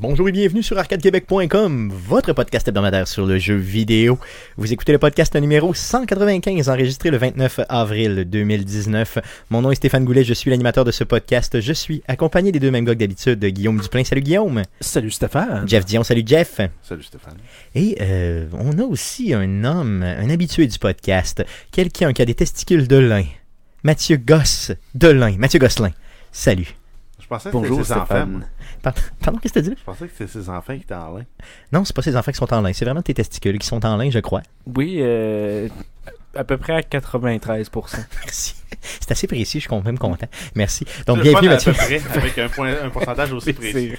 Bonjour et bienvenue sur arcadequebec.com, votre podcast hebdomadaire sur le jeu vidéo. Vous écoutez le podcast numéro 195 enregistré le 29 avril 2019. Mon nom est Stéphane Goulet, je suis l'animateur de ce podcast. Je suis accompagné des deux mêmes gars que d'habitude, Guillaume Duplain. Salut Guillaume. Salut Stéphane. Jeff Dion, salut Jeff. Salut Stéphane. Et euh, on a aussi un homme, un habitué du podcast, quelqu'un qui a des testicules de lin. Mathieu Gosse de lin. Mathieu Gosselin. Salut. Je pensais que Bonjour c'était ses enfants. Stéphane. moi. Pardon, pardon, qu'est-ce que tu as dit? Je pensais que c'était ses enfants qui étaient en lin. Non, c'est pas ces enfants qui sont en lin, c'est vraiment tes testicules qui sont en lin, je crois. Oui, euh, à peu près à 93%. Merci. C'est assez précis, je suis quand même content. Merci. Donc, bienvenue à Mathieu. peu près, avec un, point, un pourcentage aussi précis.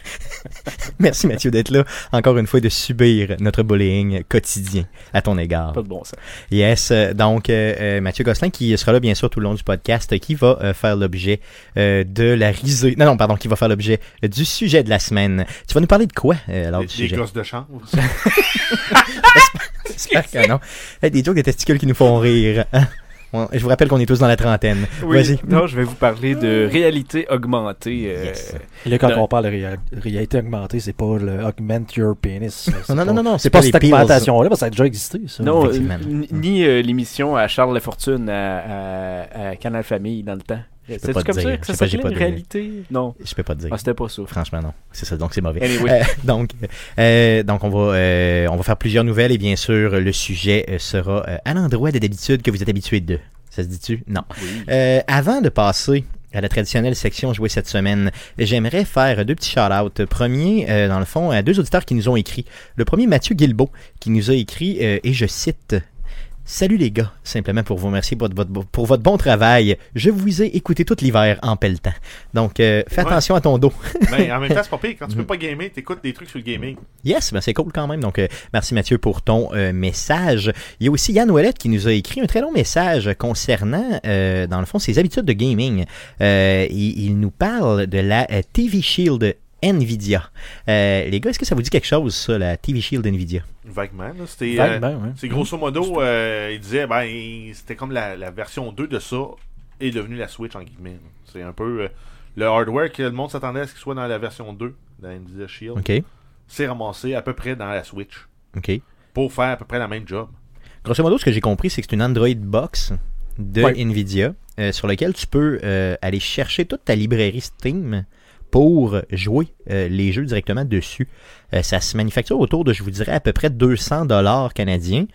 Merci Mathieu d'être là, encore une fois, et de subir notre bullying quotidien à ton égard. Pas de bon sens. Yes, euh, donc euh, euh, Mathieu Gosselin qui sera là bien sûr tout le long du podcast, qui va euh, faire l'objet euh, de la risée. Non, non, pardon, qui va faire l'objet du sujet de la semaine. Tu vas nous parler de quoi euh, lors Des, du des sujet? gosses de chambre. J'espère que non. Hey, des jokes de testicules qui nous font rire. hein? Je vous rappelle qu'on est tous dans la trentaine. Oui, Vas-y. non, je vais vous parler de réalité augmentée. euh, Yes. Et là, quand Non. on parle de réa- réalité augmentée, c'est pas le augment your penis. Non, non, non, non, non, c'est pas cette augmentation-là, parce que ça a déjà existé, ça. Non, euh, ni euh, l'émission à Charles Lafortune à, à, à Canal Famille dans le temps. C'est comme dire. ça que ça pas de- réalité? Non. Je peux pas te dire. Ah, c'était pas ça. Franchement, non. C'est ça, donc c'est mauvais. Anyway. Euh, donc, euh, donc on va euh, on va faire plusieurs nouvelles et bien sûr le sujet euh, sera euh, à l'endroit de d'habitude que vous êtes habitué de. Ça se dit-tu? Non. Oui. Euh, avant de passer à la traditionnelle section jouée cette semaine, j'aimerais faire deux petits shout-outs. Premier, euh, dans le fond, à deux auditeurs qui nous ont écrit. Le premier, Mathieu Guilbeault, qui nous a écrit, euh, et je cite... Salut les gars, simplement pour vous remercier pour votre, pour votre bon travail. Je vous ai écouté tout l'hiver en pelletant. Donc, euh, fais Ouais. attention à ton dos. Mais en même temps, c'est pas pire. Quand tu peux pas gamer, t'écoutes des trucs sur le gaming. Yes, ben c'est cool quand même. Donc, euh, merci Mathieu pour ton euh, message. Il y a aussi Yann Ouellette qui nous a écrit un très long message concernant, dans le fond, ses habitudes de gaming. Il, il nous parle de la TV Shield Nvidia. Euh, les gars, est-ce que ça vous dit quelque chose, ça, la TV Shield Nvidia? Vaguement. là. C'était. euh, c'est grosso modo, euh, il disait, ben, c'était comme la, la version 2 de ça est devenue la Switch en guillemets. C'est un peu euh, le hardware que le monde s'attendait à ce qu'il soit dans la version 2 de la Nvidia Shield. OK, C'est ramassé à peu près dans la Switch OK. pour faire à peu près la même job. Grosso modo, ce que j'ai compris, c'est que c'est une Android box de Ouais. Nvidia euh, sur laquelle tu peux euh, aller chercher toute ta librairie Steam pour jouer euh, les jeux directement dessus. Euh, ça se manufacture autour de, je vous dirais, à peu près 200 dollars canadiens.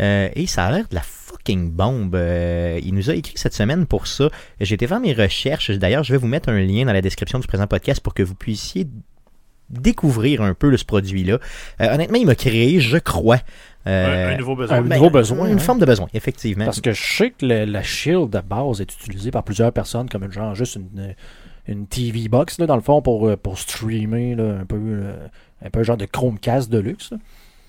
Euh, et ça a l'air de la fucking bombe. Euh, il nous a écrit cette semaine pour ça. J'ai été faire mes recherches. D'ailleurs, je vais vous mettre un lien dans la description du présent podcast pour que vous puissiez découvrir un peu ce produit-là. Euh, honnêtement, il m'a créé, je crois, euh, un, un nouveau besoin. un ben, nouveau besoin, Une hein. forme de besoin, effectivement. Parce que je sais que le- la Shield de base est utilisée par plusieurs personnes comme une, genre juste une, une TV box, là, dans le fond, pour, euh, pour streamer, là, un peu euh, un peu genre de Chromecast de luxe.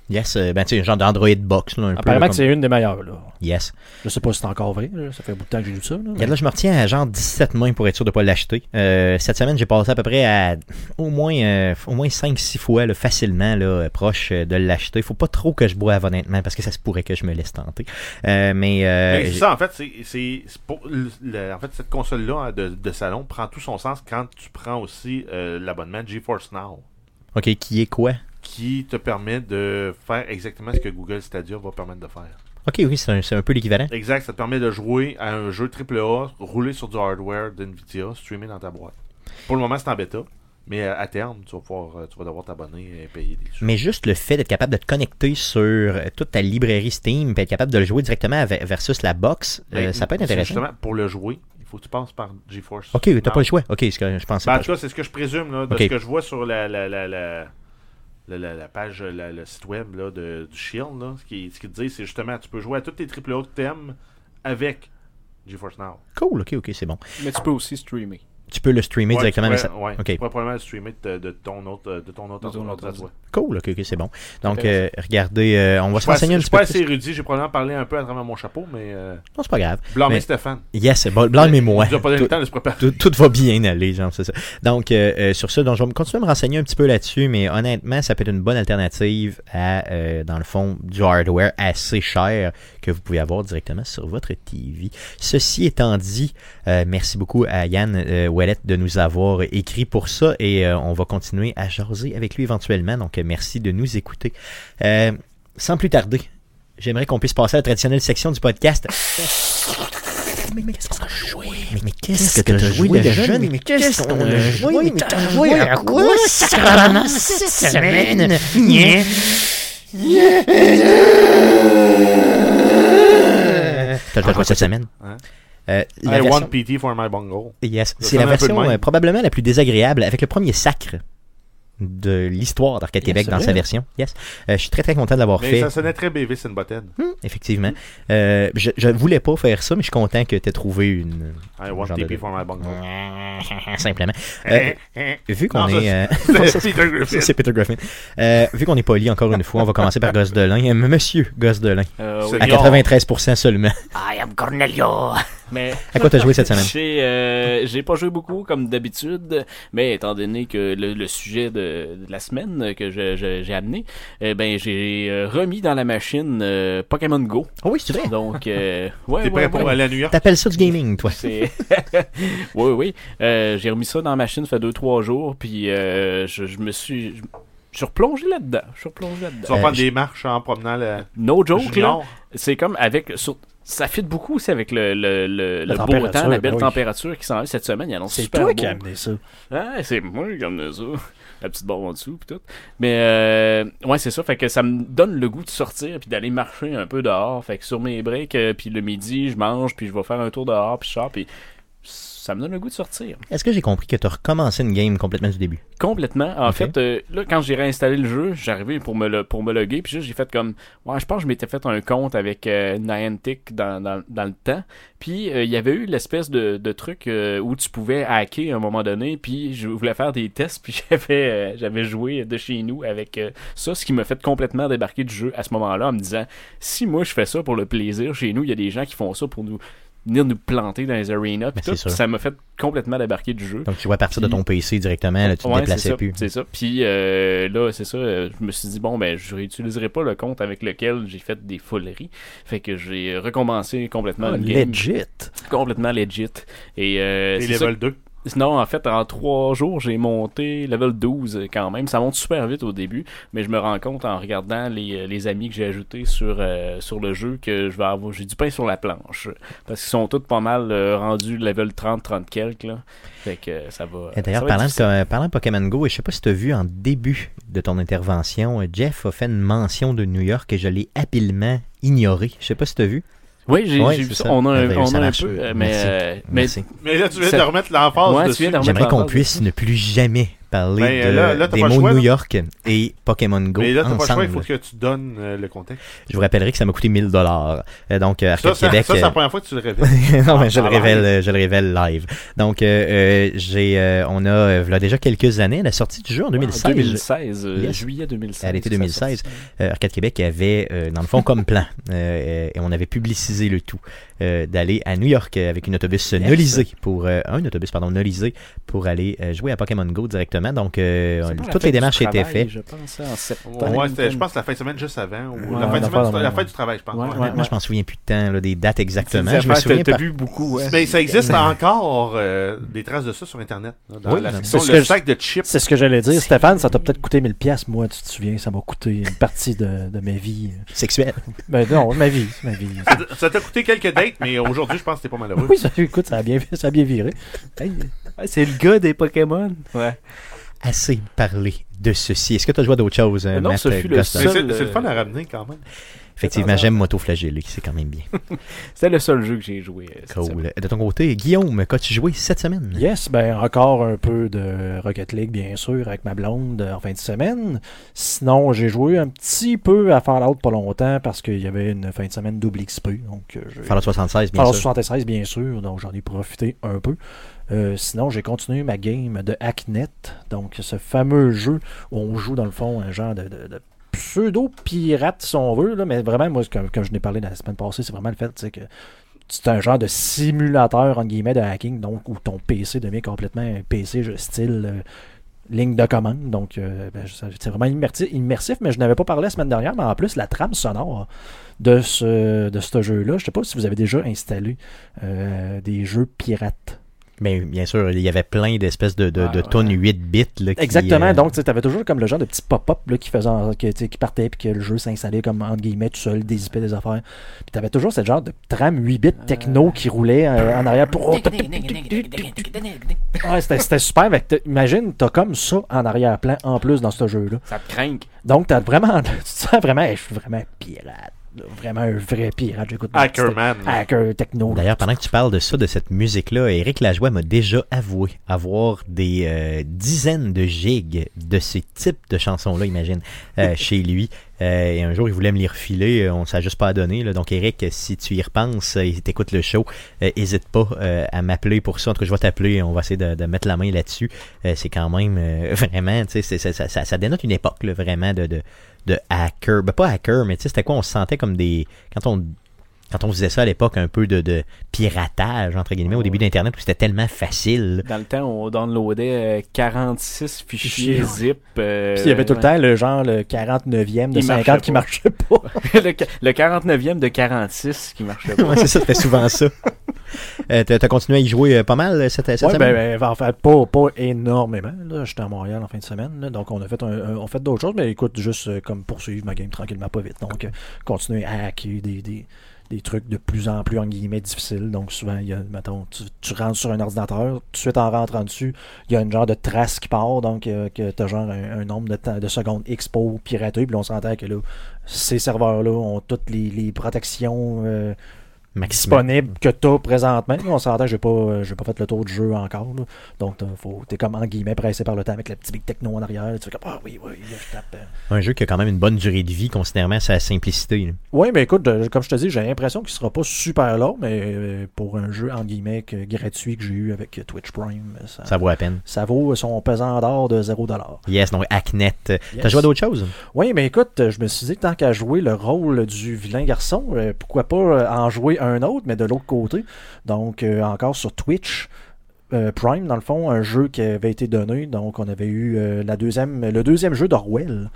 Yes, euh, ben tu sais, un genre d'Android box, là, un peu. Apparemment que c'est une des meilleures. Là. Yes. Je sais pas si c'est encore vrai. là. Ça fait un bout de temps que j'ai lu ça. Là, mais- là, je me retiens à genre 17 mains pour être sûr de pas l'acheter. Euh, cette semaine, j'ai passé à peu près à au moins, euh, au moins 5-6 fois là, facilement là, proche de l'acheter. Faut pas trop que je boive honnêtement parce que ça se pourrait que je me laisse tenter. Euh, mais c'est j'ai- ça, en fait, c'est, en fait, cette console-là hein, de, de salon prend tout son sens quand tu prends aussi euh, l'abonnement GeForce Now, OK, qui est quoi? Qui te permet de faire exactement ce que Google Stadia va permettre de faire. OK, oui, c'est un, c'est un peu l'équivalent. Exact, ça te permet de jouer à un jeu AAA, rouler sur du hardware d'NVIDIA, streamer dans ta boîte. Pour le moment, c'est en bêta, mais euh, à terme, tu vas, pouvoir, euh, tu vas devoir t'abonner et payer des sous. Mais juste le fait d'être capable de te connecter sur euh, toute ta librairie Steam et être capable de le jouer directement versus la box, euh, Ben, ça peut être intéressant. Justement, pour le jouer, il faut que tu passes par GeForce. OK, t'as pas le choix. OK, c'est que je pensais Ben, en tout cas, c'est ce que je présume là, de ce que je vois sur la, la, la, la, la, la- la page, la- le site web là, de, du Shield. Là, ce, qui, ce qui te dit, c'est justement tu peux jouer à tous tes AAA que t'aimes avec GeForce Now. Cool, OK, OK, c'est bon. Mais tu peux aussi streamer. Tu peux le streamer Ouais, directement, tu mais ça... ouais, OK. Tu pourrais probablement le streamer de, de ton autre, de ton autre De ton autre ordinateur. Cool, ok, ok, c'est bon. Donc, euh, regardez, euh, on va Je se suis pas renseigner un je petit suis peu pas plus. assez érudit, j'ai probablement parlé un peu à travers mon chapeau, mais euh, Non, c'est pas grave. blâmez Mais- Stéphane. Yes, bon, blâmez-moi. A pas donné Tout, le temps de se préparer. tout- tout va bien aller, genre, c'est ça. Donc, euh, euh, sur ça, donc, je vais continuer à me renseigner un petit peu là-dessus, mais honnêtement, ça peut être une bonne alternative à, euh, dans le fond, du hardware assez cher que vous pouvez avoir directement sur votre TV. Ceci étant dit, euh, merci beaucoup à Yann euh, De nous avoir écrit pour ça et euh, on va continuer à jaser avec lui éventuellement. Donc, euh, merci de nous écouter. Euh, sans plus tarder, j'aimerais qu'on puisse passer à la traditionnelle section du podcast. Mais, mais qu'est-ce qu'on a joué? Mais, mais qu'est-ce que t'as joué de jeune? Mais qu'est-ce qu'on a joué? Mais t'as joué à quoi, sacrément, cette semaine? Nya. T'as joué à quoi cette semaine? Hein? Euh, la I version- want PT for my bungle. Yes, c'est la version euh, probablement la plus désagréable avec le premier sacre de l'histoire d'Arcade Yes, Québec c'est dans vrai. sa version. Yes. Euh, je suis très très content de l'avoir fait. ça sonnait très Beavis and Butthead. Hum, effectivement. Euh, je, je voulais pas faire ça, mais je suis content que tu aies trouvé une. I want Genre de- TP for my bungle. Simplement. Euh, vu qu'on est. euh, C'est Peter Griffin. c'est Peter Griffin. Euh, vu qu'on est poli encore une fois, on va commencer par Gosse Delin. Monsieur Gosse Delin. Euh, C'est. À 93% seulement. I am Cornelio. Mais À quoi t'as joué cette semaine? J'ai euh, j'ai pas joué beaucoup comme d'habitude, mais étant donné que le, le sujet de, de la semaine que j'ai amené, eh ben j'ai euh, remis dans la machine euh, Pokémon Go. Oh oui, c'est vrai. Donc euh, ouais, T'es ouais, prêt pour ouais. aller à New York? T'appelles ça du gaming, toi. Oui oui, Euh, j'ai remis ça dans la machine ça fait deux trois jours puis euh, je, je me suis je, je suis replongé là-dedans. Je suis replongé Tu là-dedans. vas Euh, prendre je- des marches en promenant le. No joke là. C'est comme avec sur- ça fit beaucoup aussi avec le, le, le, le beau temps, la belle ben oui. température qui s'en va cette semaine. C'est toi beau. qui as amené ça. Ah, c'est moi qui ai amené ça. La petite barre en dessous pis tout. Mais euh, ouais, c'est ça. Fait que ça me donne le goût de sortir puis d'aller marcher un peu dehors. Fait que sur mes breaks, euh, puis le midi, je mange puis je vais faire un tour dehors puis je sors puis ça me donne le goût de sortir. Est-ce que j'ai compris que t'as recommencé une game complètement du début? Complètement. En fait, euh, là, quand j'ai réinstallé le jeu, j'arrivais pour me le, pour me loguer, puis j'ai fait comme, ouais, je pense que je m'étais fait un compte avec euh, Niantic dans, dans, dans le temps, puis euh, il y avait eu l'espèce de, de truc euh, où tu pouvais hacker à un moment donné, puis je voulais faire des tests, puis j'avais j'avais joué de chez nous avec ça, ce qui m'a fait complètement débarquer du jeu à ce moment-là, en me disant, si moi je fais ça pour le plaisir, chez nous, il y a des gens qui font ça pour nous venir nous planter dans les arenas, puis Ben, tout, ça m'a fait complètement débarquer du jeu. Donc tu vois à partir de ton PC directement, là, tu te Ouais, c'est déplaçais ça, plus. C'est ça. Puis euh, là, c'est ça. euh, je me suis dit, bon, ben, je réutiliserai pas le compte avec lequel j'ai fait des foleries. Fait que j'ai recommencé complètement Ah, game. legit. Complètement legit. Et, euh, Et c'est ça level 2. Non, en fait, en trois jours, j'ai monté level 12 euh, quand même. Ça monte super vite au début, mais je me rends compte en regardant les, euh, les amis que j'ai ajoutés sur, euh, sur le jeu que je vais avoir j'ai du pain sur la planche. Parce qu'ils sont tous pas mal euh, rendus level 30, 30 quelques. Là. Fait que euh, ça va. D'ailleurs, parlant, parlant de Pokémon Go, et je sais pas si tu as vu en début de ton intervention, Jeff a fait une mention de New York et je l'ai habilement ignoré. Je sais pas si tu as vu. Oui, j'ai Ouais, vu ça. On a Ah un, ben, on a un peu. euh, Mais, Merci. euh, mais Merci. Mais là, tu viens Ça- de remettre l'emphase Ouais, tu dessus. viens de remettre J'aimerais qu'on puisse ne plus jamais parler Ben, de- là- là, t'as des mots choix, New là. York et Pokémon Go Mais là, t'as pas le choix, ensemble. il faut que tu donnes euh, le contexte. Je vous rappellerai que ça m'a coûté 1000 dollars. Donc euh, Arcade Ça, Québec. ça, c'est euh, la première fois que tu le révèles. non, mais je le en révèle, live. euh, je le révèle live. Donc, euh, euh, j'ai, euh, on a, euh, voilà déjà quelques années, la sortie du jeu en 2016. 2016, euh, Yes. juillet 2016. À l'été ça 2016. sortit. euh, Arcade Québec avait, euh, dans le fond, comme plan, euh, et on avait publicisé le tout, euh, d'aller à New York euh, avec une autobus Yes. nolisé pour, euh, un autobus, pardon, nolisé pour aller euh, jouer à Pokémon Go directement. Donc, euh, toutes les démarches étaient faites. Je pense en septembre. Ouais, c'était, je pense, la fin de semaine juste avant. Ou Ouais, la, fin de semaine, la ouais. du travail, je pense. Ouais, Ouais. ouais. Honnêtement, je m'en souviens plus de temps, là, des dates exactement. Je me souviens t'as pas. vu beaucoup, hein. Mais ça existe encore euh, des traces de ça sur Internet. là, dans Oui, la section, ce le sac de chips. C'est ce que j'allais dire. Stéphane, ça t'a peut-être coûté 1000 pièces Moi, tu te souviens, ça m'a coûté une partie de, de ma vie. Sexuel. Ben non, ma vie. Ma vie. Ça t'a coûté quelques dates, mais aujourd'hui, je pense que t'es pas malheureux. Oui, ça, écoute, ça a bien, ça a bien viré. Hey, c'est le gars des Pokémon. Ouais. Assez parlé de ceci. Est-ce que tu as joué à d'autres choses, euh, Non, Matt ce fut le Gosselin? Mais seul- c'est, c'est le fun à ramener quand même. Effectivement, j'aime m'autoflageller, c'est quand même bien. C'était le seul jeu que j'ai joué. euh, cette semaine. Cool. De ton côté, Guillaume, qu'as-tu joué cette semaine? Yes, ben encore un peu de Rocket League, bien sûr, avec ma blonde euh, en fin de semaine. Sinon, j'ai joué un petit peu à Fallout pas longtemps parce qu'il y avait une fin de semaine double XP. Donc, euh. Fallout 76, bien Fallout sûr. 76, bien sûr, donc j'en ai profité un peu. Euh, sinon, j'ai continué ma game de Hacknet, donc ce fameux jeu où on joue dans le fond un genre de, de- de pseudo-pirate, si on veut, mais vraiment, moi, comme, je n'ai parlé la semaine passée, c'est vraiment le fait que c'est un genre de simulateur, entre guillemets, de hacking, donc où ton PC devient complètement un PC style euh, ligne de commande. Donc, euh, ben, c'est vraiment immersi- immersif, mais je n'avais pas parlé la semaine dernière, mais en plus, la trame sonore de ce, de ce jeu-là, je ne sais pas si vous avez déjà installé euh, des jeux pirates. Mais bien sûr, il y avait plein d'espèces de, de, Ouais, de ouais. tonnes 8 bits. Là, qui, Exactement, euh, donc tu avais toujours comme le genre de petit pop-up là, qui faisait en- qui, tu sais, qui partait puis que le jeu s'installait comme entre guillemets tout seul, dézippait des affaires. Puis tu avais toujours ce genre de trame 8 bits techno qui roulait euh, en arrière pour. Ouais, c'était c'était super. T'as- imagine, t'as comme ça en arrière-plan en plus dans ce jeu-là. Ça te craint. Donc t'as vraiment. Tu te sens vraiment. je suis vraiment pirate. Vraiment un vrai pirate. J'écoute Hackerman. Hacker techno. D'ailleurs, pendant que tu parles de ça, de cette musique-là, Eric Lajoie m'a déjà avoué avoir des euh, dizaines de gigs de ces types de chansons-là, imagine, euh, chez lui. Euh, et un jour, il voulait me les refiler, euh, on ne s'est juste pas donné. Donc, Eric, si tu y repenses euh, et t'écoutes le show, euh, hésite pas euh, à m'appeler pour ça. En tout cas, je vais t'appeler, on va essayer de, mettre la main là-dessus. Euh, c'est quand même euh, vraiment, tu sais, ça dénote une époque, là, vraiment, de, de, de hacker. Ben, pas hacker, mais tu sais, c'était quoi? On se sentait comme des. Quand on quand on faisait ça à l'époque, un peu de, de piratage, entre guillemets, au début d'Internet, où c'était tellement facile. Dans le temps, on downloadait euh, 46 fichiers zip. euh, Puis il y avait tout le temps le genre le 49e de Il 50 marchait qui marchait pas. le, ca- le 49e de 46 qui marchait pas. Ouais, c'est ça, c'était souvent ça. Euh, t'as, t'as continué à y jouer euh, pas mal euh, cette, cette Ouais, semaine? ben, ben, en fait, pas, pas énormément. Là. J'étais à Montréal en fin de semaine. là. donc, on a fait, un, un- on fait d'autres choses, mais écoute, juste euh, comme poursuivre ma game tranquillement, pas vite. Donc, euh, continuer à hacker des, des, des trucs de plus en plus, en guillemets, difficiles. Donc, souvent, il y a, mettons, tu, tu rentres sur un ordinateur, tout de suite en rentrant dessus, il y a une genre de trace qui part. Donc, euh, que tu as genre un, un nombre de, temps, de secondes X pour pirater. Puis, on s'entend que là, ces serveurs-là ont toutes les, protections. euh. Disponible que tu as présentement. On s'entend, j'ai pas, euh, j'ai pas fait le tour du jeu encore. là. Donc, t'es comme en guillemets pressé par le temps avec la petite big techno en arrière. Tu fais comme, ah oui, oui, là, je tape. euh. Un jeu qui a quand même une bonne durée de vie, considérant sa simplicité. là. Oui, mais écoute, euh, comme je te dis, j'ai l'impression qu'il sera pas super long, mais pour un jeu en guillemets que- gratuit que j'ai eu avec Twitch Prime, ça, Ça vaut la peine. ça vaut son pesant d'or de 0$. Yes, donc Hacknet. Euh, T'as Yes. joué à d'autres choses? Oui, mais écoute, je me suis dit, tant qu'à jouer le rôle du vilain garçon, pourquoi pas en jouer un autre, mais de l'autre côté. Donc, euh, encore sur Twitch. Euh, Prime, dans le fond, un jeu qui avait été donné. Donc, on avait eu euh, la deuxième, le deuxième jeu d'Orwell.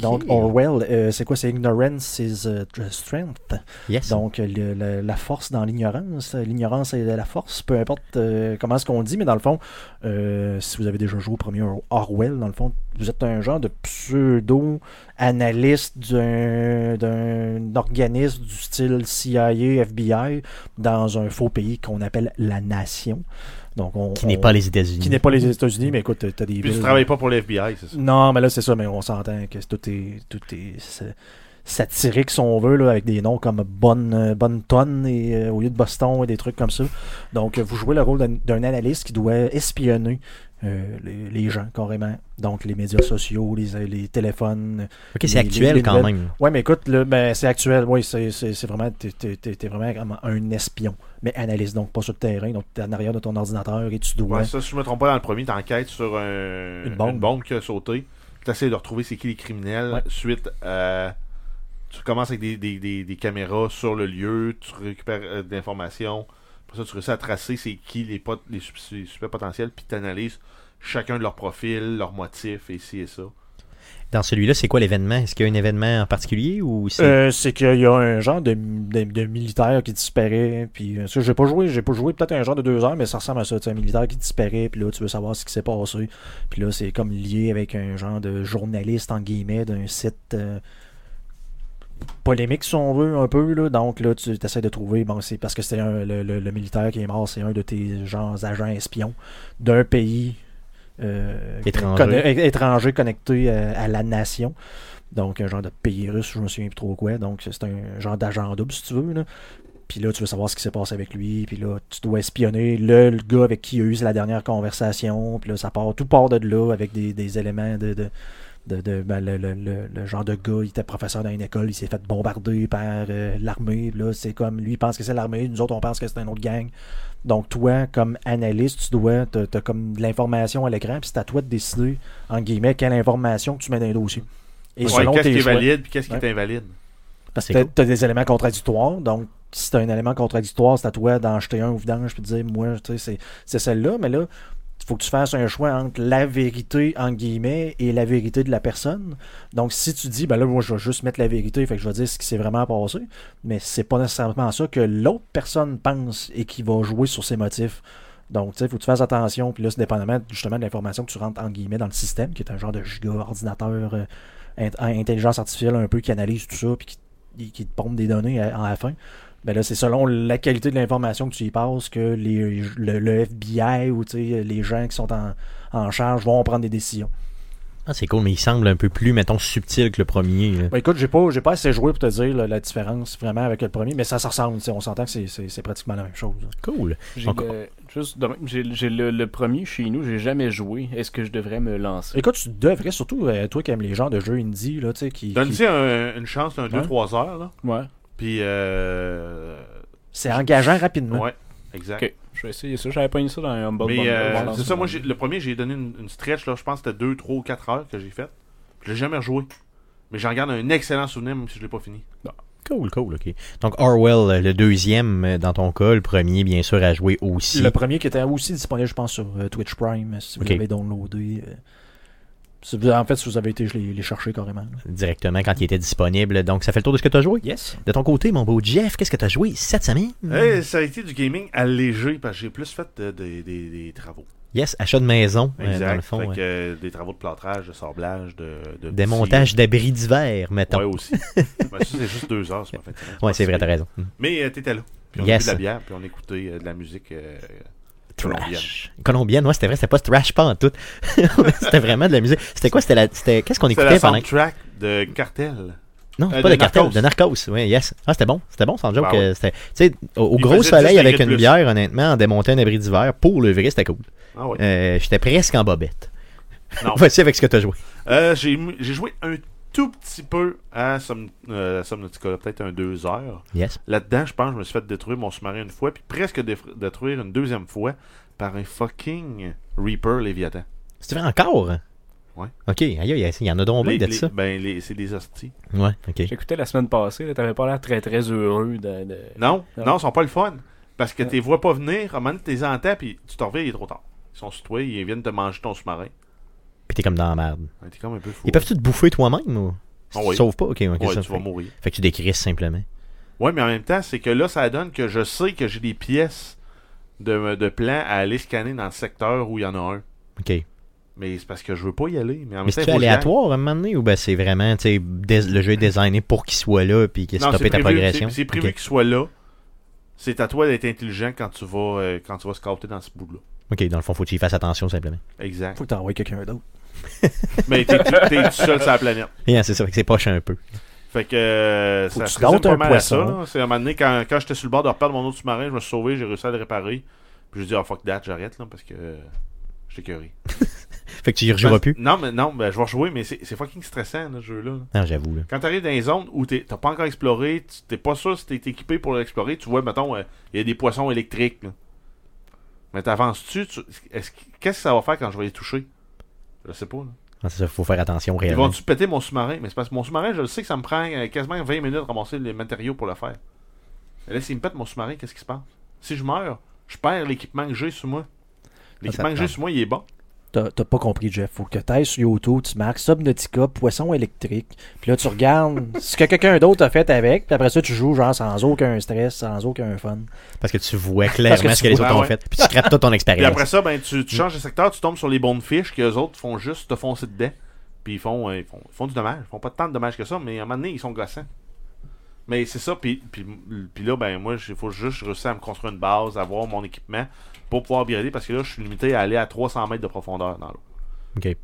Donc, Orwell, euh, c'est quoi? C'est Ignorance is Strength. Yes. Donc, le- le- la force dans l'ignorance. L'ignorance et la force, peu importe comment est-ce qu'on dit, mais dans le fond, si vous avez déjà joué au premier Orwell, dans le fond, vous êtes un genre de pseudo-analyste d'un organisme du style CIA, FBI, dans un faux pays qu'on appelle la Nation. Donc, on, qui n'est pas les États-Unis. qui n'est pas les États-Unis, mais écoute, t'as des Puis tu travailles pas pour le FBI, c'est ça? non, mais là, c'est ça, mais on s'entend que tout est, tout est sa- satirique, si on veut, là, avec des noms comme Bonne, euh, Bonne Tonne et, euh, au lieu de Boston et des trucs comme ça. Donc, vous jouez le rôle d'un- d'un analyste qui doit espionner euh, les, les gens, carrément. Donc, les médias sociaux, les, les téléphones. Ok, c'est actuel les quand même. Ouais, mais écoute, là, ben, c'est actuel. Oui, c'est c'est- c'est vraiment. T'es t'es- t'es- t'es vraiment comme un espion, mais analyste, donc pas sur le terrain. Donc, t'es en arrière de ton ordinateur et tu dois. Ouais, ça, si je me trompe pas, dans le premier, t'enquêtes sur un- Une bombe. qui a sauté. Tu essaies de retrouver c'est qui les criminels. Ouais. Suite à. Tu commences avec des, des, des, des caméras sur le lieu, tu récupères euh, de l'information. Après ça, tu réussis à tracer c'est qui les, pot- les sup- les suspects potentiels, puis tu analyses chacun de leurs profils, leurs motifs, et ci et ça. Dans celui-là, c'est quoi l'événement? Est-ce qu'il y a un événement en particulier ou c'est... Euh, c'est qu'il y a un genre de, de, de militaire qui disparaît. Puis, euh, ça, j'ai pas joué, j'ai pas joué peut-être un genre de deux heures, mais ça ressemble à ça. tu sais, Un militaire qui disparaît, puis là, tu veux savoir ce qui s'est passé. Puis là, c'est comme lié avec un genre de journaliste, en guillemets, d'un site euh, polémique, si on veut, un peu. Là. Donc là, tu essaies de trouver, bon, c'est parce que c'est le, le- le militaire qui est mort, c'est un de tes genres agents espions d'un pays euh, Étranger. conne- étranger connecté euh, à la nation. Donc, un genre de pays russe, je me souviens plus trop quoi. Donc, c'est un genre d'agent double, si tu veux. Là. Puis là, tu veux savoir ce qui s'est passé avec lui. Puis là, tu dois espionner le, le gars avec qui il a eu la dernière conversation. Puis là, ça part, tout part de là avec des, des éléments de. de de, de- ben, le, le- le- le genre de gars, il était professeur dans une école, il s'est fait bombarder par euh, l'armée. Là, c'est comme lui il pense que c'est l'armée, nous autres on pense que c'est un autre gang. Donc toi, comme analyste, tu dois, t'as, t'as comme de l'information à l'écran, puis c'est à toi de décider, en guillemets, quelle information que tu mets dans les dossiers. Et Ouais, selon qu'est-ce tes qui est choix. valide, puis qu'est-ce qui Ouais. est invalide. Parce que tu as des éléments contradictoires. Donc, si tu as un élément contradictoire, c'est à toi d'en jeter un au vidange puis de dire, moi, tu sais, c'est- c'est celle-là. Mais là, faut que tu fasses un choix entre la vérité, en guillemets, et la vérité de la personne. Donc, si tu dis, ben là, moi, je vais juste mettre la vérité, fait que je vais dire ce qui s'est vraiment passé. Mais c'est pas nécessairement ça que l'autre personne pense et qui va jouer sur ses motifs. Donc, tu sais, faut que tu fasses attention. Puis là, c'est dépendamment justement de l'information que tu rentres en guillemets dans le système, qui est un genre de giga ordinateur, euh, int- intelligence artificielle un peu qui analyse tout ça, puis qui, qui te pompe des données à, à la fin. Ben là, c'est selon la qualité de l'information que tu y passes que les, le, le FBI ou tu sais, les gens qui sont en, en charge vont prendre des décisions. Ah, c'est cool, mais il semble un peu plus, mettons, subtil que le premier. là. Ben, écoute, j'ai pas, j'ai pas assez joué pour te dire là, la différence vraiment avec le premier, mais ça, ça ressemble. On s'entend que c'est, c'est, c'est pratiquement la même chose. Cool. J'ai le- juste j'ai j'ai le, le premier chez nous, j'ai jamais joué. Est-ce que je devrais me lancer? Écoute, tu devrais, surtout euh, toi qui aimes les genres de jeux indie, là, tu sais, qui, qui- Donne-y un- une chance, un Ouais. 2-3 heures, là. Ouais. Puis, euh... c'est engageant rapidement. Ouais, exact. Je vais essayer ça. J'avais pas mis ça dans un Humble Mais Bundle. euh, c'est ça, moi, le premier, j'ai donné une, une stretch, là, je pense que c'était 2, 3 ou 4 heures que j'ai fait. Je l'ai jamais rejoué. Mais j'en garde un excellent souvenir, même si je l'ai pas fini. Cool, cool, ok. Donc, Orwell, euh, le deuxième euh, dans ton cas, le premier, bien sûr, à jouer aussi. Le premier qui était aussi disponible, je pense, sur euh, Twitch Prime, si vous Ok. l'avez downloadé. Euh, en fait, si vous avez été, je l'ai les cherché carrément. là. Directement quand il était disponible. Donc, ça fait le tour de ce que tu as joué. Yes. De ton côté, mon beau Jeff, qu'est-ce que tu as joué cette semaine? Ça a été du gaming allégé parce que j'ai plus fait euh, des, des- des travaux. Yes, achat de maison, euh, Exact. dans le fond. Fait ouais. que, euh, des travaux de plâtrage, de sablage, de. de Démontage d'abris d'hiver, mettons. Ouais, Ouais, aussi. Ben, ça, c'est juste deux heures, c'est pas fait. c'est vrai, t'as raison. Mais euh, t'étais là. Puis on Yes. a bu de la bière, puis on écoutait euh, de la musique. Colombienne. Ouais, c'était vrai, c'était pas trash pas en tout. c'était vraiment de la musique. C'était quoi, c'était la, c'était, qu'est-ce qu'on écoutait la pendant soundtrack de Cartel. Non, Euh, pas de de cartel, de Narcos, oui, yes. Ah, c'était bon, c'était bon, sans joke. Ouais. euh, c'était, tu sais, au, gros soleil 10 avec une plus. bière, honnêtement, en démonter un abri d'hiver, pour le vrai, c'était cool. Ah ouais. Euh, j'étais presque en bobette. Non. Voici avec ce que t'as joué. Euh, j'ai j'ai joué un tout petit peu à Som- euh, peut-être un deux heures. Yes. Là-dedans, je pense que je me suis fait détruire mon sous-marin une fois, puis presque détruire une deuxième fois par un fucking Reaper Léviathan. C'est vrai encore? Ouais. Ok, aïe, il y en a donc bien les- ça. ben, les- c'est des hosties. Ouais, ok. J'écoutais la semaine passée, t'avais pas l'air très très heureux de. de- Non, Non. non, ils sont pas le fun. Parce que Ouais. tu les vois pas venir, à un moment donné, tu les entends, puis tu t'en reviens, il est trop tard. Ils sont sur toi, ils viennent te manger ton sous-marin. Puis t'es comme dans la merde. Ouais, T'es comme un peu fou. Ils peuvent-tu te bouffer toi-même ou? Ah Tu oui. te sauves pas? Ok, ok. Ouais, ça tu vas fait... mourir. fait que tu décrisses simplement. Ouais, mais en même temps, c'est que là, ça donne que je sais que j'ai des pièces de, de plans à aller scanner dans le secteur où il y en a un. Ok. Mais c'est parce que je veux pas y aller. Mais en même Mais temps, c'est aléatoire à un moment donné ou ben c'est vraiment, tu sais, le jeu est designé pour qu'il soit là puis qu'il stoppe ta progression? c'est- C'est prévu qu'il soit là. C'est à toi d'être intelligent quand tu vas, euh, quand tu vas scouter dans ce bout-là. Ok, dans le fond, faut que tu y fasses attention simplement. Exact. Faut que t'envoies quelqu'un d'autre. mais t'es tout t'es tout seul sur la planète. Yeah, c'est ça, fait que c'est poche un peu. Fait que euh, Faut ça que tu se résume gâtes pas un mal à poisson. ça. là. C'est à un moment donné, quand, quand j'étais sur le bord de reperdre mon autre sous-marin, je me suis sauvé, j'ai réussi à le réparer. Puis j'ai dit, ah fuck that, j'arrête là, parce que euh, j'étais curé. Fait que tu y rejoueras plus? Non, mais non, ben, je vais rejouer, mais c'est c'est fucking stressant, ce jeu-là. Non, j'avoue. là. Quand t'arrives dans les zones où t'es- t'as pas encore exploré, tu- t'es pas sûr si t'es équipé pour l'explorer, tu vois, mettons, euh, il y a des poissons électriques. là. Mais t'avances-tu, tu- est-ce que- qu'est-ce que ça va faire quand je vais les toucher? Je sais pas. Là. Ah, c'est ça, faut faire attention Ils réellement. vont-tu péter mon sous-marin? Mais c'est parce que mon sous-marin, je le sais que ça me prend euh, quasiment 20 minutes de ramasser les matériaux pour le faire. Et là, s'il me pète mon sous-marin, qu'est-ce qui se passe? Si je meurs, je perds l'équipement que j'ai sur moi. L'équipement que j'ai sur moi, il est bon. T'as t'as pas compris, Jeff. Faut que t'ailles sur YouTube, tu marques Subnautica, poisson électrique. Puis là, tu regardes ce que quelqu'un d'autre a fait avec. Puis après ça, tu joues genre sans aucun stress, sans aucun fun. Parce que tu vois clairement que ce que les vois, autres ont ouais. fait. Puis tu scrapes toute ton Puis expérience. après ça, ben, tu, tu changes de secteur, tu tombes sur les bonnes fiches que les autres font juste te foncer dedans. Puis ils font, euh, ils font, ils font du dommage. Ils font pas tant de dommages que ça, mais à un moment donné, ils sont gossants. Mais c'est ça, puis, puis, puis là, ben moi, il faut juste réussir à me construire une base, avoir mon équipement pour pouvoir birer, parce que là, je suis limité à aller à 300 mètres de profondeur dans l'eau.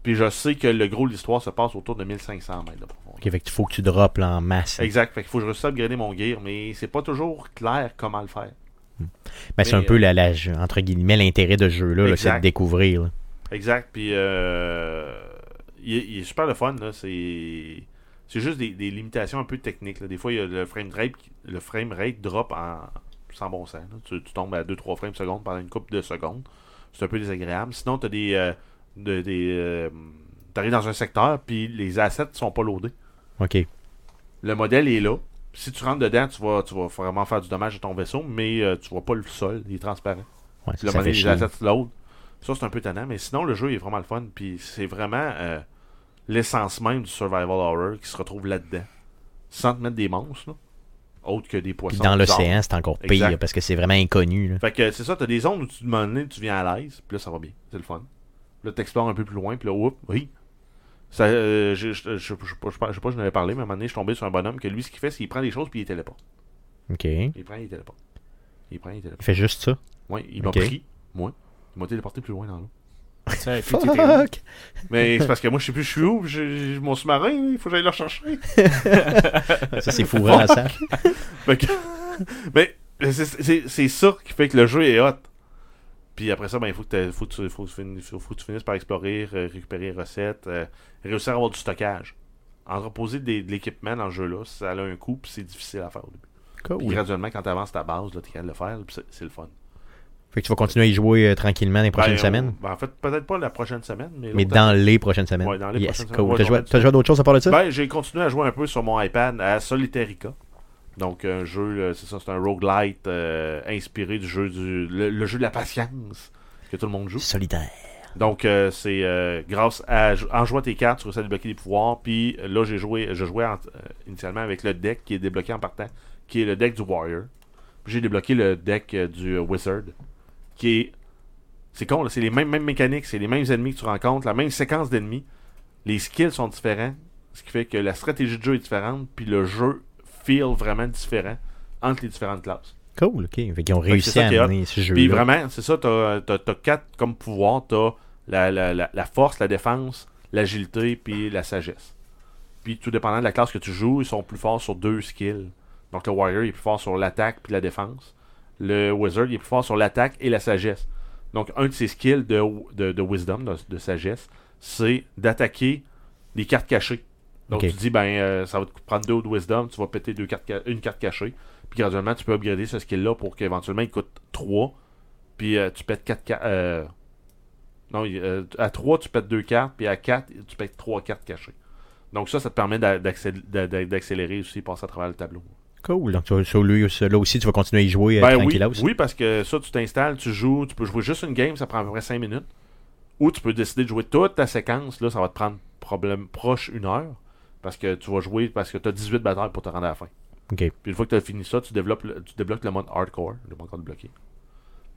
Puis je sais que le gros de l'histoire se passe autour de 1500 mètres de profondeur. Ok, fait que faut que tu droppes en masse. Exact, fait qu'il faut que je réussisse à upgrader mon gear, mais c'est pas toujours clair comment le faire. Ben, c'est un peu la, la- entre guillemets l'intérêt de ce jeu-là, là, c'est de découvrir. là. Exact, puis euh, il, est, il est super le fun. C'est, juste des, des limitations un peu techniques. là. Des fois, il y a le frame rate, le frame rate drop en sans bon sens. Tu, tu tombes à 2-3 frames secondes pendant une couple de secondes. C'est un peu désagréable. Sinon, tu as des. euh, de- des euh, t'arrives dans un secteur, puis les assets sont pas loadés. Ok. Le modèle est là. Si tu rentres dedans, tu vas, tu vas vraiment faire du dommage à ton vaisseau, mais euh, tu vois pas le sol, il est transparent. Ouais, le fait les assets load. Ça, c'est un peu tannant, mais sinon, le jeu est vraiment le fun. Puis c'est vraiment euh, l'essence même du survival horror qui se retrouve là-dedans. Sans te mettre des monstres, là. Autres que des Puis poissons. dans bizarres. l'océan, c'est encore pire Exact. parce que c'est vraiment inconnu. là. Fait que c'est ça, t'as des zones où tu demandes, tu viens à l'aise, puis là ça va bien, c'est le fun. Là t'explores un peu plus loin, puis là, oups, oui. Ça, euh, je, je, je, sais pas, je je n'avais parlé, mais à un moment donné, je suis tombé sur un bonhomme que lui, ce qu'il fait, c'est qu'il prend des choses puis il téléporte. Ok. Il Il prend, il téléporte. Il prend, il téléporte. fait juste ça? Ouais, il m'a pris, moi. Il m'a téléporté plus loin dans l'eau. Puis? Fuck! Mais c'est parce que moi, je sais plus, je suis où, puis j'ai- mon sous-marin, il faut que j'aille le rechercher. Ça, c'est fourrant à ça. Mais c'est- ça qui fait que le jeu est hot. Puis après ça, ben, il faut que, t'aies- faut, que tu, faut, que tu finisses- faut- faut que tu finisses par explorer, euh, récupérer les recettes, euh, réussir à avoir du stockage. Entreposer des- de l'équipement dans le jeu-là, ça a un coût, puis c'est difficile à faire au début. Puis Cool. graduellement, quand tu avances ta base, tu es capable de le faire, puis c'est le fun. Fait que tu vas continuer à y jouer euh, tranquillement les prochaines Ben, semaines? ben, en fait, peut-être pas la prochaine semaine, mais, dans les prochaines semaines. Ouais, dans les yes, prochaines semaines. cool. Ouais, T'as joué, t'as joué à d'autres choses à part de ça? Ben, j'ai continué à jouer un peu sur mon iPad à Solitarica. Donc, un jeu, c'est ça, c'est un roguelite euh, inspiré du jeu du. Le, le jeu de la patience que tout le monde joue. Solitaire. Donc, euh, c'est euh, grâce à. En jouant tes cartes, tu réussis à débloquer des pouvoirs. Puis là, j'ai joué, je jouais en- initialement avec le deck qui est débloqué en partant, qui est le deck du Warrior. Puis j'ai débloqué le deck du Wizard, qui est. C'est con, c'est les mêmes, mêmes mécaniques, c'est les mêmes ennemis que tu rencontres, la même séquence d'ennemis. Les skills sont différents, ce qui fait que la stratégie de jeu est différente, puis le jeu feel vraiment différent entre les différentes classes. Cool, ok. Fait qu'ils ont réussi à amener ce jeu Puis vraiment, c'est ça, t'as, t'as quatre comme pouvoir. T'as la, la, la, la force, la défense, l'agilité, puis la sagesse. Puis tout dépendant de la classe que tu joues, ils sont plus forts sur deux skills. Donc le Warrior il est plus fort sur l'attaque puis la défense. Le Wizard il est plus fort sur l'attaque et la sagesse. Donc un de ses skills de, de, de Wisdom, de, de sagesse, c'est d'attaquer les cartes cachées. Donc Ok. tu dis, ben euh, ça va te prendre deux de Wisdom, tu vas péter deux cartes, ca- une carte cachée. Puis graduellement, tu peux upgrader ce skill-là pour qu'éventuellement il coûte 3. Puis euh, tu pètes 4 cartes. Euh... Non, à 3, tu pètes 2 cartes. Puis à 4, tu pètes 3 cartes cachées. Donc ça, ça te permet d'a- d'accél- d'a- d'a- d'accélérer aussi, passer à travers le tableau. Cool. Donc, tu lui, là aussi, tu vas continuer à y jouer euh, Ben oui, tranquillos. oui, parce que ça, tu t'installes, tu joues, tu peux jouer juste une game, ça prend à peu près 5 minutes. Ou tu peux décider de jouer toute ta séquence, là, ça va te prendre problème proche une heure. Parce que tu vas jouer, parce que tu as 18 batailles pour te rendre à la fin. Puis une fois que tu as fini ça, tu développes le- tu débloques le mode hardcore. Je pas encore débloqué.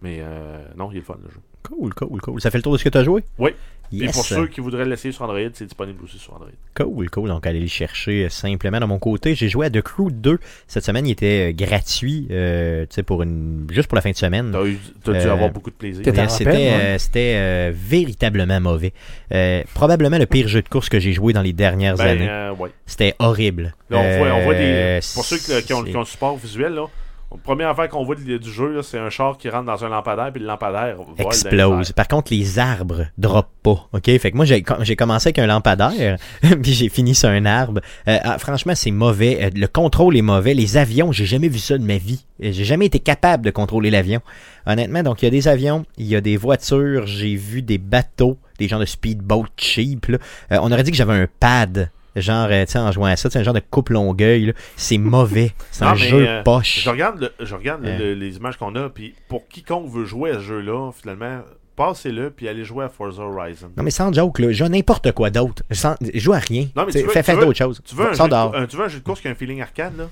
Mais euh, non, il est le fun le jeu. Cool, cool, cool. Ça fait le tour de ce que tu as joué? Oui. Et pour ceux qui voudraient l'essayer sur Android, c'est disponible aussi sur Android. Cool, cool. Donc, allez le chercher euh, simplement. De mon côté, j'ai joué à The Crew 2. Cette semaine, il était euh, gratuit, euh, tu sais, pour une, juste pour la fin de semaine. T'as eu- t'as dû Euh, avoir beaucoup de plaisir. C'était rappelles, euh, c'était, euh, véritablement mauvais. Euh, probablement le pire jeu de course que j'ai joué dans les dernières Ben, années. euh, ouais. C'était horrible. Là, on, voit, on voit des. Pour ceux qui, ont, qui ont le support visuel, là, la première affaire qu'on voit du, du jeu, là, c'est un char qui rentre dans un lampadaire, puis le lampadaire vole explose. Par contre, les arbres droppent pas. OK? Fait que moi, j'ai commencé avec un lampadaire, puis j'ai fini sur un arbre. Euh, ah, franchement, c'est mauvais. Euh, Le contrôle est mauvais. Les avions, j'ai jamais vu ça de ma vie. Euh, J'ai jamais été capable de contrôler l'avion. Honnêtement, donc il y a des avions, il y a des voitures, j'ai vu des bateaux, des genres de speedboat cheap. là. Euh, on aurait dit que j'avais un pad. Genre, euh, tu sais, en jouant à ça, c'est un genre de coupe longueuil. C'est mauvais. C'est un mais, jeu euh, poche. Je regarde, le- je regarde Euh. le- les images qu'on a, puis pour quiconque veut jouer à ce jeu-là, finalement, passez-le, puis allez jouer à Forza Horizon. Non, mais sans joke, là, je joue n'importe quoi d'autre. Sans- joue à rien. Non, mais Tu veux- fais d'autres choses. Tu veux, un jeu de, un- tu veux un jeu de course qui a un feeling arcade, là?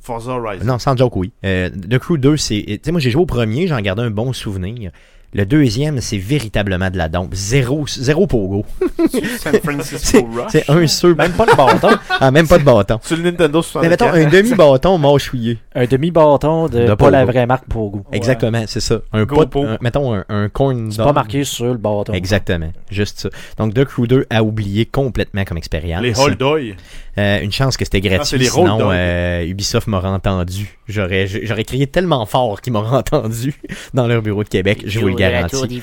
Forza Horizon. Non, sans joke, oui. Euh, The Crew 2, c'est. Tu sais, moi, j'ai joué au premier, j'en gardais un bon souvenir. Le deuxième, c'est véritablement de la dompe. Zéro, zéro pogo. San C'est Francisco Rush. c'est un seul. Même pas de bâton. Ah, même pas de bâton. Sur le Nintendo Mais 64. mettons un demi-bâton mâchouillé. un demi-bâton de, De pas Pogo. la vraie marque Pogo. Exactement, c'est ça. Un Go pot, un- mettons un, un corn C'est pas marqué sur le bâton. Exactement, juste ça. Donc, The Crew 2 a oublié complètement comme expérience. Les Holdoy. Euh, une chance que c'était gratuit, Ah, sinon euh, Ubisoft m'aurait entendu. J'aurais, j'aurais crié tellement fort qu'ils m'auraient entendu dans leur bureau de Québec, je vous le garantis.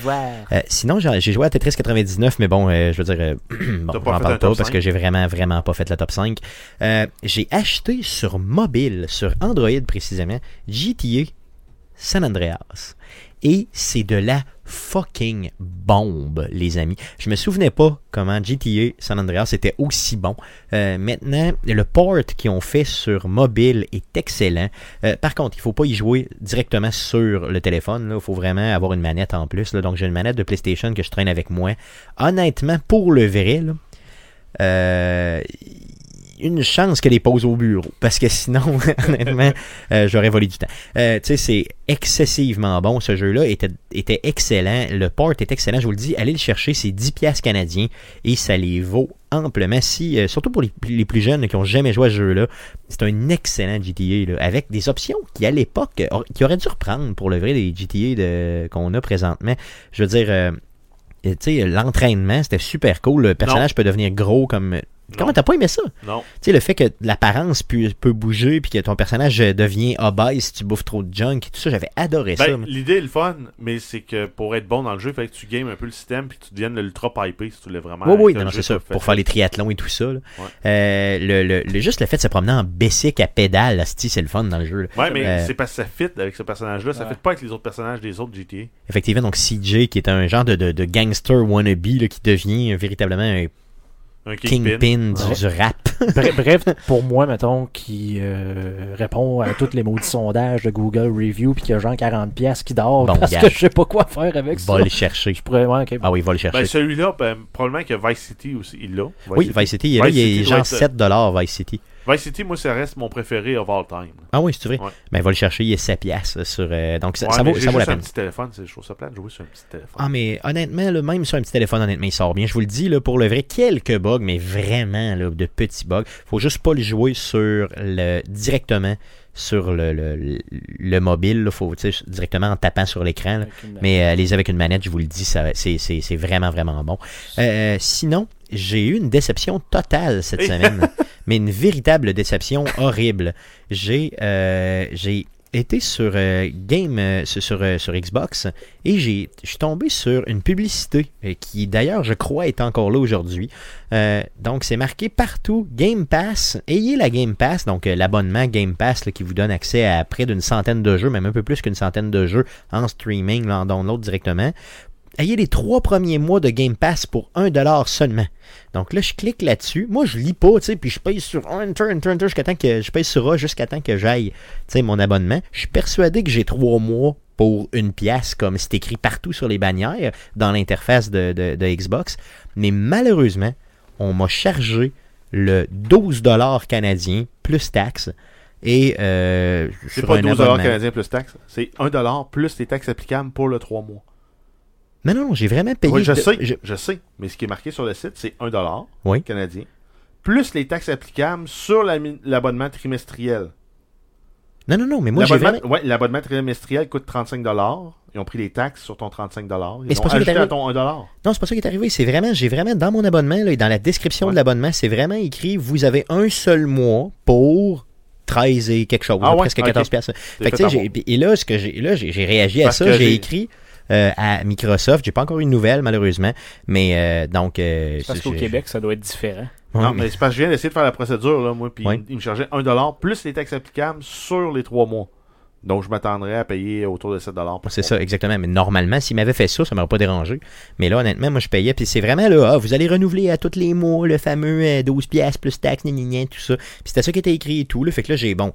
Euh, sinon, j'ai j'ai joué à Tetris 99, mais bon, euh, je veux dire, euh, bon, pas parle pas parce 5? que j'ai vraiment, vraiment pas fait le top 5. Euh, j'ai acheté sur mobile, sur Android précisément, GTA San Andreas. Et c'est de la fucking bombe, les amis. Je me souvenais pas comment GTA San Andreas était aussi bon. Euh, maintenant, le port qu'ils ont fait sur mobile est excellent. Euh, par contre, il faut pas y jouer directement sur le téléphone. Il faut vraiment avoir une manette en plus. Donc, j'ai une manette de PlayStation que je traîne avec moi. Honnêtement, pour le vrai, euh, une chance qu'elle les pose au bureau. Parce que sinon, honnêtement, euh, j'aurais volé du temps. Euh, tu sais, c'est excessivement bon. Ce jeu-là était, était excellent. Le port est excellent. Je vous le dis, allez le chercher. C'est 10 piastres canadiens et ça les vaut amplement. Si, euh, surtout pour les, les plus jeunes qui ont jamais joué à ce jeu-là, c'est un excellent GTA là, avec des options qui, à l'époque, or- qui auraient dû reprendre pour le vrai des GTA de- qu'on a présentement. Je veux dire, euh, tu sais, l'entraînement, c'était super cool. Le personnage peut devenir gros comme. Comment t'as pas aimé ça? Non. Tu sais, le fait que l'apparence peut, peut bouger puis que ton personnage devient obèse si tu bouffes trop de junk et tout ça, j'avais adoré ça. Ben, moi. L'idée est le fun, mais c'est que pour être bon dans le jeu, il fallait que tu games un peu le système puis que tu deviennes l'ultra pipé si tu voulais vraiment. Oui, oui, non, non, c'est ça. Pour faire les triathlons et tout ça. là. Ouais. Euh, le, le- le- juste le fait de se promener en basic à pédale, c'est le fun dans le jeu. là. Ouais, mais Euh, c'est parce que ça fit avec ce personnage-là. Ça Ouais. fit pas avec les autres personnages des autres GTA. Effectivement, donc CJ, qui est un genre de, de, de gangster wannabe là, qui devient véritablement un Un Kingpin. kingpin du, Ouais. du rap. Bref, bref, pour moi, mettons, qui euh, répond à tous les maudits sondages de Google Review, puis qu'il y a genre 40 pièces qui dort Bon, parce que je sais pas quoi faire avec ça. Va le chercher. Je pourrais, ouais, ok. Ah oui, va le chercher. Ben, celui-là, ben, probablement que Vice City aussi, il l'a. oui, Vice City, il est là, Vice il est City genre être- 7$ Vice City. Vice City, moi, ça reste mon préféré of all time. Ah oui, c'est vrai. Ouais. Ben, va le chercher, il est 7 piastres sur. euh, donc, ça, Ouais, ça vaut, ça vaut la juste un peine. petit téléphone, c'est- je trouve ça plate de jouer sur un petit téléphone. Ah, mais honnêtement, là, même sur un petit téléphone, honnêtement, il sort bien. Je vous le dis, là, pour le vrai, quelques bugs, mais vraiment là, de petits bugs. faut juste pas le jouer sur le directement sur le, le, le mobile. Là, faut, directement en tapant sur l'écran. Mais euh, allez-y avec une manette, je vous le dis, ça, c'est, c'est, c'est vraiment, vraiment bon. Euh, sinon, j'ai eu une déception totale cette semaine, mais une véritable déception horrible. J'ai, euh, été sur euh, Game, euh, sur, Xbox, et j'ai, je suis tombé sur une publicité qui, d'ailleurs, je crois, est encore là aujourd'hui. Donc, c'est marqué partout Game Pass. Ayez la Game Pass, donc l'abonnement Game Pass qui vous donne accès à près d'une centaine de jeux, même un peu plus qu'une centaine de jeux en streaming, là, en download directement. Ayez les trois premiers mois de Game Pass pour 1$ seulement. Donc là, je clique là-dessus. Moi, je lis pas, tu sais, puis je paye sur Enter, Enter, Enter jusqu'à temps que je paye sur A jusqu'à temps que j'aille, tu sais, mon abonnement. Je suis persuadé que j'ai trois mois pour une pièce, comme c'est écrit partout sur les bannières dans l'interface de, de- de Xbox. Mais malheureusement, on m'a chargé le 12$ canadien plus taxes. Et euh, c'est pas un 12$ abonnement. canadiens plus taxes, c'est 1$ plus les taxes applicables pour le 3 mois. Non, non, non, j'ai vraiment payé. Oui, je de- sais, je- je sais. Mais ce qui est marqué sur le site, c'est 1$ Oui. canadien, plus les taxes applicables sur l'abonnement trimestriel. Non, non, non, mais moi, j'ai vraiment. ouais, l'abonnement trimestriel coûte 35$. Ils ont pris les taxes sur ton 35$. Mais Ils c'est ont pas ça qui est ajouté à arrivé. ton 1$. Non, c'est pas ça qui est arrivé. C'est vraiment, j'ai vraiment dans mon abonnement, là, et dans la description Ouais. de l'abonnement, c'est vraiment écrit vous avez un seul mois pour 13 et quelque chose, Ah ouais, presque ok. 14 piastres. T'es Fait et là, ce que j'ai, là, j'ai, réagi à ça. j'ai- écrit euh, à Microsoft. J'ai pas encore eu de nouvelles, malheureusement. Mais euh, donc. euh, C'est parce qu'au Québec, ça doit être différent. Non, mais- c'est parce que je viens d'essayer de faire la procédure, là, moi, puis il me chargeait 1$ plus les taxes applicables sur les 3 mois. Donc, je m'attendrais à payer autour de 7$ pour C'est ça, exactement. Mais normalement, s'il m'avait fait ça, ça m'aurait pas dérangé. Mais là, honnêtement, moi, je payais. Puis c'est vraiment là, ah, vous allez renouveler à tous les mois le fameux euh, 12 pièces plus taxes, tout ça. Puis c'était ça qui était écrit et tout. Là. Fait que là, j'ai, bon,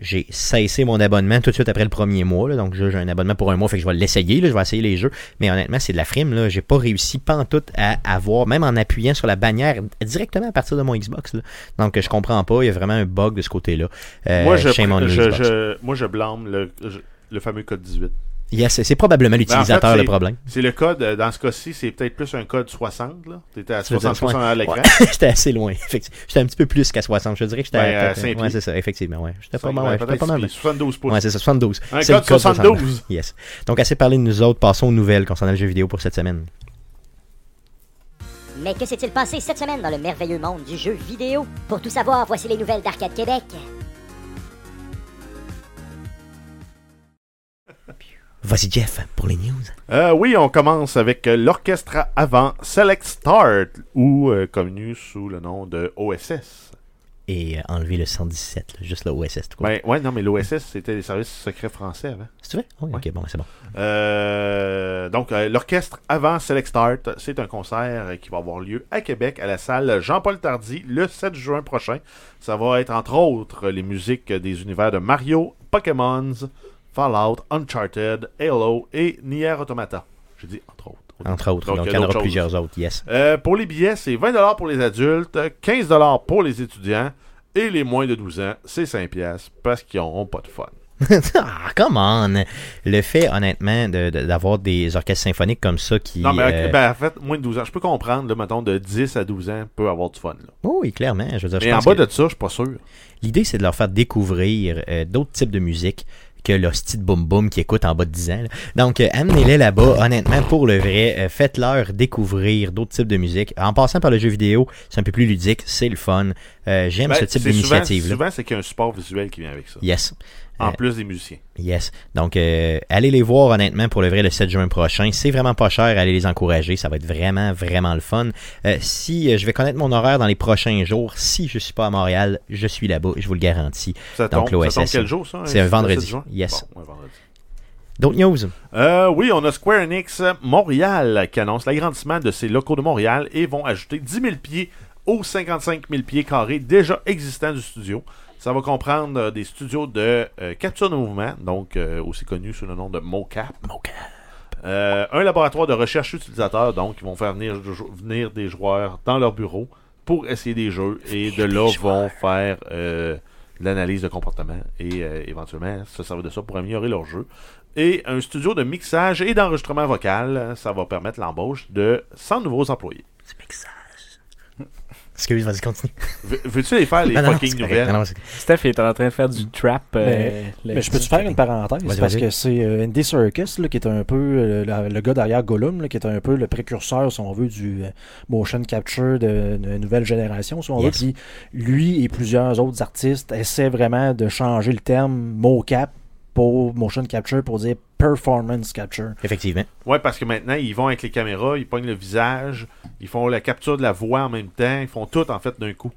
j'ai cessé mon abonnement tout de suite après le premier mois. Là. Donc, j'ai un abonnement pour un mois. Fait que je vais l'essayer. Là. Je vais essayer les jeux. Mais honnêtement, c'est de la frime. Là. J'ai pas réussi pantoute à avoir, même en appuyant sur la bannière directement à partir de mon Xbox. Là. Donc, je comprends pas. Il y a vraiment un bug de ce côté-là. Euh, moi, je, je, moi, je blâme le, le fameux code 18. Yes, c'est probablement l'utilisateur c'est- le problème. C'est le code, euh, dans ce cas-ci, c'est peut-être plus un code 60. là. T'étais à Tu veux dire 60% à l'écran. Ouais. j'étais assez loin. effectivement. J'étais un petit peu plus qu'à 60. Je dirais que j'étais Ben, à à cinq Ouais, c'est ça, effectivement. Ouais. J'étais pas mal. ouais, j'étais pas mal. six pieds, 72 pouces. Ouais, c'est ça, 72. Un code 72. Yes. Donc, assez parlé de nous autres. Passons aux nouvelles concernant le jeu vidéo pour cette semaine. Mais que s'est-il passé cette semaine dans le merveilleux monde du jeu vidéo? Pour tout savoir, voici les nouvelles d'Arcade Québec. Vas-y, Jeff, pour les news. Euh, oui, on commence avec euh, l'orchestre avant Select Start, ou euh, connu sous le nom de OSS. Et euh, enlever le 117, là, juste le OSS. tout. Ben, ouais, non, mais l'OSS, c'était les services secrets français avant. C'est vrai? Oui, ok, bon, c'est bon. Donc, l'orchestre avant Select Start, c'est un concert qui va avoir lieu à Québec, à la salle Jean-Paul Tardy, le 7 juin prochain. Ça va être, entre autres, les musiques des univers de Mario, Pokémon, Fallout, Uncharted, Halo et Nier Automata. J'ai dit entre autres. Entre autres. Donc, Donc, il y en aura plusieurs autres, yes. Euh, pour les billets, c'est 20$ pour les adultes, 15$ pour les étudiants, et les moins de 12 ans, c'est 5$ parce qu'ils n'auront pas de fun. ah, come on! Le fait, honnêtement, de- de- d'avoir des orchestres symphoniques comme ça qui. non, mais euh, ben, en fait, moins de 12 ans, je peux comprendre, là, mettons, de 10 à 12 ans, peut avoir du fun. Là. oh oui, clairement. Je veux dire, je en bas que de ça, je suis pas sûr. L'idée, c'est de leur faire découvrir euh, d'autres types de musique que l'hostie de boom boom qui écoute en bas de 10 ans. là. Donc, euh, amenez-les là-bas, honnêtement, pour le vrai. euh, Faites-leur découvrir d'autres types de musique. En passant par le jeu vidéo, c'est un peu plus ludique, c'est le fun. Euh, J'aime Ben, ce type d'initiative-là. Souvent, c'est qu'il y a un support visuel qui vient avec ça. Yes. En Euh, plus des musiciens. Yes. Donc, euh, allez les voir honnêtement pour le vrai le 7 juin prochain. C'est vraiment pas cher. Allez les encourager. Ça va être vraiment, vraiment le fun. Euh, si je vais connaître mon horaire dans les prochains jours, si je suis pas à Montréal, je suis là-bas. Je vous le garantis. Ça donc, tombe, ça l'OSS, tombe quel jour, ça? c'est un vendredi. 7 juin? Yes. Bon, un vendredi. D'autres news? Euh, oui, on a Square Enix Montréal qui annonce l'agrandissement de ses locaux de Montréal et vont ajouter 10 000 pieds aux 55 000 pieds carrés déjà existants du studio. Ça va comprendre euh, des studios de euh, capture de mouvement, donc euh, aussi connus sous le nom de MoCap. Euh, un laboratoire de recherche utilisateur, donc ils vont faire venir, venir des joueurs dans leur bureau pour essayer des jeux et de là vont faire euh, l'analyse de comportement et euh, éventuellement se servir de ça pour améliorer leur jeu. Et un studio de mixage et d'enregistrement vocal, ça va permettre l'embauche de 100 nouveaux employés. Excuse, vas-y, continue. Veux- Veux-tu les faire les Non, fucking nouvelles? Non, non, c'est- Steph est en train de faire du trap. euh, Mais- le- Mais je peux-tu faire une parenthèse? Vas-y, parce vas-y. que c'est euh, Andy Serkis, là, qui est un peu euh, la- le gars derrière Gollum, là, qui est un peu le précurseur, si on veut, du euh, motion capture de, de nouvelle génération, si on Yes. veut. Puis lui et plusieurs autres artistes essaient vraiment de changer le terme mocap pour motion capture pour dire performance capture. Effectivement. Ouais, parce que maintenant, ils vont avec les caméras, ils pognent le visage, ils font la capture de la voix en même temps, ils font tout en fait d'un coup.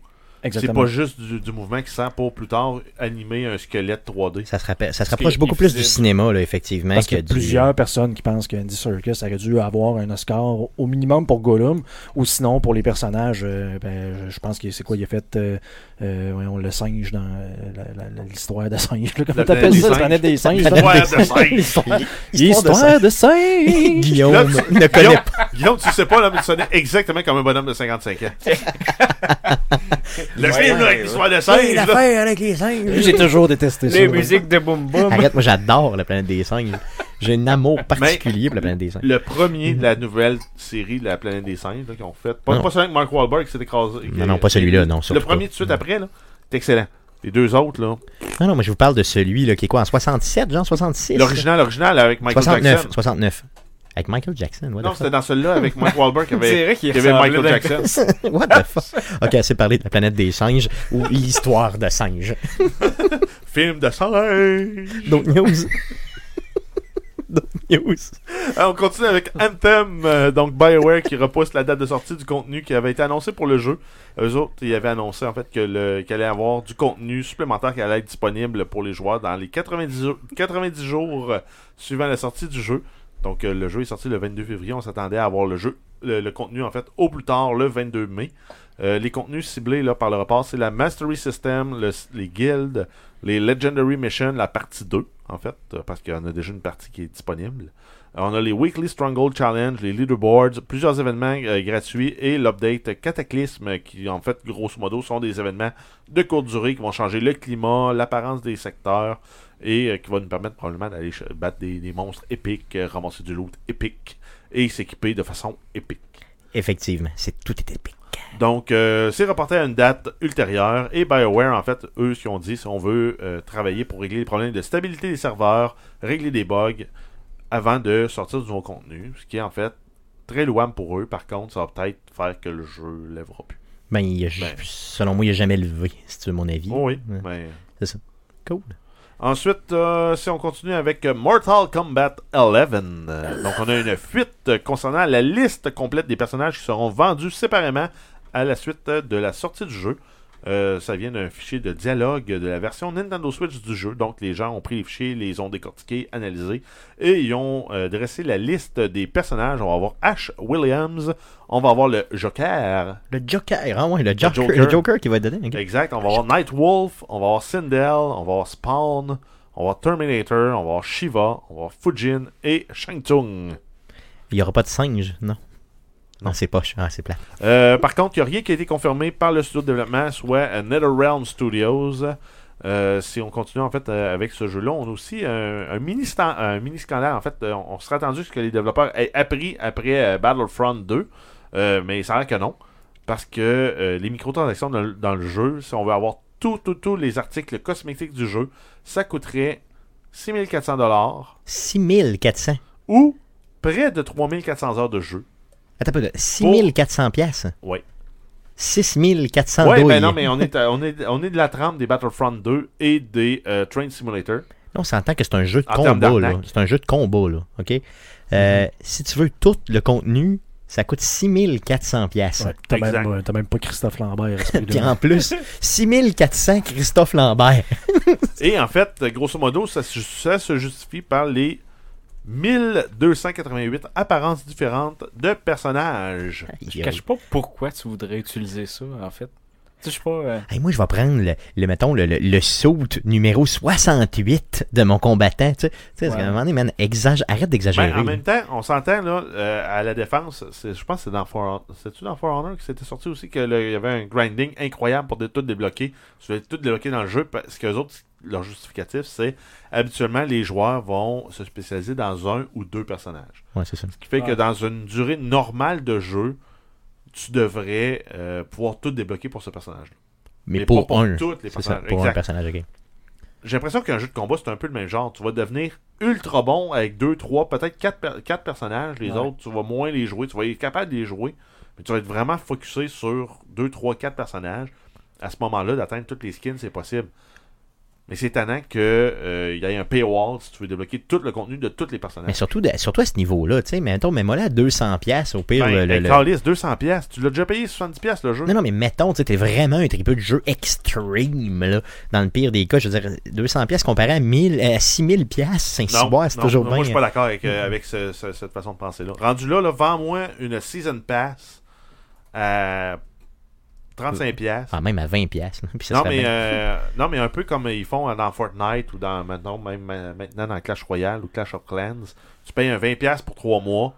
C'est pas juste du, du mouvement qui sert pour plus tard animer un squelette 3D. Ça se, rappelle- ça se Ce rapproche beaucoup plus du cinéma, là, effectivement. Parce que qu'il y a du- plusieurs personnes qui pensent qu'Andy Serkis aurait dû avoir un Oscar au minimum pour Gollum, ou sinon pour les personnages, euh, ben, je- je pense que c'est quoi, il a fait euh, euh, voyons, le singe dans euh, l'histoire de singe. là. Comment t'appelles ça, la planète des singes? L'histoire de singe. L'histoire Histoire de singe! Guillaume Là, ne connaît Guillaume, pas. Guillaume, tu sais pas, là, mais tu sonnais exactement comme un bonhomme de 55 ans. le film, là, avec l'histoire de singe, là. avec les singes. J'ai toujours détesté ça. Les musiques de Boom Boom. Arrête, moi j'adore la planète des singes. J'ai un amour particulier pour la planète des singes. Le premier de la nouvelle série de la planète des singes là, qu'ils ont fait. Pas, Non. pas celui avec Mark Wahlberg qui s'est écrasé. Non, non, pas celui-là, non, Le premier tout de suite après, là, c'est excellent. Les deux autres, là. Non, non, moi je vous parle de celui là, qui est quoi en 67, genre 66 L'original, l'original avec Michael 69, Jackson. 69. Avec Michael Jackson, what Non, c'était dans celui-là avec Mark Wahlberg qui avait, C'est vrai qu'il qui avait Michael Jackson. What the fuck? Ok, c'est parler de la planète des singes ou l'histoire de singes. Film de singe. D'autres news? D'autres news? Alors, on continue avec Anthem, euh, donc BioWare qui repousse la date de sortie du contenu qui avait été annoncé pour le jeu. Eux autres, ils avaient annoncé en fait que le- qu'il allait y avoir du contenu supplémentaire qui allait être disponible pour les joueurs dans les 90, jours- 90 jours suivant la sortie du jeu. Donc euh, le jeu est sorti le 22 février, on s'attendait à avoir le jeu, le, contenu en fait au plus tard le 22 mai. Euh, les contenus ciblés par le report, c'est la Mastery System, le- les guilds, les Legendary Mission, la partie 2 en fait, euh, parce qu'il y en a déjà une partie qui est disponible. Euh, On a les Weekly Stronghold Challenge, les Leaderboards, plusieurs événements euh, gratuits et l'update Cataclysme qui en fait grosso modo sont des événements de courte durée qui vont changer le climat, l'apparence des secteurs et qui va nous permettre probablement d'aller battre des, monstres épiques, ramasser du loot épique et s'équiper de façon épique. Effectivement, c'est tout est épique. Donc, euh, c'est reporté à une date ultérieure. Et BioWare, en fait, eux, ce qu'ils ont dit, c'est on veut euh, travailler pour régler les problèmes de stabilité des serveurs, régler des bugs, avant de sortir du nouveau contenu. Ce qui est, en fait, très louable pour eux. Par contre, ça va peut-être faire que le jeu lèvera plus. Ben, il a- Ben. selon moi, il n'a jamais levé, si tu veux mon avis. Oh oui, Ouais. mais... C'est ça. Cool. Ensuite, euh, si on continue avec Mortal Kombat 11, euh, donc on a une fuite concernant la liste complète des personnages qui seront vendus séparément à la suite de la sortie du jeu. Euh, ça vient d'un fichier de dialogue de la version Nintendo Switch du jeu. Donc les gens ont pris les fichiers, les ont décortiqués, analysés et ils ont euh, dressé la liste des personnages. On va avoir Ash Williams, on va avoir le Joker, Le Joker, ah ouais, le Joker, Joker. le Joker qui va être dedans. ok. Exact. On va avoir Nightwolf, on va avoir Sindel, on va avoir Spawn, on va avoir Terminator, on va avoir Shiva, on va avoir Fujin et Shang Tsung. Il n'y aura pas de singe, non? Non. C'est pas ah, c'est plat. Euh, par contre, il n'y a rien qui a été confirmé par le studio de développement, soit euh, NetherRealm Studios. Euh, si on continue en fait euh, avec ce jeu-là, on a aussi un, un mini un mini scandale. En fait, on serait attendu que les développeurs aient appris après Battlefront 2, euh, mais ça a l'air que non, parce que les microtransactions dans, le- dans le jeu, si on veut avoir tous tous tous les articles cosmétiques du jeu, ça coûterait 6400 dollars 6400. ou près de 3400 heures de jeu. Attends un peu, 6400 pièces. Ouais. 6400 Ouais, douilles. ben non, mais on est, on, est, on est de la trempe des Battlefront 2 et des euh, Train Simulator. Là, on s'entend que c'est un jeu de En termes combat. C'est un jeu de combat, là. OK? Euh, Si tu veux tout le contenu, ça coûte 6400 pièces. Ouais, t'as, Exact. même, euh, t'as même pas Christophe Lambert. Puis en plus, 6400 Christophe Lambert. Et en fait, grosso modo, ça, ça se justifie par les 1288 apparences différentes de personnages. Je cache pas pourquoi tu voudrais utiliser ça, en fait. Tu sais, je sais pas. euh, Hey, moi, je vais prendre le, le, mettons, le, le, le saut numéro 68 de mon combattant. Tu sais, un moment donné, man, exagère, arrête d'exagérer. Ben, en même temps, on s'entend là euh, à la défense. Je pense que c'est dans For C'est-tu dans For Honor que c'était sorti aussi qu'il y avait un grinding incroyable pour de, tout débloquer? Tu voulais tout débloquer dans le jeu parce que les autres, leur justificatif, c'est habituellement les joueurs vont se spécialiser dans un ou deux personnages. Ouais, c'est ça. Ce qui fait que dans une durée normale de jeu, tu devrais euh, pouvoir tout débloquer pour ce personnage-là. Mais, Mais pour, un. les ça, pour un personnage, ok. J'ai l'impression qu'un jeu de combat, c'est un peu le même genre. Tu vas devenir ultra bon avec deux, trois, peut-être quatre, per- quatre personnages. Les Ouais. autres, tu vas moins les jouer. Tu vas être capable de les jouer. Mais tu vas être vraiment focusé sur deux, trois, quatre personnages. À ce moment-là, d'atteindre toutes les skins, c'est possible. Mais c'est étonnant qu'il y ait un paywall si tu veux débloquer tout le contenu de tous les Mais personnages. surtout, de- surtout à ce niveau-là, tu sais, mettons, mets-moi là à 200 pièces au pire. Ben, le- le- Callis, 200$, piastres. tu l'as déjà payé 70$ piastres, le jeu. Non, non, mais mettons, tu sais, t'es vraiment un tripeux de jeu extreme, là. Dans le pire des cas, je veux dire, 200 pièces comparé à 1000, à 6000 pièces, c'est Non, bois, c'est non, toujours non, bien. Moi, je suis pas d'accord avec, euh, avec ce- ce- cette façon de penser-là. Rendu là, là vends-moi une Season Pass à 35$. piastres. Ah, même à 20 pièces. Non, mais, euh, non, mais un peu comme ils font dans Fortnite ou dans maintenant, même euh, maintenant dans Clash Royale ou Clash of Clans. Tu payes un 20$ piastres pour 3 mois,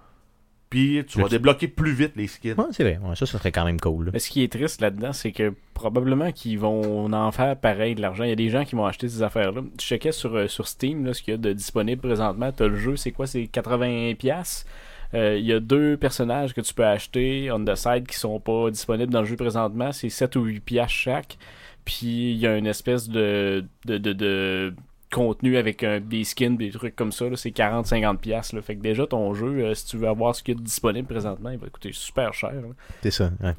puis tu Le- vas débloquer plus vite les skins. Ouais, c'est vrai. Ouais, ça, ça serait quand même cool. là. Mais ce qui est triste là-dedans, c'est que probablement qu'ils vont en faire pareil de l'argent. Il y a des gens qui vont acheter ces affaires-là. Je checkais sur, euh, sur Steam là, ce qu'il y a de disponible présentement. T'as le jeu, c'est quoi? C'est 80$. Euh, Il y a deux personnages que tu peux acheter on the side qui sont pas disponibles dans le jeu présentement. C'est 7 ou 8 piastres chaque. Puis il y a une espèce de, de, de, de contenu avec un, des skins, des trucs comme ça. C'est 40-50$. piastres, là. Fait que déjà, ton jeu, euh, si tu veux avoir ce qu'il y a de disponible présentement, il va coûter super cher. C'est ça. Ouais,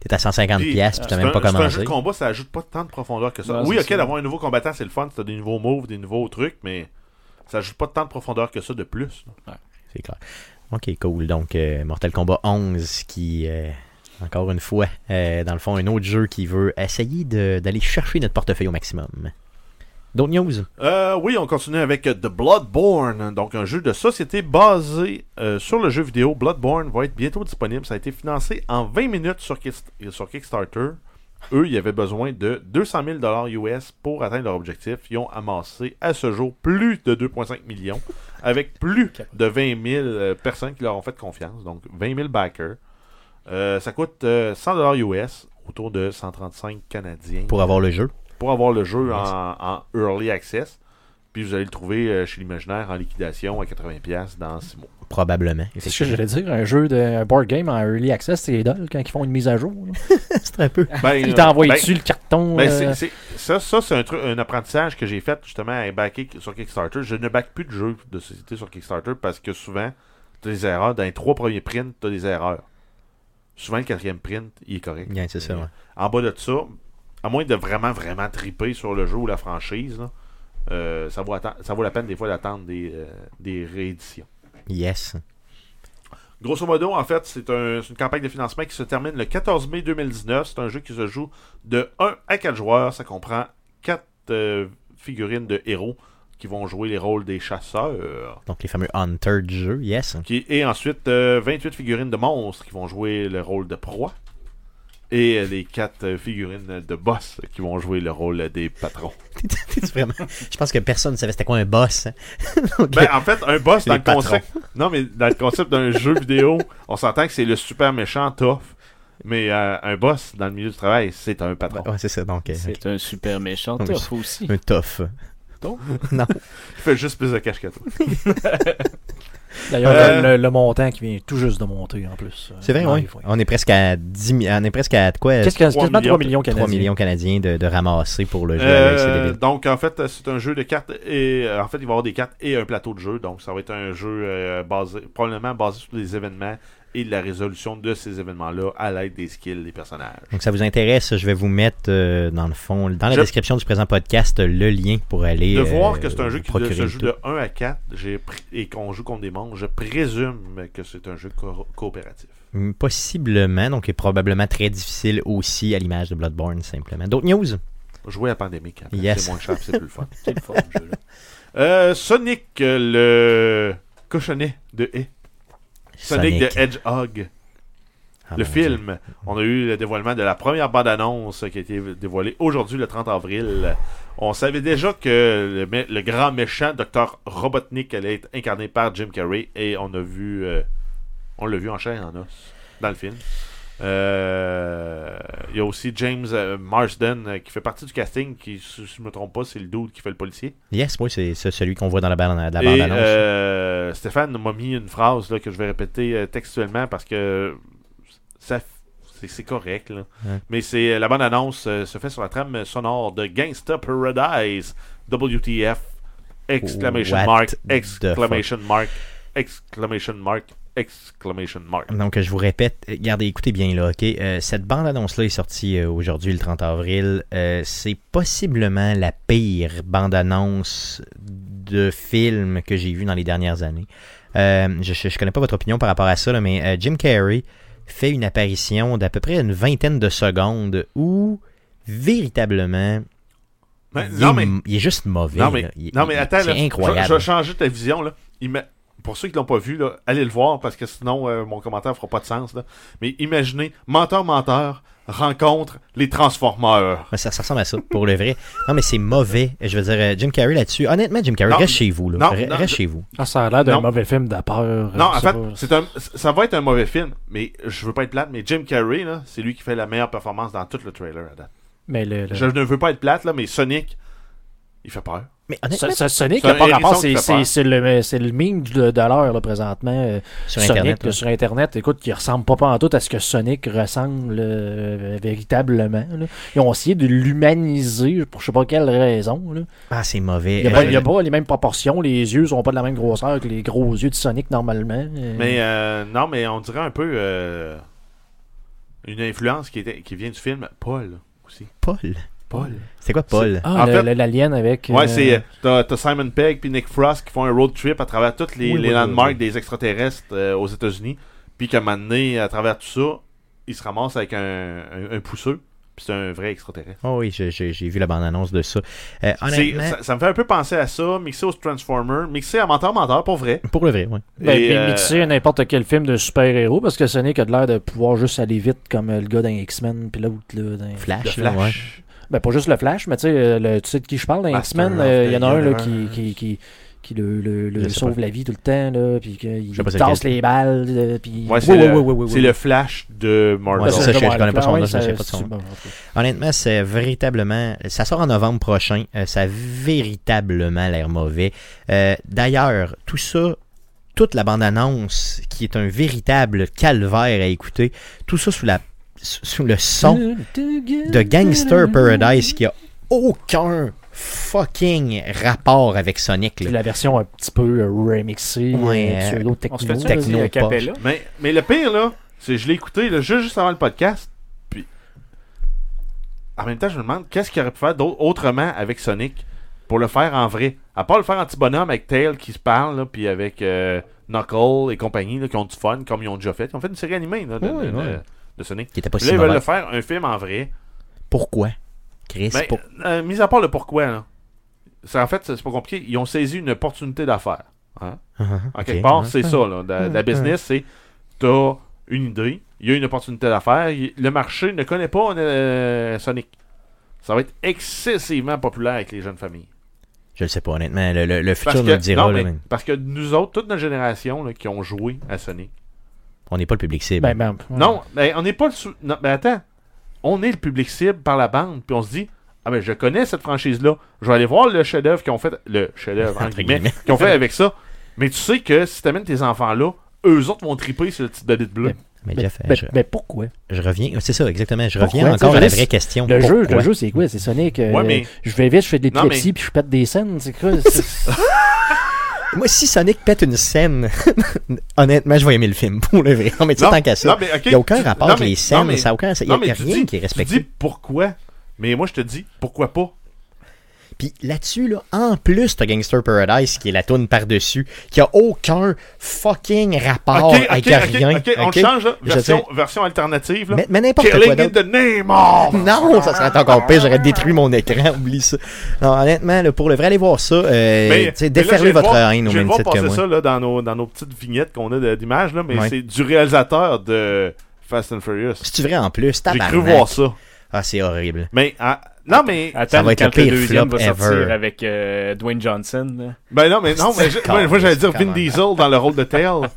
T'es à 150 Puis, pièces, puis t'as même un, pas c'est un jeu commencé. de combat, ça ajoute pas tant de profondeur que ça. Non, oui, ok, d'avoir un nouveau combattant, c'est le fun, t'as des nouveaux moves, des nouveaux trucs, mais ça ajoute pas tant de profondeur que ça de plus. C'est clair. Ok, cool. Donc, euh, Mortal Kombat 11 qui, euh, encore une fois, euh, dans le fond, un autre jeu qui veut essayer d'aller chercher notre portefeuille au maximum. D'autres news? Oui, on continue avec The Bloodborne, donc un jeu de société basé sur le jeu vidéo. Bloodborne va être bientôt disponible. Ça a été financé en 20 minutes sur Kickstarter. Eux, ils avaient besoin de 200 000 US pour atteindre leur objectif. Ils ont amassé à ce jour plus de 2,5 millions avec plus de 20 000 euh, personnes qui leur ont fait confiance. Donc 20 000 backers. Euh, ça coûte euh, 100 US, autour de 135 canadiens Pour avoir le jeu. pour avoir le jeu en early access. Puis vous allez le trouver euh, chez l'imaginaire en liquidation à 80$ dans 6 mois. Probablement. C'est ce que j'allais dire. Un jeu de board game en early access, c'est idole quand ils font une mise à jour. C'est un peu. Ben, Ils euh, t'envoient ben, dessus le carton. ben, euh, ça, ça c'est un, truc- un apprentissage que j'ai fait justement à backer sur Kickstarter. Je ne back plus de jeux de société sur Kickstarter parce que souvent, tu as des erreurs. Dans les trois premiers prints, tu as des erreurs. Souvent, le quatrième print, il est correct. Yeah, c'est ça, ouais. En bas de ça, à moins de vraiment, vraiment triper sur le jeu ou la franchise, là, euh, ça, vaut atten- ça vaut la peine des fois d'attendre des, euh, des rééditions. Yes. Grosso modo, en fait, c'est un- c'est une campagne de financement qui se termine le 14 mai 2019. C'est un jeu qui se joue de 1 à 4 joueurs. Ça comprend 4 figurines de héros qui vont jouer les rôles des chasseurs. Donc, les fameux Hunter du jeu. Yes. Qui, et ensuite, euh, 28 figurines de monstres qui vont jouer le rôle de proie. Et les quatre euh, figurines de boss qui vont jouer le rôle des patrons. Vraiment- Je pense que personne ne savait c'était quoi un boss. hein. Donc, Ben, en fait, un boss dans le concept. Non, mais dans le concept d'un jeu vidéo, on s'entend que c'est le super méchant tough. Mais euh, un boss dans le milieu du travail, c'est un patron. ouais, c'est ça. Donc, euh, C'est un super méchant tough aussi. un tough. Donc? non. Il fait juste plus de cash que toi. D'ailleurs, Euh, le, le montant qui vient tout juste de monter en plus. C'est vrai, Ouais, oui. On est presque à 10 mi- on est presque à quoi? Qu'est-ce que c'est 3 quasiment 3 millions, millions 3 canadiens. millions canadiens de, de ramasser pour le jeu Euh, avec donc, en fait, c'est un jeu de cartes et. euh, en fait, il va y avoir des cartes et un plateau de jeu. Donc, ça va être un jeu euh, basé, probablement basé sur des événements et de la résolution de ces événements-là à l'aide des skills des personnages. Donc ça vous intéresse, je vais vous mettre euh, dans le fond, dans la Je- description du présent podcast, le lien pour aller De euh, voir que c'est un jeu qui se joue de 1 à 4 j'ai pr- et qu'on joue contre des monstres, je présume que c'est un jeu co- coopératif. Hum, Possiblement, donc est probablement très difficile aussi à l'image de Bloodborne simplement. D'autres news? Jouer à Pandémique, après, Yes. c'est moins cher, c'est plus le fun. C'est le fun, ce jeu-là. Euh, Sonic, euh, le cochonnet de haie. Sonic, the Hedgehog. Ah, le film. On a eu le dévoilement de la première bande-annonce qui a été dévoilée aujourd'hui, le 30 avril. On savait déjà que le grand méchant Dr. Robotnik allait être incarné par Jim Carrey et on a vu, euh, on l'a vu en chair et en os dans le film. Euh, Il y a aussi James euh, Marsden euh, qui fait partie du casting, qui, si je ne me trompe pas, c'est le dude qui fait le policier. Yes, oui, c'est celui qu'on voit dans la, bande- la Et bande-annonce. euh, Stéphane m'a mis une phrase là, que je vais répéter textuellement parce que ça, c'est, correct. là. Ouais. Mais c'est la bande-annonce euh, se fait sur la trame sonore de Gangsta Paradise. WTF! Exclamation What mark! Exclamation mark! Exclamation mark! Exclamation mark! Donc, je vous répète, regardez, écoutez bien là, ok? Euh, cette bande-annonce-là est sortie euh, aujourd'hui, le 30 avril. Euh, c'est possiblement la pire bande-annonce de film que j'ai vu dans les dernières années. Je, ne connais pas votre opinion par rapport à ça, là, mais Jim Carrey fait une apparition d'à peu près une vingtaine de secondes où, véritablement, il, non, est, mais, il est juste mauvais. non, mais. Il- non, mais attends, c'est là, je- incroyable. Je, vais changer ta vision. Là. Il met- Pour ceux qui l'ont pas vu, là, allez le voir parce que sinon euh, mon commentaire fera pas de sens. Là. Mais imaginez, menteur, menteur rencontre les Transformers. Ça, ça ressemble à ça, pour le vrai. Non, mais c'est mauvais. Je veux dire, euh, Jim Carrey là-dessus. Honnêtement, Jim Carrey, Non, reste chez vous. Là. non, Re- non, reste je- chez vous. Ah, ça a l'air d'un Non. mauvais film de peur. Non, en fait, pas. c'est un, ça va être un mauvais film, mais je veux pas être plate, mais Jim Carrey, là, c'est lui qui fait la meilleure performance dans tout le trailer à date. Mais le, le- Je ne veux pas être plate, là, mais Sonic, il fait peur. Mais honnêtement, ce Sonic C'est pas rapport, c'est le, c'est le meme de, de l'heure là, présentement. euh, sur Sonic Internet, là, sur Internet, écoute, qui ressemble pas, pas en tout à ce que Sonic ressemble euh, véritablement. là. Ils ont essayé de l'humaniser pour je sais pas quelle raison. là. ah, c'est mauvais. Il n'y a, Euh, pas- il y a pas les mêmes proportions, les yeux sont pas de la même grosseur que les gros yeux de Sonic normalement. Mais euh, non, mais on dirait un peu euh, une influence qui, était, qui vient du film Paul aussi. Paul? Paul. C'est quoi Paul? Ah, en le- fait- le- l'alien avec. Ouais, euh, c'est. T'as, t'as Simon Pegg puis Nick Frost qui font un road trip à travers toutes les, Oui, les oui, landmarks oui, oui. des extraterrestres euh, aux États-Unis. Puis qu'à un moment donné, à travers tout ça, ils se ramassent avec un, un, un pousseux. Puis c'est un vrai extraterrestre. Oh oui, je- je- j'ai vu la bande-annonce de ça. Euh, C'est- honnêtement, ça, ça me fait un peu penser à ça, mixé aux Transformers, mixé à Menteur Menteur, pour vrai. pour le vrai, ouais. Ben, Et, puis euh, mixer à n'importe quel film de super-héros, parce que Sonic a de l'air de pouvoir juste aller vite comme euh, le gars d'un X-Men, puis l'autre là. dans- de Flash, là, ouais. Flash. Ben, pas juste le Flash, mais tu sais, euh, le- tu sais de qui je parle dans X-Men, euh, il y en a the un là, qui, qui, qui, qui le, le, sauve pas. la vie tout le temps, là, puis qu'il tasse les balles, euh, puis... Ouais, c'est Oui, le, oui, oui, oui, oui, c'est oui. le Flash de Marvel. Ouais, c'est ça, je- je connais pas son nom, Ouais, je sais ça- pas de son c'est nom. bon, en tout cas. Honnêtement, c'est véritablement. Ça sort en novembre prochain. Euh, ça a véritablement l'air mauvais. Euh, D'ailleurs, tout ça, toute la bande-annonce, qui est un véritable calvaire à écouter, tout ça sous, la, sous le son de Gangster Paradise qui a aucun fucking rapport avec Sonic. Là. la version un petit peu euh, remixée, Ouais, euh, pseudo-techno. On se fait ça Techno. Capella. Mais, mais le pire, là, c'est que je l'ai écouté là, juste, juste avant le podcast. Puis, en même temps, je me demande qu'est-ce qu'il aurait pu faire d'autre- autrement avec Sonic pour le faire en vrai? À part le faire en petit bonhomme avec Tail qui se parle, là, puis avec euh, Knuckle et compagnie là, qui ont du fun, comme ils ont déjà fait. Ils ont fait une série animée là, de, de- ouais. De Sonic. Qui était pas Puis si là, ils veulent mauvais. le faire un film en vrai. Pourquoi? Chris, Ben, pour- euh, mis à part le pourquoi, là. C'est, en fait, c'est pas compliqué. Ils ont saisi une opportunité d'affaires. Hein? En Ok, quelque part, ouais. c'est ça. Là. La business, c'est t'as une idée, il y a une opportunité d'affaires. Le marché ne connaît pas euh, Sonic. Ça va être excessivement populaire avec les jeunes familles. Je le sais pas, honnêtement. Le, le- le Parce futur nous le dira. non, mais parce que nous autres, toute notre génération là, qui ont joué à Sonic. On n'est pas le public cible. Ben, ben, ouais. Non, mais on n'est pas le. sou- Non, mais attends. On est le public cible par la bande, puis on se dit Ah, ben je connais cette franchise-là. Je vais aller voir le chef-d'œuvre qu'ils ont fait. Le chef-d'œuvre, entre Entre guillemets, guillemets. qu'ils ont fait avec ça. Mais tu sais que si t'amènes tes enfants là, eux autres vont triper sur le titre de lit bleu. Mais- mais Ben, Jeff, ben, je, ben, pourquoi? Je reviens. C'est ça, exactement. Je Pourquoi? reviens Tu encore à la vraie question. Le jeu, le jeu c'est quoi? C'est Sonic. euh, Ouais, mais- Je vais vite, je fais de l'épilepsie mais- puis je pète des scènes. C'est quoi? c'est- Moi, si Sonic pète une scène, honnêtement, je vais aimer le film. Pour le vrai. Non, mais tu tant qu'à ça. Il n'y a aucun tu- rapport avec les scènes. mais- ça a aucun, il n'y a, mais y a tu rien dis, qui est tu respecté. dis pourquoi. Mais moi, je te dis pourquoi pas. Puis là-dessus, là, en plus, t'as Gangster Paradise qui est la toune par-dessus, qui a aucun fucking rapport avec rien. ok, on change, là. Version, alternative, là. Mais, mais n'importe quoi in the name of. Non, ça serait encore pire, j'aurais détruit mon écran, oublie ça. Non, honnêtement, là, pour le vrai, allez voir ça. Euh, Mais- déferlez votre voir- haine au même titre que moi. ça là, dans, nos, dans nos petites vignettes qu'on a d'images, mais Ouais. c'est du réalisateur de Fast and Furious. C'est vrai en plus, J'ai cru voir ça. Ah, c'est horrible. Mais, ah, non, mais. Attends, va être quand le pire deuxième flop va sortir ever. avec euh, Dwayne Johnson. là. Ben non, mais non, mais je- moi, moi, j'allais dire Vin? Diesel dans le rôle de Tail.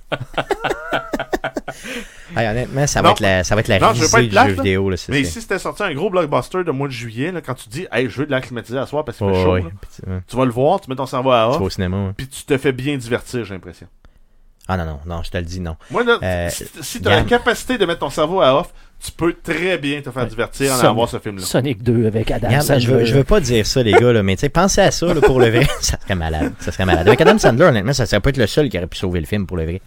Hey, honnêtement, ça va, Non. être la, ça va être la Non, je veux pas risée être du plate, jeu là. vidéo. Là, Mais ça. si c'était sorti un gros blockbuster de mois de juillet, là, quand tu dis, hey, je veux de l'air climatisé à soir parce qu'il fait Ouais, chaud, tu- ouais. tu vas le voir, tu mets ton cerveau à Tu vas off, au cinéma. ouais. puis tu te fais bien divertir, j'ai l'impression. Ah non, non, non, je te le dis, non. Moi, là, Euh, si, tu as la capacité de mettre ton cerveau à off, tu peux très bien te faire divertir en allant voir ce film-là. Sonic 2 avec Adam Regarde, Sandler. je, veux, je veux pas dire ça, les gars, là, mais tu sais, pensez à ça là, pour le vrai. ça serait malade. Ça serait malade. Avec Adam Sandler, honnêtement, ça serait pas être le seul qui aurait pu sauver le film pour le vrai.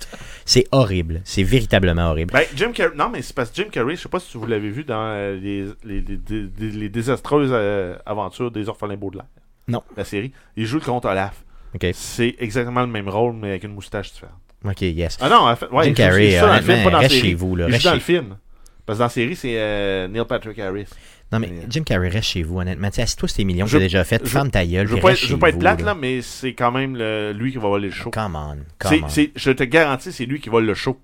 C'est horrible. C'est véritablement horrible. Ben, Jim Carrey, non, mais c'est parce que Jim Carrey, je sais pas si vous l'avez vu dans euh, les, les, les, les- les désastreuses euh, aventures des orphelins Baudelaire. Non. La série. Il joue le comte Olaf. Ok, C'est exactement le même rôle, mais avec une moustache différente. ok, yes. Ah non, en fait, ouais, Jim il joue- il Carrey, joue ça dans le film, honnêtement, pas dans reste série. chez vous. Là, il joue dans le film. Parce que dans la série, c'est euh, Neil Patrick Harris. Non, mais Mais- Jim Carrey, reste chez vous, honnêtement. Tu sur tes millions que Je- t'as déjà fait, je- ferme ta gueule, Je veux pas, je veux pas être vous, plate, là. mais c'est quand même le- lui qui va voler le show. Come on, C'est- come on. c'est- je te garantis, c'est lui qui vole le show.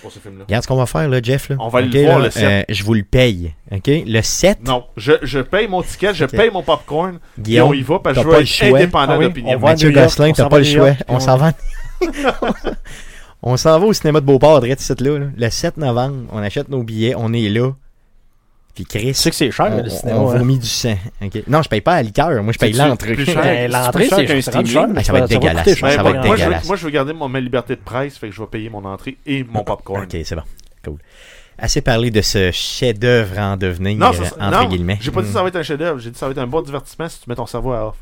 Pour ce film-là. Regarde ce qu'on va faire, là, Jeff. Là. On va le voir, là, le sept. euh, je vous le paye. OK? Le 7, Non, je, je paye mon ticket, je paye mon popcorn, et on y va parce que je veux le être choix. indépendant Ah oui, d'opinion. on va à Mathieu Gosselin, t'as pas le choix. On- s'en va. on s'en va au cinéma de Beauport, direct ici, là, là. Le 7 novembre, on achète nos billets, on est là. Puis Chris, Tu sais que c'est cher, on, le cinéma. on hein? vomit du sang. Non, je paye pas à liqueur, moi je paye l'entrée. Ben, L'entrée, C'est rendu streaming. Ah, ça va être dégueulasse. Ça Ben, va moi, être moi, je veux, dégueulasse. moi, je veux garder mon, ma liberté de presse, fait que je vais payer mon entrée et mon popcorn. OK, c'est bon. Cool. Assez parlé de ce chef-d'œuvre en devenir, Non, ça- entre non, guillemets. j'ai pas dit que ça va être un chef-d'œuvre, j'ai dit que ça va être un bon divertissement si tu mets ton cerveau à off.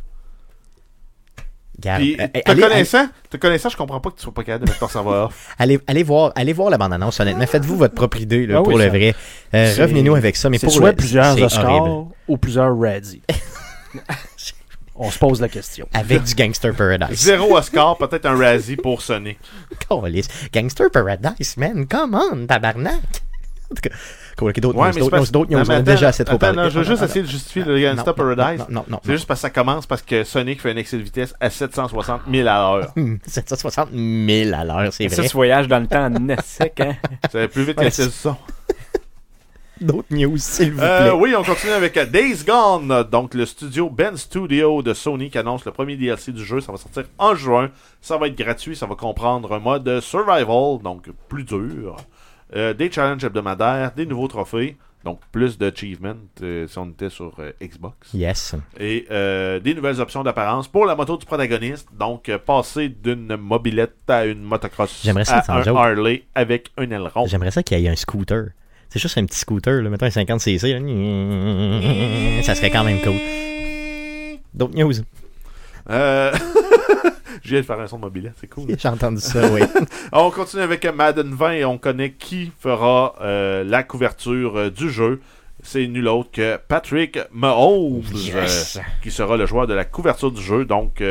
Garde, Puis, euh, te allez- connaissant, te connaissant, je comprends pas que tu sois pas capable de mettre ton off. Allez, allez voir, allez voir la bande-annonce, honnêtement. Faites-vous votre propre idée là, Ah pour oui, le ça- vrai. Euh, Revenez-nous avec ça, mais pour soit le, plusieurs Oscars horrible. ou plusieurs Razzie. On se pose la question. Avec du Gangster Paradise. Zéro Oscar, peut-être un Razzie pour Sonic. Gangster Paradise, man. Come on, tabarnak. En tout cas, cool, ok, d'autres Ouais, d'autres c'est On déjà assez trop attends, parlé. non, je veux juste essayer de justifier le non, Paradise. Non, non, non. C'est juste parce que ça commence parce que Sonic fait un excès de vitesse à 760 000 à l'heure. Hmm, 760 000 à l'heure, c'est Ça, vrai. tu voyages dans le temps en sec, hein? Ça va plus vite que le son. D'autres news, s'il vous plaît. Euh, oui, on continue avec euh, Days Gone, donc le studio Ben Studio de Sony qui annonce le premier DLC du jeu. Ça va sortir en juin. Ça va être gratuit. Ça va comprendre un mode survival, donc plus dur. Euh, des challenges hebdomadaires, des nouveaux trophées, donc plus d'achievements euh, si on était sur euh, Xbox. Yes. Et euh, des nouvelles options d'apparence pour la moto du protagoniste. Donc, passer d'une mobilette à une motocross J'aimerais ça, à un joke. Harley avec un aileron. J'aimerais ça qu'il y ait un scooter. C'est juste un petit scooter, là, mettons un 50cc. là. Ça serait quand même cool. D'autres news. Euh... Je viens de faire un son de mobilette, c'est cool. J'ai entendu ça, oui. On continue avec Madden 20 et on connaît qui fera euh, la couverture euh, du jeu. C'est nul autre que Patrick Mahomes, Yes. euh, qui sera le joueur de la couverture du jeu. Donc,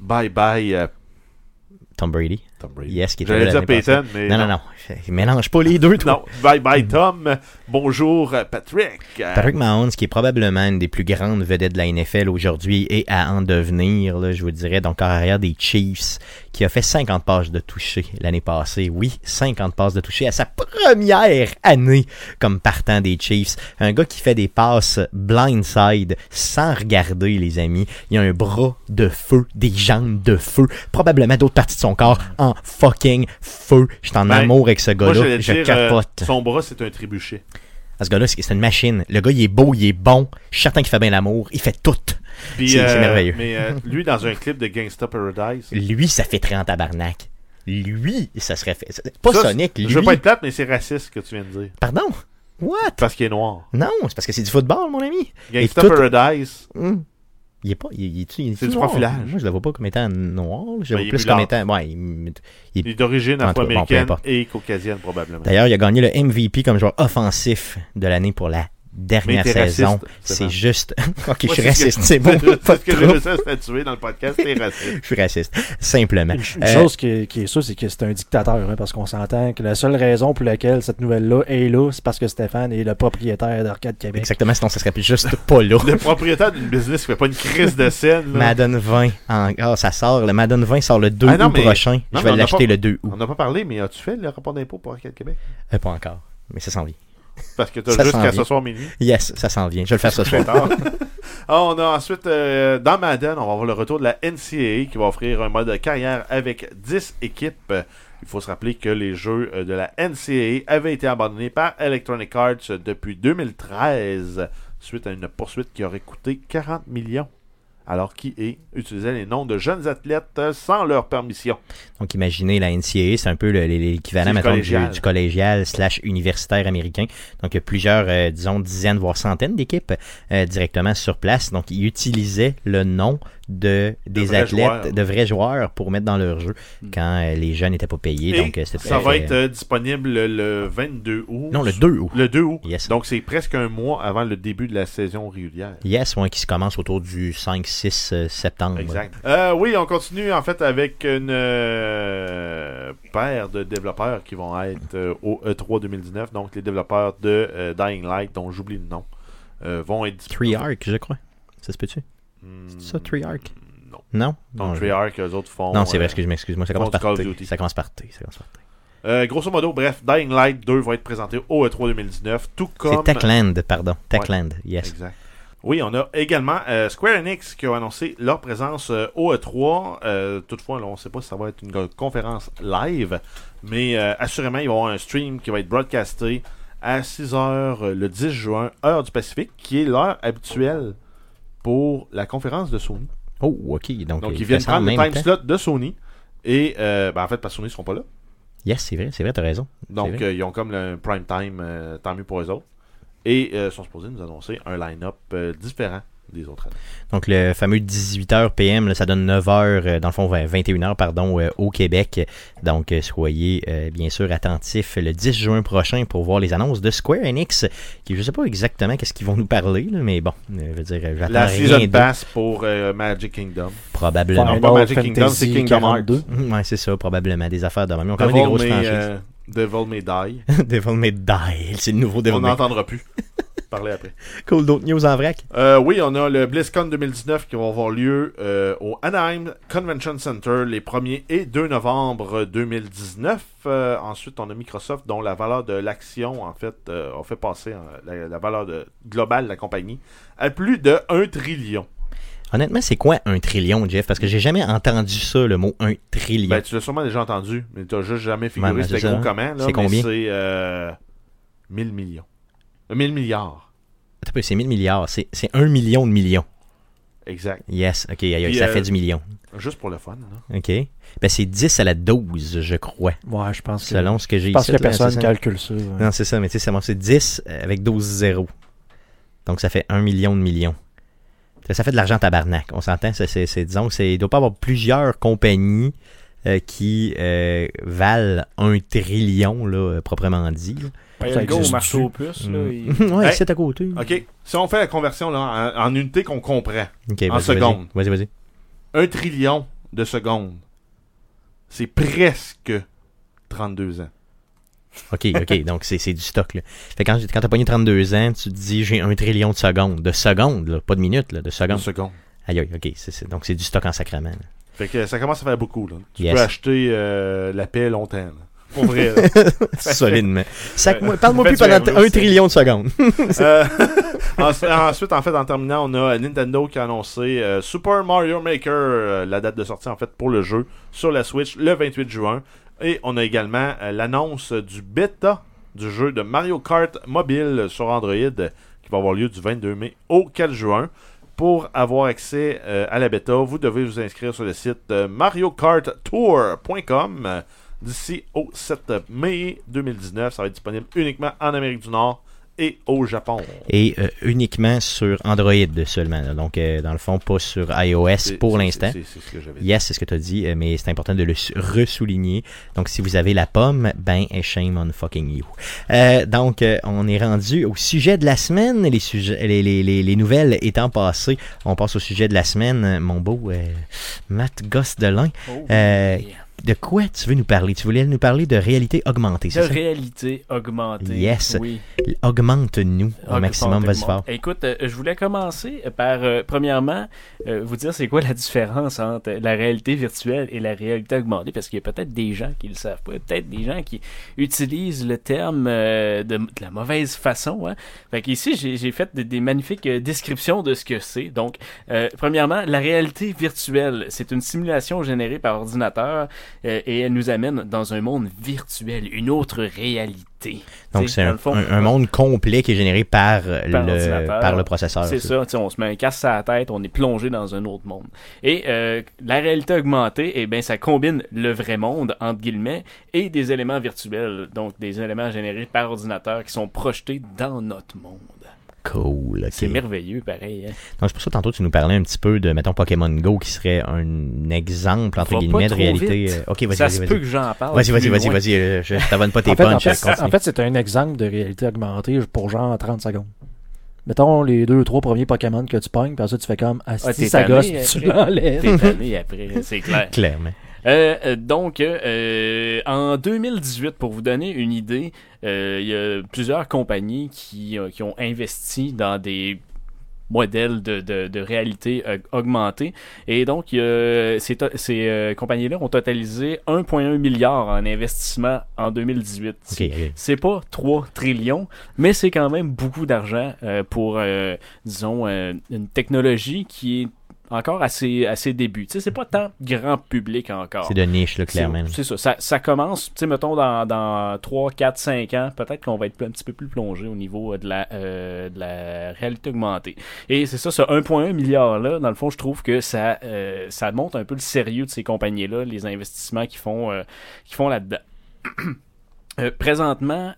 bye bye, Tom Brady. Tom Brady. Yes, qui était J'allais dire l'année passée. Peyton, mais. Non, non, non. Mélange pas les deux, toi. Non, bye bye Tom. Bonjour euh, Patrick. Patrick Mahomes, qui est probablement une des plus grandes vedettes de la NFL aujourd'hui et à en devenir, là, je vous dirais, donc en arrière des Chiefs, qui a fait 50 passes de toucher l'année passée. Oui, 50 passes de toucher à sa première année comme partant des Chiefs. Un gars qui fait des passes blindside sans regarder, les amis. Il a un bras de feu, des jambes de feu, probablement d'autres parties de son corps en fucking feu. Je suis en Ben, amour avec ce gars-là. Je dire, euh, capote. son bras, c'est un trébuchet. Ah, Ce gars-là, c'est une machine. Le gars, il est beau, il est bon. Je suis certain qu'il fait bien l'amour. Il fait tout. C'est- euh, merveilleux. Mais euh, lui, dans un clip de Gangsta Paradise. Lui, ça fait très en tabarnak. Lui, ça serait fait. Pas Ça, Sonic, lui. Je veux pas être plate, mais c'est raciste ce que tu viens de dire. Pardon? What? Parce qu'il est noir. Non, c'est parce que c'est du football, mon ami. Gangsta tout- Paradise. Hum. Il est pas. Il, C'est du profilage. Moi, je le vois pas comme étant noir. Je le Ben, vois plus comme étant. Ouais, il- Il est d'origine bon, afro-américaine importe. et caucasienne, probablement. D'ailleurs, il a gagné le MVP comme joueur offensif de l'année pour la dernière saison. C'est juste. ok, je suis c'est raciste, c'est bon. C'est Pas ce que j'ai réussi à statuer dans le podcast, t'es raciste. Je suis raciste. Simplement. Une, une Euh, chose qui est, qui est sûre, c'est que c'est un dictateur, hein, parce qu'on s'entend que la seule raison pour laquelle cette nouvelle-là est là, c'est parce que Stéphane est le propriétaire d'Arcade Québec. Exactement, sinon ça serait juste pas là. Le propriétaire d'une business qui fait pas une crise de scène. là. Madden 20. En... Ah, ça sort. Le Madden 20 sort le 2 Ah non, août mais- prochain. non, je vais l'acheter pas- le 2 août. On n'a pas parlé, mais as-tu fait le rapport d'impôt pour Arcade Québec? Euh, pas encore. Mais ça s'en vient. Parce que t'as Ça jusqu'à ce soir minuit. Yes, ça s'en vient. Je vais le faire ce soir. Tard. Ah, on a ensuite, euh, dans Madden, on va avoir le retour de la NCAA qui va offrir un mode carrière avec 10 équipes. Il faut se rappeler que les jeux euh, de la NCAA avaient été abandonnés par Electronic Arts depuis 2013 suite à une poursuite qui aurait coûté 40 millions. Alors qui est utilisait les noms de jeunes athlètes sans leur permission. Donc, imaginez, la NCAA, c'est un peu le- l'équivalent du, collégial. du collégial slash universitaire américain. Donc, il y a plusieurs, euh, disons, dizaines, voire centaines d'équipes euh, directement sur place. Donc, ils utilisaient le nom de, des athlètes, joueurs. de vrais joueurs pour mettre dans leur jeu quand euh, les jeunes n'étaient pas payés. Et donc, euh, ça va être euh, disponible le 22 août. Non, le 2 août. Le 2 août. Yes. Donc c'est presque un mois avant le début de la saison régulière. Yes, ouais, qui se commence autour du 5-6 euh, septembre. Exact. Euh, oui, on continue en fait avec une paire de développeurs qui vont être au E3 2019. Donc les développeurs de Dying Light, dont j'oublie le nom, vont être disponibles. Treyarch, je crois. Ça se peut-tu? Hmm, C'est ça, Treyarch? Non. Non? Donc Non, Treyarch, eux autres font. Non, c'est euh, vrai, excuse-moi, excuse-moi. Ça commence par Call of T. Duty. Ça commence par T. Ça commence par T. euh, grosso modo, bref, Dying Light 2 va être présenté au E3 2019, tout comme. C'est Techland, pardon. Techland, yes. Exact. Oui, on a également euh, Square Enix qui a annoncé leur présence euh, au E3. Euh, toutefois, là, on ne sait pas si ça va être une conférence live, mais euh, assurément, il va y avoir un stream qui va être broadcasté à 6h le 10 juin, heure du Pacifique, qui est l'heure habituelle pour la conférence de Sony. Oh, ok. Donc, Donc, il ils viennent prendre le time temps. slot de Sony. Et, euh, ben, en fait, parce que Sony ne seront pas là. Yes, c'est vrai, c'est vrai, t'as raison. Donc, euh, ils ont comme le prime time, euh, tant mieux pour eux autres. Et euh, sont supposés nous annoncer un line-up euh, différent des autres années. Donc, le fameux 18h PM, là, ça donne 9h, euh, dans le fond, 21h, pardon, euh, au Québec. Donc, euh, soyez euh, bien sûr attentifs le 10 juin prochain pour voir les annonces de Square Enix, qui je sais pas exactement qu'est-ce qu'ils vont nous parler, là, mais bon, je veux dire, j'attends La rien Season Pass pour euh, Magic Kingdom. probablement. Non, pas Magic Kingdom, c'est Kingdom Hearts. Ouais, c'est ça, probablement. Des affaires de même. Quand même des Devil grosses May, franchises. euh, Devil May Die. Devil May Die, c'est le nouveau Devil On n'entendra plus parler après. Cool, d'autres news en vrac? Euh, oui, on a le BlizzCon 2019 qui va avoir lieu euh, au Anaheim Convention Center les 1er et 2 novembre 2019. Euh, ensuite, on a Microsoft dont la valeur de l'action, en fait, a fait passer la, la valeur de- globale de la compagnie à plus de 1 trillion. Honnêtement, c'est quoi un trillion, Jeff? Parce que j'ai jamais entendu ça, le mot un trillion. Ben, tu l'as sûrement déjà entendu, mais tu n'as juste jamais figuré ben, c'était c'est gros ça. comment. C'est combien? C'est euh, 1000 millions. Euh, 1000 milliards. Attends C'est 1000 milliards. C'est c'est un million de millions. Exact. Yes, ok, aïe, aïe, Puis, ça euh, fait du million. Juste pour le fun. Là. Ok. Ben, c'est 10 à la 12, je crois. Ouais, je pense que. Selon ce que j'ai je pense ici. que là, personne ça? calcule ça. ouais. Non, c'est ça, mais tu sais, c'est- c'est 10 avec 12 zéros. Donc, ça fait 1 million de millions. Ça, ça fait de l'argent tabarnak, on s'entend. C'est, c'est, c'est- disons, c'est, il doit pas y avoir plusieurs compagnies euh, qui euh, valent un trillion, là, euh, proprement dit. là. Ben, Ça le gars au marché aux puces, là, Mm. il- ouais, Hey. c'est à côté. OK. Si on fait la conversion là, en, en unités qu'on comprend, Ok, En vas-y. secondes. Vas-y, vas-y. un trillion de secondes, c'est presque 32 ans. OK, OK. donc, c'est du stock. Là. Fait quand, quand t'as pogné 32 ans, tu te dis j'ai un trillion de secondes. De secondes, là, pas de minutes, là, de secondes. seconde. Aïe, aïe, OK. donc, c'est du stock en sacrament. là. Fait que ça commence à faire beaucoup. Là. Tu Yes. peux acheter euh, la paix longtemps. là. Pour vrai. Solidement. Ouais. Parle-moi plus pendant un aussi. trillion de secondes. Euh, ensuite, en fait, en terminant, on a Nintendo qui a annoncé euh, Super Mario Maker, euh, la date de sortie en fait pour le jeu sur la Switch le 28 juin. Et on a également euh, l'annonce du bêta du jeu de Mario Kart mobile sur Android euh, qui va avoir lieu du 22 mai au 4 juin. Pour avoir accès euh, à la bêta, vous devez vous inscrire sur le site euh, mariokarttour.com d'ici au 7 mai 2019. Ça va être disponible uniquement en Amérique du Nord et au Japon. Et euh, uniquement sur Android seulement. là. Donc, euh, dans le fond, pas sur iOS pour l'instant. C'est c'est ce que j'avais dit. Yes, c'est ce que tu as dit, euh, mais c'est important de le ressouligner. Donc, si vous avez la pomme, ben, shame on fucking you. Euh, donc, euh, on est rendu au sujet de la semaine. Les, sujets, les, les, les, les nouvelles étant passées, on passe au sujet de la semaine. Mon beau euh, Matt Gosselin, Oh, Euh, yeah. De quoi tu veux nous parler? Tu voulais nous parler de réalité augmentée, De c'est ça? réalité augmentée. Yes. Oui. Augmente-nous au maximum, vas-y fort. Écoute, euh, je voulais commencer par, euh, premièrement, euh, vous dire c'est quoi la différence entre la réalité virtuelle et la réalité augmentée, parce qu'il y a peut-être des gens qui le savent pas, peut-être des gens qui utilisent le terme de, de la mauvaise façon. Hein. Fait qu'ici, j'ai fait des, des magnifiques descriptions de ce que c'est. Donc, premièrement, la réalité virtuelle, c'est une simulation générée par ordinateur et elle nous amène dans un monde virtuel, une autre réalité. Donc, c'est un, monde complet qui est généré par, euh, Par le, par le processeur. C'est ça, on se met un casque à la tête, on est plongé dans un autre monde. Et euh, la réalité augmentée, eh bien, ça combine le vrai monde, entre guillemets, et des éléments virtuels, donc des éléments générés par ordinateur qui sont projetés dans notre monde. Cool. C'est merveilleux, pareil. Hein? Donc, c'est pour ça, tantôt, tu nous parlais un petit peu de, mettons, Pokémon Go, qui serait un exemple, entre guillemets, de trop réalité. vite. euh, Ok, vas-y, ça vas-y, se vas-y. peut que j'en parle. Vas-y, vas-y, vas-y, vas-y. euh, Je t'abonne pas tes En fait, en punchs. fait, continue. en fait, c'est un exemple de réalité augmentée pour genre 30 secondes. Mettons les deux ou trois premiers Pokémon que tu pognes, puis ça tu fais comme ah, Ah, si t'es ça gosse, tu l'enlèves. T'es tanné après, c'est clair. Clairement. Euh, euh, donc, euh, en 2018, pour vous donner une idée, euh, il y a plusieurs compagnies qui, qui ont investi dans des modèles de, de, de réalité augmentée. Et donc, ces, ces euh, compagnies-là ont totalisé 1,1 milliard en investissement en 2018. Ok, ok. C'est pas 3 trillions, mais c'est quand même beaucoup d'argent euh, pour, disons, une technologie qui est encore à ses, à ses débuts. Tu sais, c'est pas tant grand public encore. C'est de niche, là, clairement. C'est ça. ça. ça commence, tu sais, mettons, dans, dans 3, 4, 5 ans, peut-être qu'on va être un petit peu plus plongé au niveau euh, de la, euh, de la réalité augmentée. Et c'est ça, ce 1,1 milliard-là, dans le fond, je trouve que ça, euh, ça montre un peu le sérieux de ces compagnies-là, les investissements qu'ils font, euh, qu'ils font là-dedans. Présentement,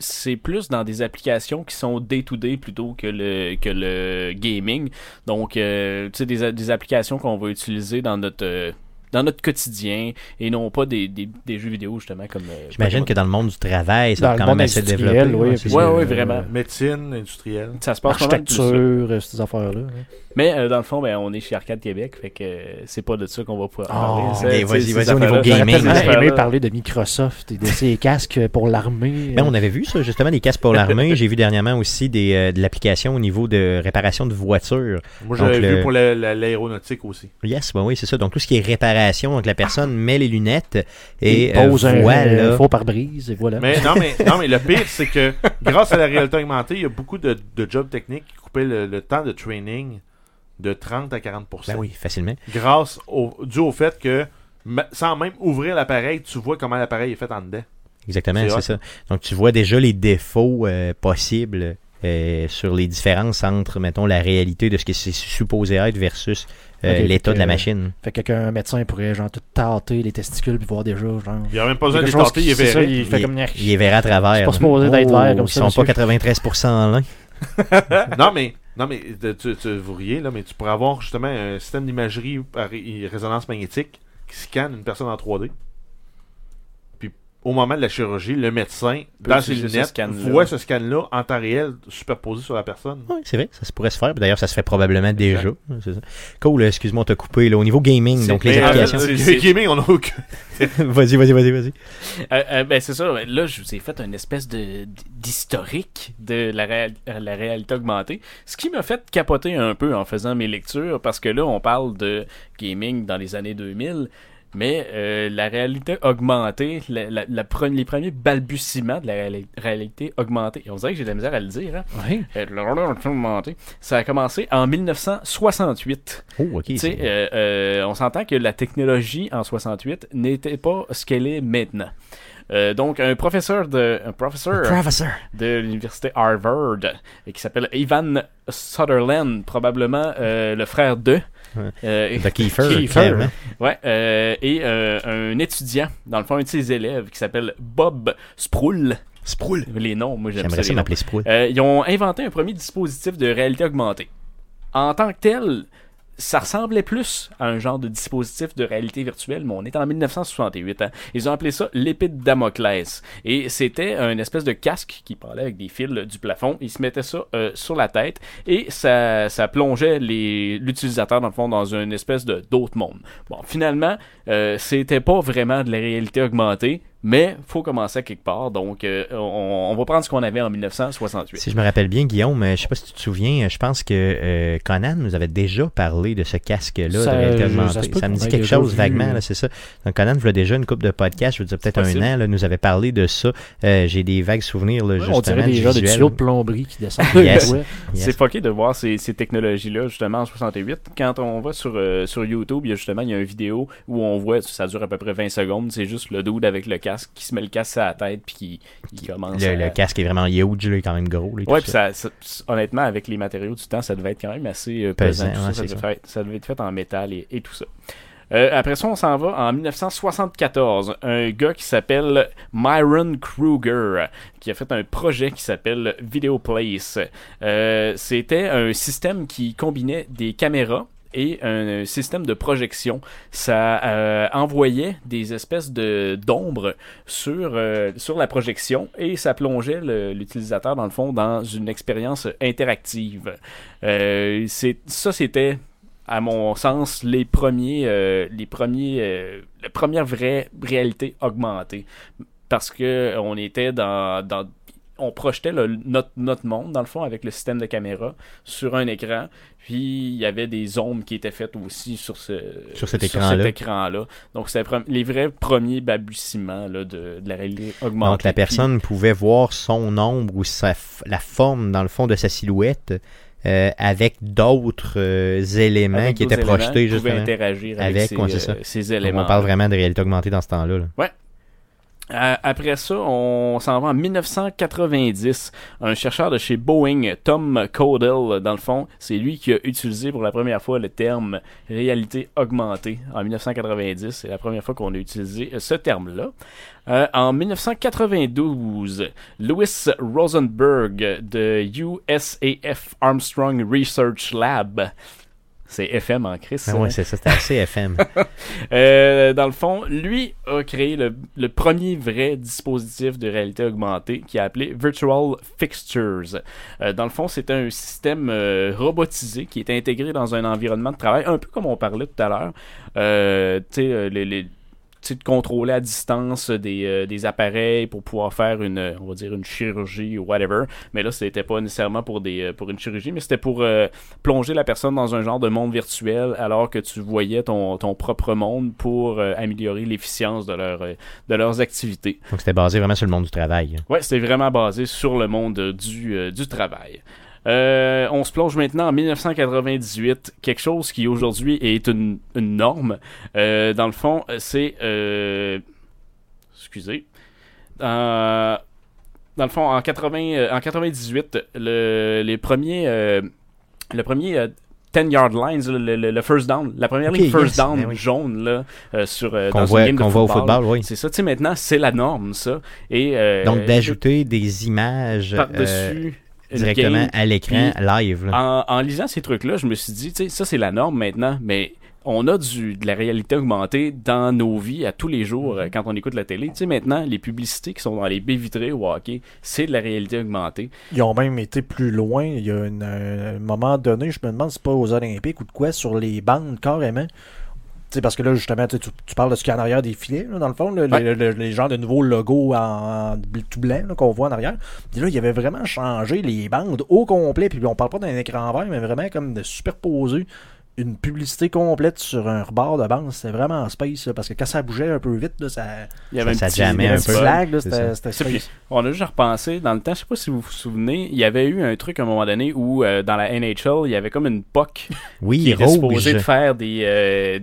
c'est plus dans des applications qui sont day-to-day plutôt que le, que le gaming. Donc, euh, tu sais, des, des applications qu'on va utiliser dans notre, euh, dans notre quotidien et non pas des, des, des jeux vidéo, justement, comme. euh, J'imagine que dans le monde du travail, ça Dans va quand même assez développé. oui, ouais, puis, c'est Ouais, ouais, euh, vraiment. Médecine, industrielle. Ça se passe. Architecture, euh, ces affaires-là. hein. Mais euh, dans le fond, ben, on est chez Arcade Québec, fait que euh, c'est pas de ça qu'on va pouvoir Ah, parler. vas-y, vas-y, au niveau gaming, dû aimé parler de Microsoft et de ses casques pour l'armée. Ben, on avait vu ça, justement, des casques pour l'armée. J'ai vu dernièrement aussi des, euh, de l'application au niveau de réparation de voitures. Moi, j'avais vu le- pour la- la- l'aéronautique aussi. Yes, ben oui, c'est ça. Donc, tout ce qui est réparation, donc la personne met les lunettes et euh, pose un euh, là, faux pare-brise et voilà. Mais non, mais, non, mais le pire, c'est que grâce à la réalité augmentée, il y a beaucoup de, de jobs techniques qui coupaient le, le temps de training de 30 à 40 Ben oui, facilement. Grâce au, dû au fait que, sans même ouvrir l'appareil, tu vois comment l'appareil est fait en dedans. Exactement, C'est ça. Donc, tu vois déjà les défauts euh, possibles euh, sur les différences entre, mettons, la réalité de ce que c'est supposé être versus euh, l'état de la machine. Fait que qu'un médecin pourrait genre tout tâter les testicules puis voir déjà genre. Il n'y a même pas besoin de les tâter, il est ça, verré. il fait Il- comme Il est verra à travers. Pas d'être vert comme Ils ça, sont pas monsieur. 93% en lin. non, mais, non, mais de- tu, tu- vous riez, là, mais tu pourrais avoir justement un système d'imagerie par ré- résonance magnétique qui scanne une personne en 3D. Au moment de la chirurgie, le médecin, Peut dans ses ce lunettes, voit ce scan-là en temps réel superposé sur la personne. Oui, c'est vrai, ça se pourrait se faire. D'ailleurs, ça se fait probablement déjà. Ça. Cool, excuse-moi, on t'a coupé. Là, au niveau gaming, donc les euh, applications. c'est- le gaming, on a aucun. vas-y, vas-y, vas-y, vas-y. Euh, euh, ben c'est ça. Là, je vous ai fait une espèce de d'historique de la, la réalité augmentée, ce qui m'a fait capoter un peu en faisant mes lectures, parce que là, on parle de gaming dans les années 2000. Mais euh, la réalité augmentée, la- la- la pre- les premiers balbutiements de la réali- réalité augmentée, on dirait que j'ai de la misère à le dire, hein? Oui. Euh, la réalité augmentée, ça a commencé en 1968. Oh, ok. Tu sais, c'est- euh, euh, on s'entend que la technologie en 68 n'était pas ce qu'elle est maintenant. Euh, donc, un professeur de, un professeur de l'université Harvard euh, qui s'appelle Ivan Sutherland, probablement euh, le frère de. Euh, De Kiefer, Kiefer. clairement. Ouais, euh, et euh, un étudiant, dans le fond, un de ses élèves qui s'appelle Bob Sproul. Sproul. Les noms, moi j'aime J'aimerais ça. ça m'appeler Sproul. Euh, ils ont inventé un premier dispositif de réalité augmentée. En tant que tel, ça ressemblait plus à un genre de dispositif de réalité virtuelle, mais on est en 1968. hein. Ils ont appelé ça l'épée de Damoclès. Et c'était un espèce de casque qui parlait avec des fils du plafond. Ils se mettaient ça euh, sur la tête et ça, ça plongeait l'utilisateur, dans le fond, dans une espèce de d'autre monde. Bon, finalement, euh, c'était pas vraiment de la réalité augmentée, mais faut commencer à quelque part. Donc, euh, on, on va prendre ce qu'on avait en 1968. Si je me rappelle bien, Guillaume, euh, je sais pas si tu te souviens, euh, je pense que euh, Conan nous avait déjà parlé de ce casque-là Ça, de réalité je- augmentée. ça me dit quelque déjà chose vu, vaguement, c'est ça. Donc Conan, voulait déjà une coupe de podcast, je veux dire peut-être un an, là, nous avait parlé de ça. Euh, J'ai des vagues souvenirs, là, justement, on dirait des du genres de visuel. tuyaux de plomberie qui descendent. Yes. Ouais. Yes. C'est fucké de voir ces, ces technologies-là, justement, en 68. Quand on va sur, euh, sur YouTube, il y a justement il y a une vidéo où on voit, ça dure à peu près 20 secondes, c'est juste le dude avec le casque qui se met le casque à la tête puis qui, qui commence Le, à... le casque est vraiment huge, là, il est quand même gros. là, Ouais, puis ça. honnêtement, avec les matériaux du temps, ça devait être quand même assez euh, pesant. Ça, ouais, ça, c'est devait ça être fait en métal et, et tout ça. Euh, après ça, on s'en va en 1974. Un gars qui s'appelle Myron Kruger, qui a fait un projet qui s'appelle Video Place. Euh, C'était un système qui combinait des caméras et un système de projection. Ça euh, envoyait des espèces de d'ombres sur, euh, sur la projection et ça plongeait l'utilisateur, dans le fond, dans une expérience interactive. Euh, ça, c'était, à mon sens, les premiers, euh, les premiers, euh, la première vraie réalité augmentée. Parce que on était dans, dans on projetait le- notre, notre monde, dans le fond, avec le système de caméra sur un écran. Puis, il y avait des ombres qui étaient faites aussi sur, ce, Sur cet écran-là. Donc, c'était les vrais premiers balbutiements là, de, de la réalité augmentée. Donc la personne pouvait voir son ombre ou sa la forme dans le fond de sa silhouette euh, avec d'autres euh, éléments avec qui étaient éléments, projetés pouvait justement. interagir avec, Avec, ces, ouais, ça. euh, ces Donc, éléments. on parle vraiment de réalité augmentée dans ce temps-là. là. Euh, après ça, on s'en va en 1990. Un chercheur de chez Boeing, Tom Codell, dans le fond, c'est lui qui a utilisé pour la première fois le terme réalité augmentée en 1990. C'est la première fois qu'on a utilisé ce terme-là. Euh, en 1992, Louis Rosenberg de USAF Armstrong Research Lab. C'est FM en Chris. Ah ouais, c'est ça, c'était assez FM. Euh, dans le fond, lui a créé le, le premier vrai dispositif de réalité augmentée qui a appelé Virtual Fixtures. Euh, dans le fond, c'était un système euh, robotisé qui était intégré dans un environnement de travail, un peu comme on parlait tout à l'heure. Euh, tu sais, euh, les, les- de contrôler à distance des, euh, des appareils pour pouvoir faire une, on va dire une chirurgie ou whatever. Mais là, c'était pas nécessairement pour des, euh, pour une chirurgie, mais c'était pour euh, plonger la personne dans un genre de monde virtuel alors que tu voyais ton, ton propre monde pour euh, améliorer l'efficience de, leur, euh, de leurs activités. Donc c'était basé vraiment sur le monde du travail. hein. Ouais, c'était vraiment basé sur le monde du, euh, du travail. Euh, on se plonge maintenant en 1998, quelque chose qui aujourd'hui est une, une norme. Euh, dans le fond, c'est... euh, excusez. Dans le fond, en, 80, euh, en 98, le, les premiers... le premier... euh, 10 yard lines, le, le- le first down, la première ligne first yes, down ben oui. jaune là, euh, sur euh, Qu'on dans voit, une game de qu'on voit au football, oui. c'est ça, tu sais, maintenant, c'est la norme, ça. Et, euh, Donc d'ajouter des images par-dessus une directement game. à l'écran live. là. En, en lisant ces trucs-là, je me suis dit, tu sais, ça, c'est la norme maintenant, mais on a du, de la réalité augmentée dans nos vies à tous les jours euh, quand on écoute la télé. Tu sais, maintenant, les publicités qui sont dans les baies vitrées au hockey, c'est de la réalité augmentée. Ils ont même été plus loin. Il y a une- un moment donné, je me demande si c'est pas aux Olympiques ou de quoi, sur les bandes carrément. Tu sais, parce que là, justement, tu, parles de ce qu'il y a en arrière des filets, là, dans le fond, là, les- Ouais. les, les genres de nouveaux logos en, en tout blanc qu'on voit en arrière. Puis là, il y avait vraiment changé les bandes au complet. Puis on parle pas d'un écran vert, mais vraiment comme de superposer une publicité complète sur un rebord de bande. C'était vraiment space, là, parce que quand ça bougeait un peu vite, là, ça, Il y avait Ça un petit, y avait un un peu. petit lag, c'était ça. space. On a juste repensé dans le temps, je sais pas si vous vous souvenez, il y avait eu un truc à un moment donné où euh, dans la NHL, il y avait comme une POC qui était supposée de faire des euh,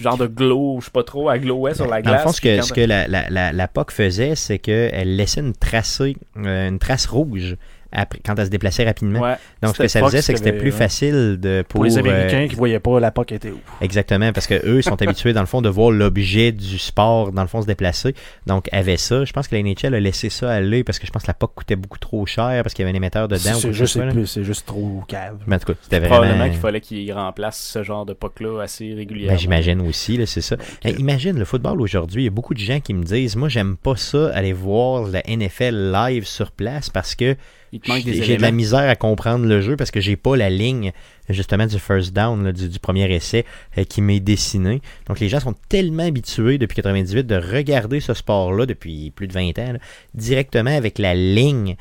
genre de glow, je sais pas trop, à glowait sur la Dans glace. le fond, ce que, quand- ce que la, la, la, la POC faisait, c'est qu'elle laissait une, tracée, euh, une trace rouge après, quand elle se déplaçait rapidement. Ouais. Donc, ce que ça Fox faisait, c'est que c'était plus ouais. facile de, pour, Pour les euh, Américains qui voyaient pas la POC était où. Exactement, parce que eux sont habitués, dans le fond, de voir l'objet du sport, dans le fond, se déplacer. Donc, avait ça. Je pense que la NHL a laissé ça aller parce que je pense que la POC coûtait beaucoup trop cher parce qu'il y avait un émetteur dedans. C'est juste, c'est juste trop cave. Mais en tout cas, c'était Probablement vraiment... qu'il fallait qu'il remplace ce genre de POC-là assez régulièrement. Ben, j'imagine aussi, là, c'est ça. Imagine le football aujourd'hui. Il y a beaucoup de gens qui me disent Moi, j'aime pas ça, aller voir la NFL live sur place parce que Il te manque des j'ai de la misère à comprendre le jeu parce que j'ai pas la ligne justement du first down, là, du, du premier essai euh, qui m'est dessiné. Donc les gens sont tellement habitués depuis 98 de regarder ce sport-là depuis plus de 20 ans, là, directement avec la ligne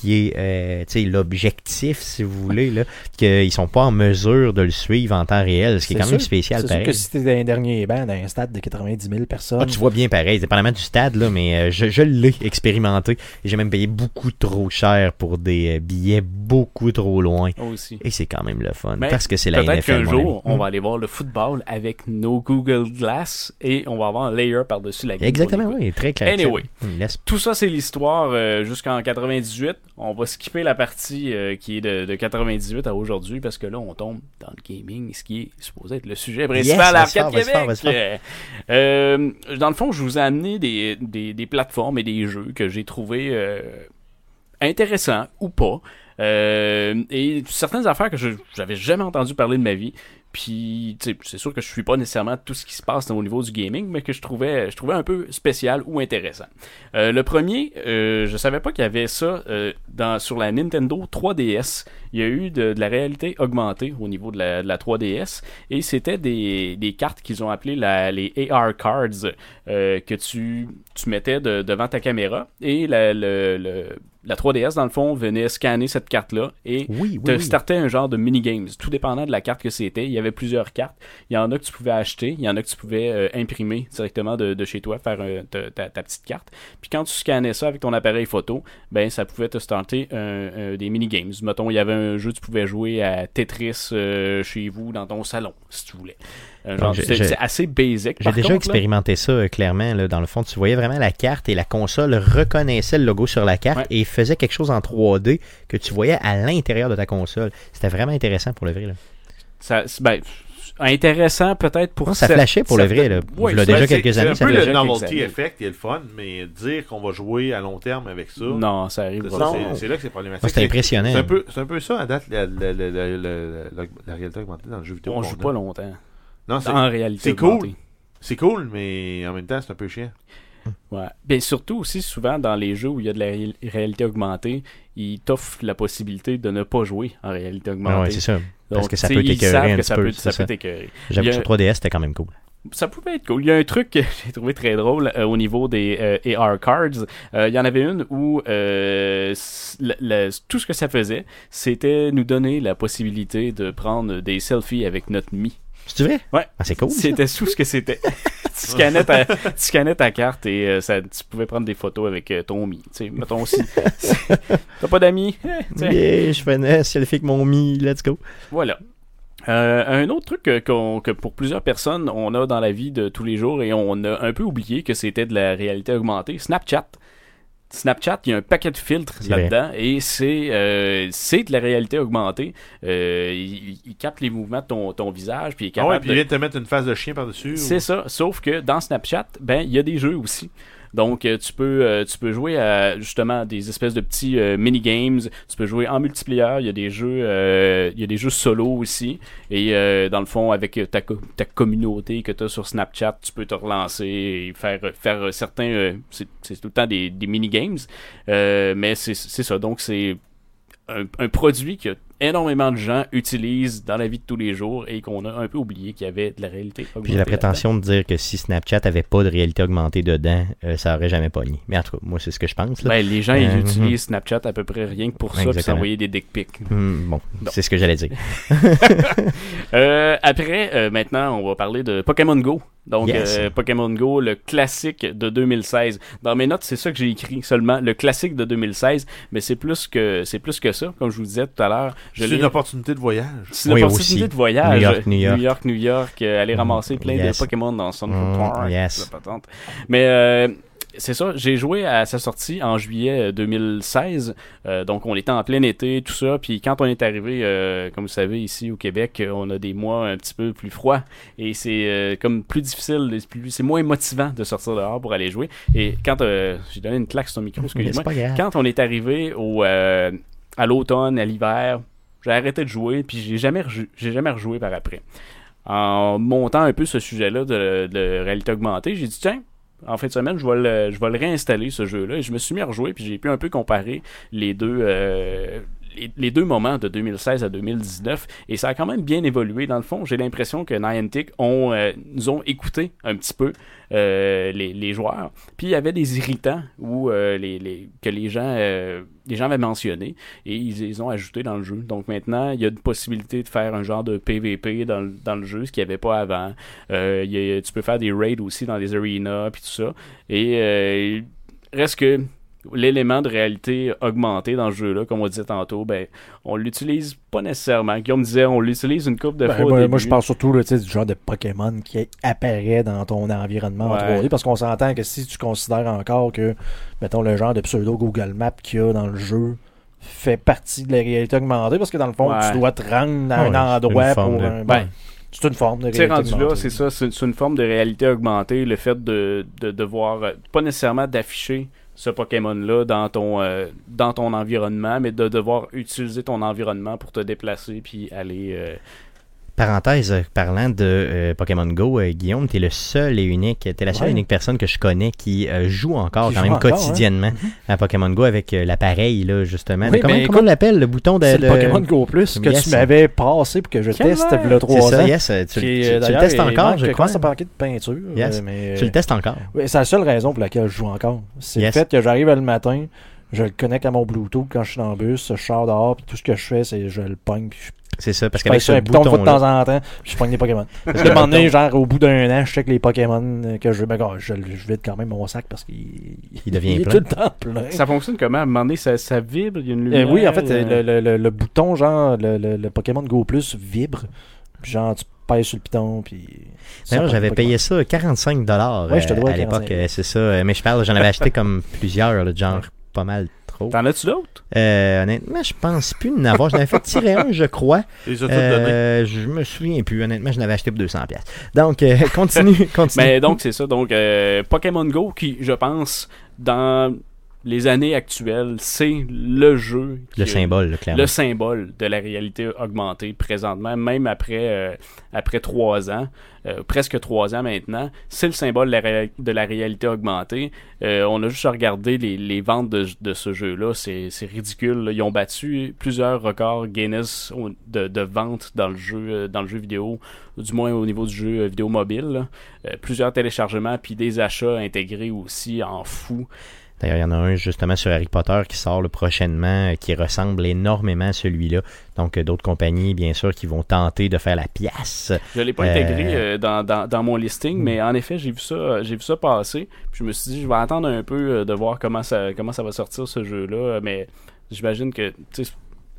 qui est euh, tu l'objectif, si vous voulez, là, qu'ils sont pas en mesure de le suivre en temps réel, ce qui est quand même spécial C'est sûr que si t'es dans un dernier banc, dans un stade de 90 000 personnes, Ah, tu vois bien pareil, dépendamment du stade, là, mais euh, je, je l'ai expérimenté j'ai même payé beaucoup trop cher pour des euh, billets beaucoup trop loin. aussi. Et c'est quand même le fun Mais parce que c'est la Peut-être NFL. qu'un jour, on Mm. va aller voir le football avec nos Google Glass et on va avoir un layer par-dessus la. Exactement, oui, très clair. Anyway. Laisse- Tout ça, c'est l'histoire euh, jusqu'en 98. On va skipper la partie euh, qui est de, de 98 à aujourd'hui parce que là, on tombe dans le gaming, ce qui est supposé être le sujet principal à Arcade Québec. Euh, euh, dans le fond, je vous ai amené des, des, des plateformes et des jeux que j'ai trouvés euh, intéressants ou pas. Et certaines affaires que je j'avais jamais entendu parler de ma vie. Puis, c'est sûr que je suis pas nécessairement tout ce qui se passe au niveau du gaming, mais que je trouvais, je trouvais un peu spécial ou intéressant. Euh, le premier, euh, je savais pas qu'il y avait ça euh, dans, sur la Nintendo 3DS. Il y a eu de, la réalité augmentée au niveau de la, de la 3DS et c'était des, cartes qu'ils ont appelées les AR cards euh, que tu, tu mettais de- devant ta caméra et le- la 3DS dans le fond venait scanner cette carte-là et Oui, oui, te oui. startait un genre de mini-games, tout dépendant de la carte que c'était. Il y avait plusieurs cartes. Il y en a que tu pouvais acheter, il y en a que tu pouvais euh, imprimer directement de, de chez toi, faire euh, ta, ta- ta petite carte. Puis quand tu scannais ça avec ton appareil photo, ben ça pouvait te starter des mini-games. Mettons, il y avait un jeu, tu pouvais jouer à Tetris euh, chez vous, dans ton salon, si tu voulais. Un je- c'est c'est assez basic. J'ai déjà contre, là, expérimenté ça euh, clairement. Là, dans le fond, tu voyais vraiment la carte et la console reconnaissait le logo sur la carte Ouais. et faisait quelque chose en 3D que tu voyais à l'intérieur de ta console. C'était vraiment intéressant pour le vrai. Là. ça, c'est- ben, intéressant peut-être pour Non, ça cette- flashait pour le vrai. Là. Ouais, Il y a déjà c'est- quelques c'est années, un ça peu le novelty effect, est le fun, mais dire qu'on va jouer à long terme avec ça, Non, ça arrive. c'est- c'est là que c'est problématique. C'est- impressionnant. C'est un, peu, c'est un peu ça à date, la, la, la, la, la- la- la réalité augmentée dans le jeu vidéo. On joue pas longtemps. Non, c'est, En réalité. c'est cool. augmentée. c'est cool, mais en même temps, c'est un peu chiant. Ouais. Bien, surtout aussi, souvent, dans les jeux où il y a de la ré- réalité augmentée, ils t'offrent la possibilité de ne pas jouer en réalité augmentée. Ah ouais, c'est ça. Parce Donc, que ça peut t'écœurer un que petit ça peu, peut, ça ça. peut t'écœurer. J'avoue que sur 3DS, c'était quand même cool. Ça pouvait être cool. Il y a un truc que j'ai trouvé très drôle euh, au niveau des euh, AR cards. Euh, il y en avait une où euh, s- le- le- tout ce que ça faisait, c'était nous donner la possibilité de prendre des selfies avec notre Mi. C'est vrai? Ouais. Ah, c'est cool. C'était tout ce que c'était. tu, scannais ta, tu scannais ta carte et euh, ça, tu pouvais prendre des photos avec euh, ton Mi. Tu sais, mettons aussi. T'as pas d'amis? Yeah, je fais un selfie avec mon Mi, let's go. Voilà. Euh, un autre truc que pour plusieurs personnes, on a dans la vie de tous les jours et on a un peu oublié que c'était de la réalité augmentée, Snapchat. Snapchat, il y a un paquet de filtres là-dedans et c'est euh, c'est de la réalité augmentée. Euh, il, il capte les mouvements de ton, ton visage puis il est Ah ouais, capable puis de- il vient de te mettre une face de chien par-dessus. c'est ou- ça. Sauf que dans Snapchat, ben, il y a des jeux aussi. Donc, euh, tu peux euh, tu peux jouer à justement des espèces de petits euh, mini games. Tu peux jouer en multiplayer. Il y a des jeux il y a des jeux solo aussi. Et dans le fond, avec ta ta communauté que tu as sur Snapchat, tu peux te relancer et faire faire certains. c'est tout le temps des, des mini games. Euh, mais c'est ça. Donc, c'est un, un produit que énormément de gens utilisent dans la vie de tous les jours et qu'on a un peu oublié qu'il y avait de la réalité Puis j'ai la augmentée prétention de dire que si Snapchat avait pas de réalité augmentée dedans, euh, ça aurait jamais pogné. Mais en tout cas, moi, c'est ce que je pense. Là. Ben, les gens, ils Euh, utilisent Snapchat à peu près rien que pour ça, puis s'envoyer des dick pics. Hmm, bon, c'est ce que j'allais dire. Euh, après, maintenant, on va parler de Pokémon Go. Donc, Yes. euh, Pokémon Go, le classique de 2016. Dans mes notes, c'est ça que j'ai écrit seulement, le classique de 2016, mais c'est plus que c'est plus que ça, comme je vous disais tout à l'heure. Je C'est l'ai- une opportunité de voyage. C'est une Oui, opportunité aussi. de voyage. New York, New York. New York, New York, euh, aller Mm, ramasser plein yes. de Pokémon dans Central Mm, Park. yes. Mais euh, c'est ça, j'ai joué à sa sortie en juillet euh, 2016. Euh, donc on était en plein été, tout ça. Puis quand on est arrivé, euh, comme vous savez, ici au Québec, on a des mois un petit peu plus froids. Et c'est euh, comme plus difficile, c'est plus- c'est moins motivant de sortir dehors pour aller jouer. Et quand euh, j'ai donné une claque sur ton micro, excusez-moi. Quand on est arrivé au, euh, à l'automne, à l'hiver, j'ai arrêté de jouer, puis j'ai jamais, j'ai jamais rejoué par après. En montant un peu ce sujet-là de, de réalité augmentée, j'ai dit, tiens, en fin de semaine, je vais le, je vais le réinstaller, ce jeu-là. Et je me suis mis à rejouer, puis j'ai pu un peu comparer les deux, euh, les, deux moments de 2016 à 2019. Et ça a quand même bien évolué. Dans le fond, j'ai l'impression que Niantic ont, euh, nous ont écouté un petit peu euh, les, les joueurs. Puis il y avait des irritants où, euh, les, les, que les gens, les gens avaient mentionné et ils les ont ajoutés dans le jeu. Donc maintenant, il y a une possibilité de faire un genre de PVP dans, dans le jeu, ce qu'il n'y avait pas avant. Tu peux faire des raids aussi dans les arenas puis tout ça. Et reste que l'élément de réalité augmentée dans ce jeu-là, comme on disait tantôt, ben, on l'utilise pas nécessairement. Guillaume disait, on l'utilise une coupe de Ben, fois. au moi, début. moi, je parle surtout là, du genre de Pokémon qui apparaît dans ton environnement en Ouais. 3D parce qu'on s'entend que si tu considères encore que, mettons, le genre de pseudo Google Maps qu'il y a dans le jeu fait partie de la réalité augmentée parce que dans le fond, Ouais. tu dois te rendre à Ah un endroit une forme pour de- un. Ben, c'est une forme de réalité rendu là, c'est ça, c'est une forme de réalité augmentée, le fait de, de devoir, euh, pas nécessairement d'afficher ce Pokémon-là dans ton euh, dans ton environnement, mais de devoir utiliser ton environnement pour te déplacer puis aller. euh, Parenthèse, euh, parlant de euh, Pokémon Go, euh, Guillaume, t'es le seul et unique, t'es la seule Ouais. et unique personne que je connais qui euh, joue encore Qui quand joue même encore, quotidiennement à Pokémon Go avec l'appareil, là, justement. Oui, comment mais comment on l'appelle, le bouton de... Le Pokémon Go Plus que Yes. tu m'avais passé pour que je Quel teste C'est 3 ça, ans. yes, tu, Qui, tu- tu le testes encore, je crois. à manquer de peinture. Yes. mais, Tu le testes encore. Oui, c'est la seule raison pour laquelle je joue encore. C'est le fait que j'arrive le matin, je le connecte à mon Bluetooth quand je suis dans le bus, je sors dehors, puis tout ce que je fais, c'est je le pogne, puis je C'est ça, parce qu'avec sur ce un bouton de temps en temps, puis je pogne des Pokémon. Parce que un moment donné, genre, au bout d'un an, je check les Pokémon euh, que je veux. Ben, je, je vide quand même mon sac parce qu'il Il devient est plein. tout le temps plein. Ça fonctionne comment? À un moment donné, ça, ça vibre, il y a une Euh, lumière. oui, en fait, euh, le, le- le- le bouton, genre, le, le- le Pokémon Go Plus vibre. Puis genre, tu pèses sur le piton, puis... D'ailleurs, j'avais payé ça 45 dollars Ouais, je te dois à l'époque, 45. euh, c'est ça. Euh, Mais je parle, j'en avais acheté comme plusieurs, là, genre pas mal T'en as-tu d'autres? Euh, honnêtement, je pense plus de n'avoir. J'en avais fait tirer un, je crois. Les. Euh, je me souviens plus. Honnêtement, je l'avais acheté pour 200 pièces. Donc, euh, continue, continue. Mais donc, c'est ça. Donc, euh, Pokémon Go, qui, je pense, dans les années actuelles, c'est le jeu. le symbole, clairement. le symbole de la réalité augmentée présentement, même après, euh, après trois ans, euh, presque trois ans maintenant, c'est le symbole de la, ré- de la réalité augmentée. Euh, on a juste à regarder les, les ventes de, de ce jeu-là, c'est c'est ridicule. là. Ils ont battu plusieurs records Guinness de, de vente dans le jeu euh, dans le jeu vidéo, du moins au niveau du jeu euh, vidéo mobile. Euh, plusieurs téléchargements puis des achats intégrés aussi en fou. D'ailleurs, il y en a un justement sur Harry Potter qui sort là, prochainement, euh, qui ressemble énormément à celui-là. Donc, euh, d'autres compagnies, bien sûr, qui vont tenter de faire la pièce. Je l'ai pas Euh, intégré euh, dans, dans, dans mon listing, mais en effet, j'ai vu ça, j'ai vu ça passer. Puis je me suis dit, je vais attendre un peu de voir comment ça, comment ça va sortir ce jeu-là. Mais j'imagine que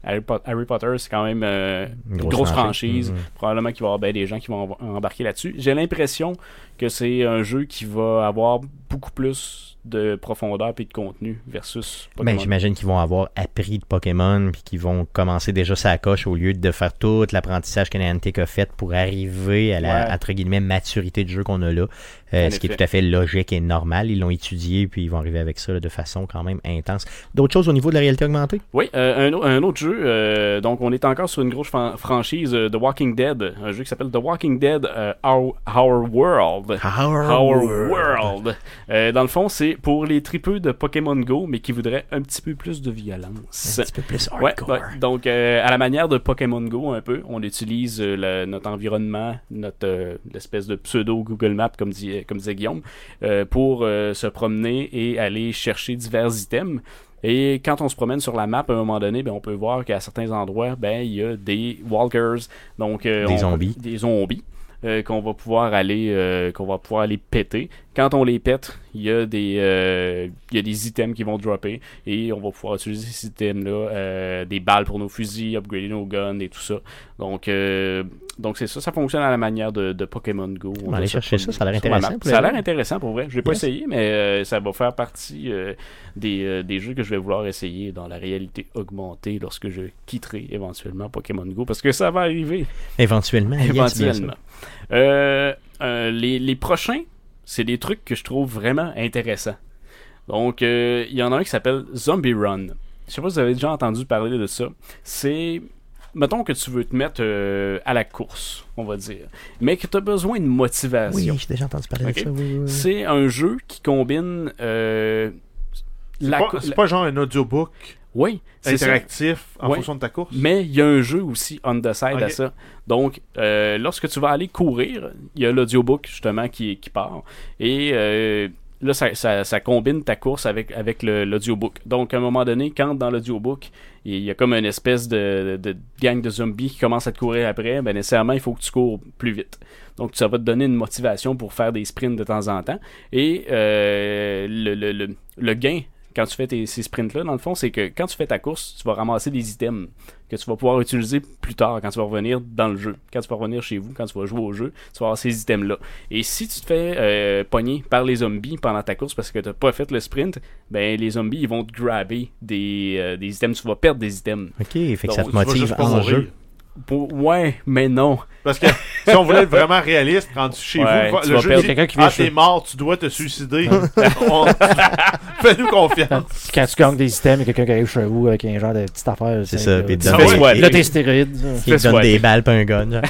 Harry, Harry Potter, c'est quand même euh, Une grosse grosse, franchise. franchise. Mhm. Probablement qu'il va y avoir ben, des gens qui vont emb- embarquer là-dessus. J'ai l'impression que c'est un jeu qui va avoir beaucoup plus de profondeur et de contenu versus Ben, Pokémon. j'imagine qu'ils vont avoir appris de Pokémon puis qu'ils vont commencer déjà sa coche au lieu de faire tout l'apprentissage que Niantic a fait pour arriver à la Ouais. entre guillemets maturité de jeu qu'on a là. Euh, ce qui est tout à fait logique et normal. Ils l'ont étudié puis ils vont arriver avec ça là, de façon quand même intense. D'autres choses au niveau de la réalité augmentée? Oui, euh, un, au- un autre jeu. euh, donc, on est encore sur une grosse fran- franchise The Walking Dead. Un jeu qui s'appelle The Walking Dead Our, Our World. Our World. Dans le fond, c'est pour les tripeux de Pokémon Go, mais qui voudraient un petit peu plus de violence. Un petit peu plus hardcore. ouais. donc à la manière de Pokémon Go un peu, on utilise le- notre environnement, notre l'espèce de pseudo Google Maps comme, dit, comme disait Guillaume, euh, pour euh, se promener et aller chercher divers items. Et quand on se promène sur la map, à un moment donné, ben, on peut voir qu'à certains endroits, ben, il y a des walkers, donc euh, Des on- zombies. des zombies euh, qu'on va pouvoir aller, euh, qu'on va pouvoir aller péter. Quand on les pète, il y a des, euh, y a des items qui vont dropper et on va pouvoir utiliser ces items-là, euh, des balles pour nos fusils, upgrader nos guns et tout ça. Donc, donc c'est ça, ça fonctionne à la manière de, de Pokémon Go. On va va aller chercher ça, ça a l'air intéressant Ça a l'air intéressant pour vrai. Je l'ai pas Yes. essayé, mais ça va faire partie des, des jeux que je vais vouloir essayer dans la réalité augmentée lorsque je quitterai éventuellement Pokémon Go parce que ça va arriver Éventuellement. yes, éventuellement. Euh, euh, les, les prochains, c'est des trucs que je trouve vraiment intéressants. Donc, euh, il y en a un qui s'appelle Zombie Run. Je sais pas si vous avez déjà entendu parler de ça. C'est. Mettons que tu veux te mettre euh, à la course, on va dire, mais que tu as besoin de Oui, motivation. j'ai déjà entendu parler de ça. Oui, oui, oui. C'est un jeu qui combine. euh, C'est la pas, la- pas genre un audiobook Oui, c'est ça. interactif en fonction de ta course. Mais il y a un jeu aussi on the side à ça. Donc, euh, lorsque tu vas aller courir, il y a l'audiobook justement qui, qui part. Et euh, là, ça, ça- ça combine ta course avec, avec l'audiobook. Donc, à un moment donné, quand dans l'audiobook, il y a comme une espèce de, de gang de zombies qui commence à te courir après, ben nécessairement, il faut que tu cours plus vite. Donc, ça va te donner une motivation pour faire des sprints de temps en temps. Et euh, le, le- le- le gain quand tu fais tes, ces sprints-là, dans le fond, c'est que quand tu fais ta course, tu vas ramasser des items que tu vas pouvoir utiliser plus tard quand tu vas revenir dans le jeu. Quand tu vas revenir chez vous, quand tu vas jouer au jeu, tu vas avoir ces items-là. Et si tu te fais euh, pogner par les zombies pendant ta course parce que tu n'as pas fait le sprint, ben les zombies ils vont te grabber des, euh, des items. Tu vas perdre des items. Ok, fait que ça Donc, te Tu vas motive en jeu. Pour- ouais, mais non. Parce que si on voulait être vraiment réaliste, rendu chez Ouais, vous, tu le vas jeu quelqu'un qui Ah, vient t'es chez- mort, tu dois te suicider. On- Fais-nous confiance. Quand tu gagnes des items, il y a quelqu'un qui arrive chez vous avec un genre de petite affaire. C'est ça, puis Ah ouais. Là, tes il te donne des balles pas un gun.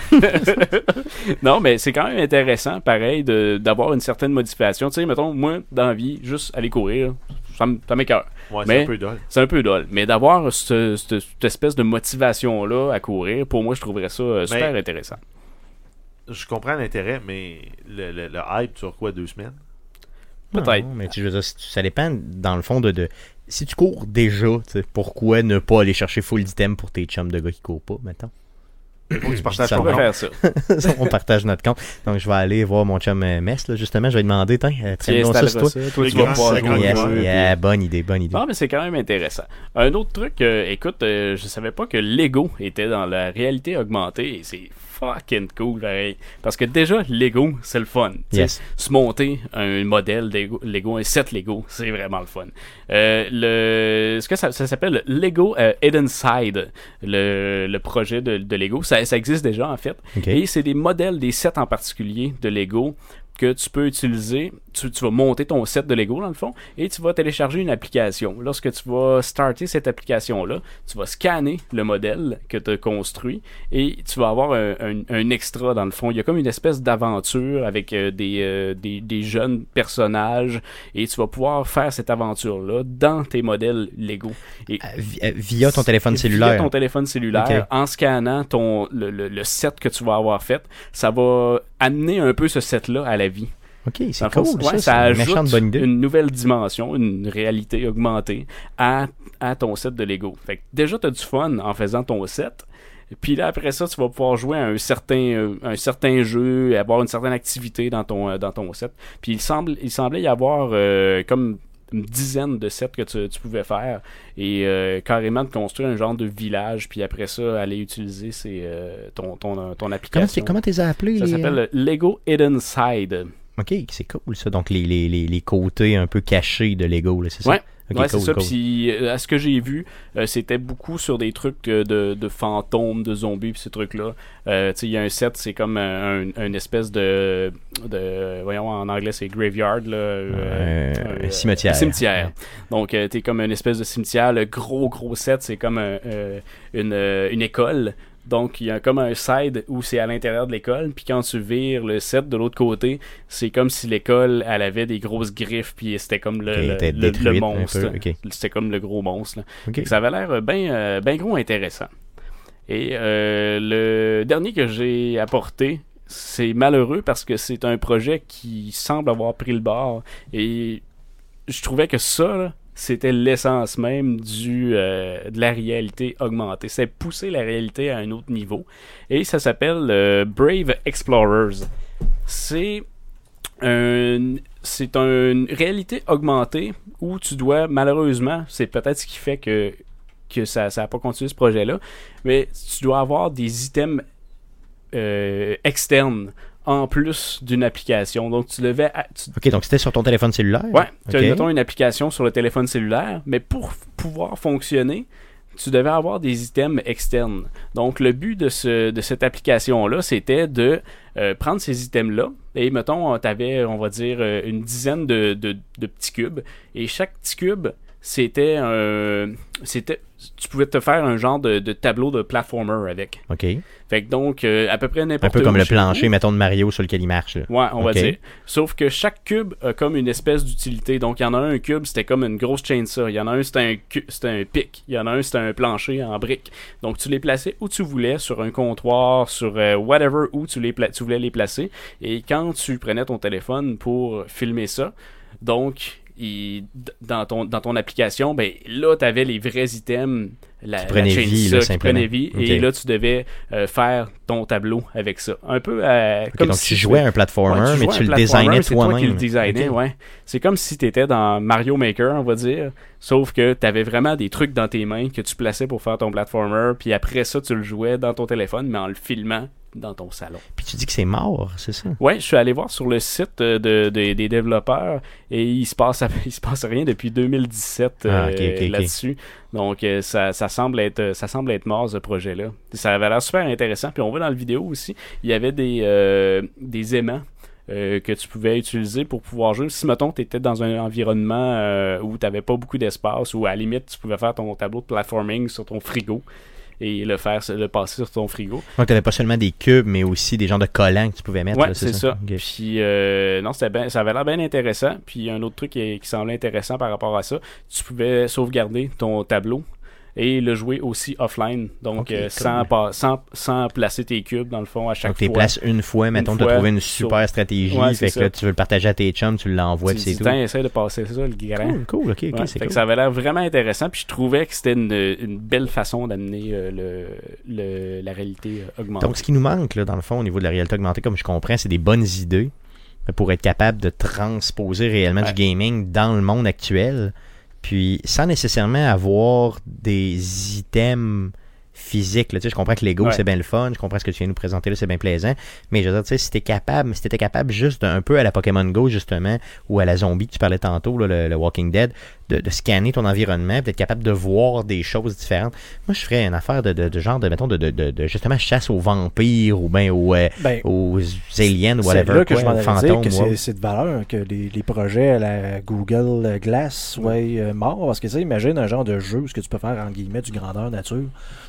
non, mais c'est quand même intéressant, pareil, de- d'avoir une certaine motivation. Tu sais, mettons, moi, dans la vie, juste aller courir, ça m- ça m'écoeure. Ouais, c'est Mais- un peu dole. C'est un peu dole. Mais d'avoir ce- ce- cette espèce de motivation-là à courir, pour moi, je trouverais ça euh, super Mais- intéressant. Je comprends l'intérêt, mais le, le, le hype sur quoi deux semaines? Peut-être. Mais tu, je veux dire, ça dépend, dans le fond, de, de- si tu cours déjà, pourquoi ne pas aller chercher full d'items pour tes chums de gars qui courent pas, mettons? Il faut que tu partages Ça On ton peut compte. faire ça. on partage notre compte. Donc, je vais aller voir mon chum euh, Mess, là, justement. Je vais lui demander, tiens, euh, Tu traîne-nous ça, toi. Toi, tu vas pouvoir jouer bonne idée, bonne idée. Ah, mais c'est quand même intéressant. Un autre truc, euh, écoute, euh, je savais pas que Lego était dans la réalité augmentée et c'est fucking cool, pareil. Parce que déjà, Lego, c'est le fun. Yes. Se monter un modèle Lego, Lego un set Lego, c'est vraiment le fun. Euh, le, ce que ça, ça s'appelle Lego euh, Hidden Side, le, le projet de, de Lego. Ça, ça existe déjà, en fait. Ok. Et c'est des modèles, des sets en particulier de Lego que tu peux utiliser. Tu, tu vas monter ton set de Lego dans le fond et tu vas télécharger une application. Lorsque tu vas starter cette application-là, tu vas scanner le modèle que tu as construit et tu vas avoir un, un- un extra dans le fond. Il y a comme une espèce d'aventure avec euh, des, euh, des, des jeunes personnages et tu vas pouvoir faire cette aventure-là dans tes modèles Lego. Et Euh, vi- via ton téléphone Via cellulaire. ton téléphone cellulaire, en scannant ton, le, le- le set que tu vas avoir fait, ça va amener un peu ce set-là à la vie. Ok, c'est fond, cool. ouais, ça, une ajoute bonne idée. une nouvelle dimension, une réalité augmentée à, à ton set de Lego. Fait que déjà, tu as du fun en faisant ton set. Puis là, après ça, tu vas pouvoir jouer à un certain, euh, un certain jeu, avoir une certaine activité dans ton, euh, dans ton set. Puis il, semble, il semblait y avoir euh, comme une dizaine de sets que tu, tu pouvais faire et euh, carrément de construire un genre de village, puis après ça, aller utiliser euh, ton, ton, ton Comment application. tu comment t'es appelé ça les... s'appelle le Lego Hidden Side. Ok, c'est cool ça. Donc les, les, les, côtés un peu cachés de Lego, là, c'est ça? Ouais. C'est ça. cool. Puis, euh, à ce que j'ai vu, euh, c'était beaucoup sur des trucs euh, de, de fantômes, de zombies, puis ces trucs-là. Euh, tu sais, il y a un set, c'est comme un, un- une espèce de, de. Voyons, en anglais, c'est graveyard, là. euh, Un cimetière. Cimetière. Donc, euh, t'es comme une espèce de cimetière. Le gros, gros set, c'est comme un- une, une école. Donc, il y a comme un side où c'est à l'intérieur de l'école. Puis quand tu vires le set de l'autre côté, c'est comme si l'école, elle avait des grosses griffes. Puis c'était comme le, le- monstre. C'était comme le gros monstre. Ça avait l'air bien ben gros intéressant. Et euh, le dernier que j'ai apporté, c'est malheureux parce que c'est un projet qui semble avoir pris le bord. Et je trouvais que ça, là, c'était l'essence même du, euh, de la réalité augmentée. C'est pousser la réalité à un autre niveau. Et ça s'appelle euh, Brave Explorers. C'est c'est une réalité augmentée où tu dois, malheureusement, c'est peut-être ce qui fait que, que ça n'a pas continué ce projet-là, mais tu dois avoir des items euh, externes en plus d'une application. Donc, tu devais. tu- Ok, donc c'était sur ton téléphone cellulaire? Ouais, tu as, Ok. mettons, une application sur le téléphone cellulaire, mais pour pouvoir fonctionner, tu devais avoir des items externes. Donc, le but de, ce, de cette application-là, c'était de euh, prendre ces items-là et, mettons, tu avais, on va dire, euh, une dizaine de, de- de petits cubes et chaque petit cube, c'était un. C'était. Tu pouvais te faire un genre de, de tableau de platformer avec. Ok. Fait que donc, euh, à peu près Un n'importe peu où, comme le plancher, mettons, de Mario sur lequel il marche. là. Ouais, on va dire. Sauf que chaque cube a comme une espèce d'utilité. Donc, il y en a un, un cube, c'était comme une grosse chainsaw. Il y en a un, c'était un, c'était un pic. Il y en a un, c'était un plancher en briques. Donc, tu les plaçais où tu voulais, sur un comptoir, sur euh, whatever, où tu, les pla- tu voulais les placer. Et quand tu prenais ton téléphone pour filmer ça, donc, il- dans, ton, dans ton application, ben là, tu avais les vrais items. La, Qui prenaient vie, là, qui prenait vie. Et là, tu devais euh, faire ton tableau avec ça. Un peu euh, comme donc si tu jouais à un platformer, Ouais, mais tu le designais C'est toi qui toi-même. Ok. ouais. C'est comme si tu étais dans Mario Maker, on va dire. Sauf que tu avais vraiment des trucs dans tes mains que tu plaçais pour faire ton platformer. Puis après ça, tu le jouais dans ton téléphone, mais en le filmant dans ton salon. Puis tu dis que c'est mort, c'est ça? Ouais, je suis allé voir sur le site euh, de, de- des développeurs et il se passe il se passe rien depuis 2017 Ah, euh, là-dessus. Donc euh, ça, ça semble être ça semble être mort ce projet-là. Ça avait l'air super intéressant. Puis on voit dans la vidéo aussi, il y avait des des aimants. euh, que tu pouvais utiliser pour pouvoir jouer. Si, mettons, tu étais dans un environnement euh, où tu n'avais pas beaucoup d'espace, ou à la limite, tu pouvais faire ton tableau de platforming sur ton frigo et le faire le passer sur ton frigo. Donc tu n'avais pas seulement des cubes, mais aussi des genres de collants que tu pouvais mettre. Là, c'est ça? Puis, euh, non, ben- ça avait l'air bien intéressant. Puis, un autre truc qui, qui semblait intéressant par rapport à ça, tu pouvais sauvegarder ton tableau et le jouer aussi offline. Donc, euh, sans, sans, sans placer tes cubes, dans le fond, à chaque Donc tu les fois. places une fois, mettons, tu as fois trouvé une sur- super stratégie, Ouais, fait que là, tu veux le partager à tes chums, tu l'envoies, c'est tout. Essaie de passer ça, le grand. Cool, cool, ok, ok, Ouais, c'est cool. ça avait l'air vraiment intéressant. Puis, je trouvais que c'était une, une belle façon d'amener euh, le, le- la réalité euh, augmentée. Donc, ce qui nous manque, là, dans le fond, au niveau de la réalité augmentée, comme je comprends, c'est des bonnes idées pour être capable de transposer réellement Ouais. du gaming dans le monde actuel, puis sans nécessairement avoir des items physiques. là. Tu sais, je comprends que Lego, Ouais. c'est bien le fun, je comprends ce que tu viens nous présenter là, c'est bien plaisant, mais je veux dire, tu sais, si t'es capable, si t'étais capable juste un peu à la Pokémon Go, justement, ou à la zombie que tu parlais tantôt, là, le, le Walking Dead, de, de scanner ton environnement, d'être capable de voir des choses différentes. Moi, je ferais une affaire de, de, de genre, de, mettons, de, de, de, de, justement chasse aux vampires ou aux, euh, Ben, aux aliens, c'est whatever, là que quoi, je m'en aux dire que ouais. c'est- c'est de valeur que les, les projets à la Google Glass soient euh, morts. Parce que tu sais, imagine un genre de jeu où ce que tu peux faire en guillemets du grandeur nature.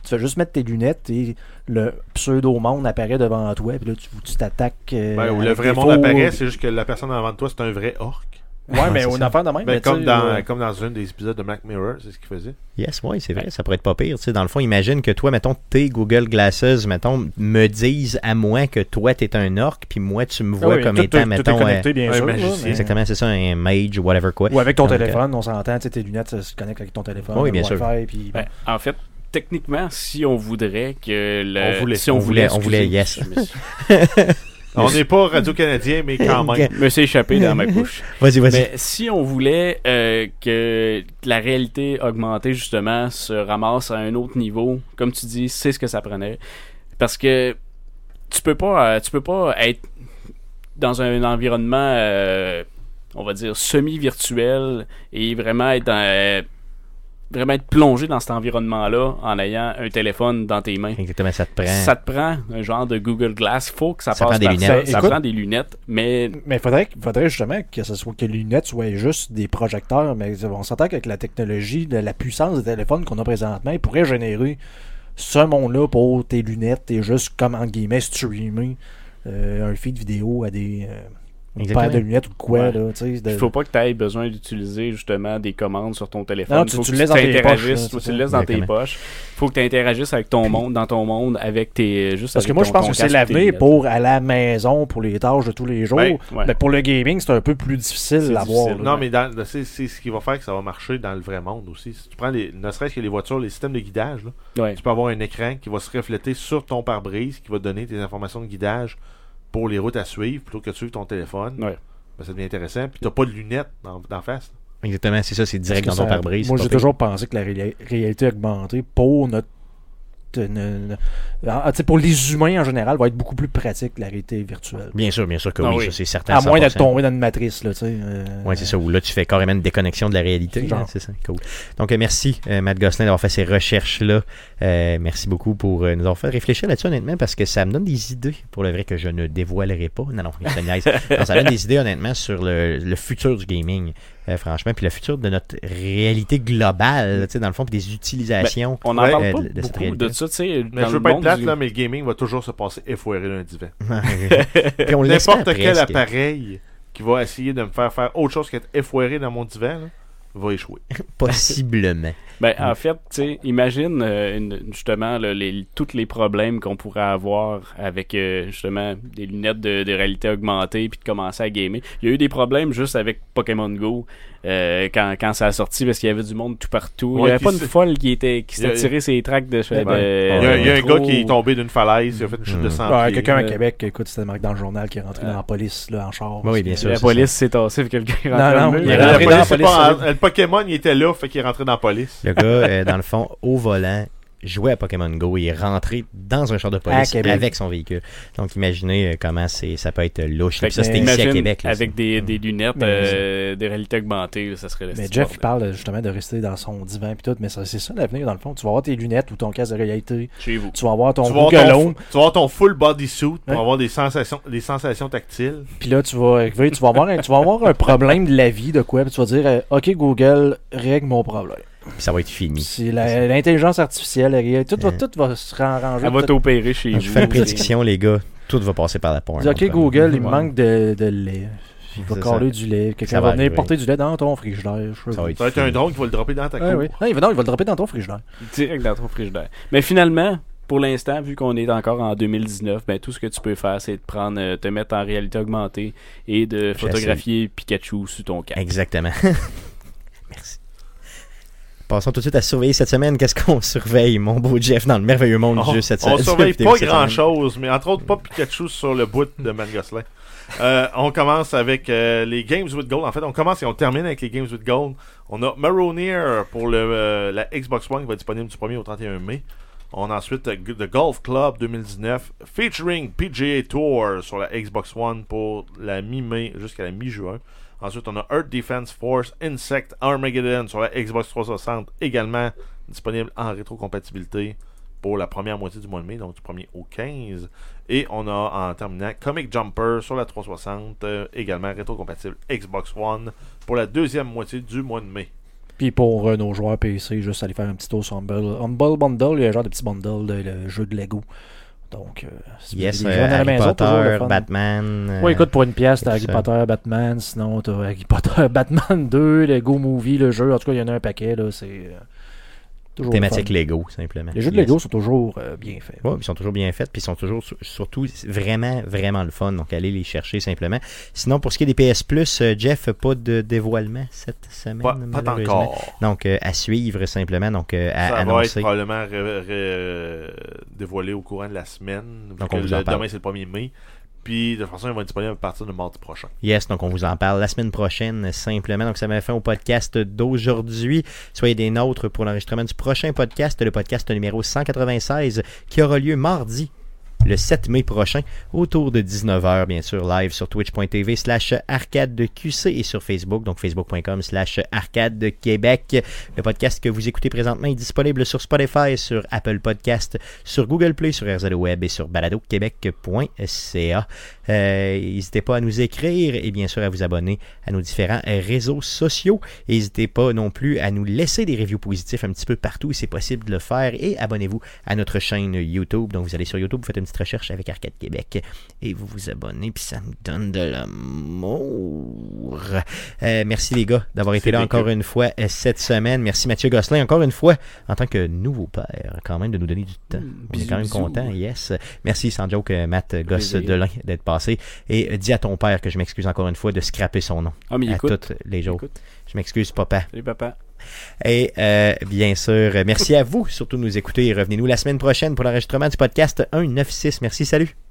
Tu fais juste mettre tes lunettes et le pseudo-monde apparaît devant toi. Puis là, tu tu t'attaques. euh, Ben, où le vrai monde apparaît, c'est juste que la personne avant de toi, c'est un vrai orc. Ouais, mais c'est une ça. affaire de même. Ben, mais comme, dans, euh, comme dans un des épisodes de Mac Mirror, c'est ce qu'il faisait. Yes, oui, c'est vrai, ça pourrait être pas pire. Tu sais, dans le fond, imagine que toi, mettons, tes Google Glasses, mettons, me disent à moi que toi, t'es un orc, puis moi, tu me ah vois oui, comme tout- étant, tout- tout est mettons, euh, connecté, bien un sûr, magicien. mais- exactement, c'est ça, un mage ou whatever quoi. Ou avec ton Donc, euh, téléphone, on s'entend, tu sais, tes lunettes ça se connectent avec ton téléphone. Oui, le bien sûr. Wi-Fi, puis. Ben, en fait, techniquement, si on voudrait que le, On voulait. si on, On voulait, on voulait, excusez, yes. On n'est pas Radio-Canadien, mais quand même. Je me suis échappé dans ma couche. Vas-y, vas-y. Mais si on voulait euh, que la réalité augmentée, justement, se ramasse à un autre niveau, comme tu dis, c'est ce que ça prenait. Parce que tu peux pas, euh, tu peux pas être dans un environnement, euh, on va dire, semi-virtuel et vraiment être dans, euh, vraiment être plongé dans cet environnement-là en ayant un téléphone dans tes mains. Exactement, ça te prend. Ça te prend un genre de Google Glass. Faut que ça, Ça passe prend des par lunettes. Ça, ça Écoute- prend des lunettes, mais Mais il faudrait, faudrait justement que ce soit que les lunettes soient juste des projecteurs, mais on s'entend qu'avec la technologie, la puissance des téléphones qu'on a présentement, ils pourraient générer ce monde-là pour tes lunettes et juste comme en guillemets streamer euh, un feed vidéo à des euh, une Exactement. paire de lunettes ou de quoi Ouais. là, tu sais, de- Il faut pas que tu aies besoin d'utiliser justement des commandes sur ton téléphone. Non, Il tu- faut tu que le laisses dans tes t'interagisses- poches, là, tu c'est le laisses dans tes poches. faut que tu interagisses avec ton monde, dans ton monde, avec tes. Juste Parce que moi, ton- je pense que c'est l'avenir pour à la maison, pour les tâches de tous les jours. Ben, ouais. Mais pour le gaming, c'est un peu plus difficile C'est à voir. difficile. là. Non, mais dans- c'est c'est ce qui va faire que ça va marcher dans le vrai monde aussi. Si tu prends les, ne serait-ce que les voitures, les systèmes de guidage, là, Ouais. tu peux avoir un écran qui va se refléter sur ton pare-brise, qui va donner tes informations de guidage pour les routes à suivre plutôt que de suivre ton téléphone. Ouais. Ben, ça devient intéressant. Puis t'as pas de lunettes dans, dans face. Exactement, c'est ça, c'est direct dans ton pare-brise. Moi, j'ai toujours pensé que la réa- réalité augmentée pour notre. Pour les humains en général, va être beaucoup plus pratique que la réalité virtuelle. Bien sûr, bien sûr que Ah oui, oui. ça, c'est certain. À moins d'être 100%. tombé dans une matrice, là, tu sais. euh, Ouais, c'est ça. Où là, tu fais carrément une déconnexion de la réalité. Genre. hein, C'est ça. Cool. Donc, euh, merci, euh, Matt Gosselin, d'avoir fait ces recherches-là. Euh, merci beaucoup pour euh, nous avoir fait réfléchir là-dessus, honnêtement, parce que ça me donne des idées, pour le vrai, que je ne dévoilerai pas. Non, non, ça. Non, ça donne des idées, honnêtement, sur le, le futur du gaming, euh, franchement, puis le futur de notre réalité globale, tu sais, dans le fond, puis des utilisations. On n'en Ouais, parle euh, pas de- de cette beaucoup réalité. de ça, tu sais. Mais dans je le veux pas être plate, du- là, mais le gaming va toujours se passer effoiré d'un divan. Puis on l'espère N'importe quel presque. appareil qui va essayer de me faire faire autre chose qu'être effoiré dans mon divan là, va échouer. Possiblement. Ben, en fait, tu sais, imagine euh, une- justement là, les, tous les problèmes qu'on pourrait avoir avec euh, justement des lunettes de, de réalité augmentée puis de commencer à gamer. Il y a eu des problèmes juste avec Pokémon Go euh, quand, quand ça a sorti parce qu'il y avait du monde tout partout. il Ouais, y avait pas une folle qui était qui s'était tiré ses tracks de, de- Il y a, il y a un gars qui est tombé d'une falaise, il a fait une chute de Mm. 100 Ouais, quelqu'un à euh, Québec, écoute, c'était marqué dans le journal qui est rentré euh, dans la police là, en char. Oui, bien sûr. La police s'est tassée quelqu'un est rentré dans La police, le Pokémon, il était là, fait qu'il est rentré dans la police. Le gars, euh, dans le fond, au volant, jouait à Pokémon Go. Il est rentré dans un char de police avec son véhicule. Donc, imaginez euh, comment c'est, ça peut être louche. Fait ça, que, c'était ici à Québec. là, avec des, des lunettes Mais- euh, de réalité augmentée, là, ça serait le Mais Jeff, il parle justement de rester dans son divan et tout, mais ça- c'est ça l'avenir dans le fond. Tu vas avoir tes lunettes ou ton casque de réalité, chez vous. tu vas avoir ton Tu vas, avoir Google ton, Home, tu vas avoir ton full bodysuit pour Ouais. avoir des sensations, des sensations tactiles. puis là tu vas arriver, tu vas avoir un, tu vas avoir un problème de la vie de quoi, puis tu vas dire euh, OK Google, règle mon problème. Puis ça va être fini. C'est l'intelligence artificielle, tout va, Ouais. tout va se arranger. Elle va t'opérer chez vous. Je fais une prédiction, les gars. Tout va passer par la porte. Dis, OK Google, il manque de, de lait. Il va coller du lait. Ça Quelqu'un va va venir porter du lait dans ton frigidaire. je Ça va être Ça va être un drone qui va le dropper dans ta cour. Oui. Non, il va, non, il va le dropper dans ton frigidaire. direct dans ton frigidaire. Mais finalement, pour l'instant, vu qu'on est encore en 2019, ben, tout ce que tu peux faire, c'est de prendre, euh, te mettre en réalité augmentée et de photographier Pikachu sous ton casque. Exactement. Passons tout de suite à surveiller cette semaine. Qu'est-ce qu'on surveille, mon beau Jeff, dans le merveilleux monde du On, jeu cette on du jeu surveille pas cette grand semaine? chose, mais entre autres pas Pikachu sur le bout de Mangoslin. Euh, on commence avec euh, les Games with Gold. En fait, on commence et on termine avec les Games with Gold. On a Maroneer pour le, euh, la Xbox One qui va être disponible du 1er au 31 mai. On a ensuite euh, The Golf Club 2019 featuring PGA Tour sur la Xbox One pour la mi-mai jusqu'à la mi-juin. Ensuite, on a Earth Defense Force Insect Armageddon sur la Xbox 360 également disponible en rétrocompatibilité pour la première moitié du mois de mai, donc du 1er au 15. Et on a en terminant Comic Jumper sur la 360, euh, également rétrocompatible Xbox One pour la deuxième moitié du mois de mai. Puis pour euh, nos joueurs PC, juste aller faire un petit tour sur Humble, Bundle, il y a un genre de petit bundle de le jeu de Lego. Donc, euh, si Yes, euh, jeunes à la Harry maison, le Potter. Batman. euh, Ouais, écoute, pour une pièce, t'as Harry ça. Potter, Batman, sinon t'as Harry Potter, Batman 2, Lego Movie, le jeu, en tout cas, il y en a un paquet, là, c'est euh, le thématique. Lego, simplement. Les jeux de. Lego sont toujours euh, bien faits. Ouais, ils sont toujours bien faits, puis ils sont toujours sur- surtout vraiment, vraiment le fun. Donc, allez les chercher simplement. Sinon, pour ce qui est des PS Plus, euh, Jeff, pas de dévoilement cette semaine. Pas, encore. Donc, euh, à suivre simplement. Donc, euh, à Ça va être annoncer. probablement ré- ré- dévoilé au courant de la semaine. Donc, on vous en le- parle. demain, c'est le 1er mai. Puis de toute façon, il va être disponible à partir de mardi prochain. Yes, donc on vous en parle la semaine prochaine simplement. Donc ça m'a fait au podcast d'aujourd'hui. Soyez des nôtres pour l'enregistrement du prochain podcast, le podcast numéro 196, qui aura lieu mardi le 7 mai prochain, autour de 19h, bien sûr, live sur twitch.tv slash arcade de QC et sur Facebook, donc facebook.com slash arcade de Québec. Le podcast que vous écoutez présentement est disponible sur Spotify, sur Apple Podcast, sur Google Play, sur RZO Web et sur baladoquebec.ca. Euh, N'hésitez pas à nous écrire et bien sûr à vous abonner à nos différents euh, réseaux sociaux. N'hésitez pas non plus à nous laisser des reviews positifs un petit peu partout, c'est possible de le faire. Et abonnez-vous à notre chaîne YouTube. Donc vous allez sur YouTube, vous faites une petite recherche avec Arcade Québec et vous vous abonnez, puis ça me donne de l'amour. Euh, merci les gars d'avoir été là encore une fois cette semaine. Merci Mathieu Gosselin encore une fois en tant que nouveau père, quand même de nous donner du temps. On est Mm, bisous, quand même content, yes. Merci sans joke Matt Gosse. Delin d'être passé et dis à ton père que je m'excuse encore une fois de scraper son nom Ah, mais à écoute. tous les jours. Écoute. Je m'excuse papa. Salut, papa. Et euh, bien sûr, merci à vous surtout de nous écouter et revenez-nous la semaine prochaine pour l'enregistrement du podcast 196. Merci, salut.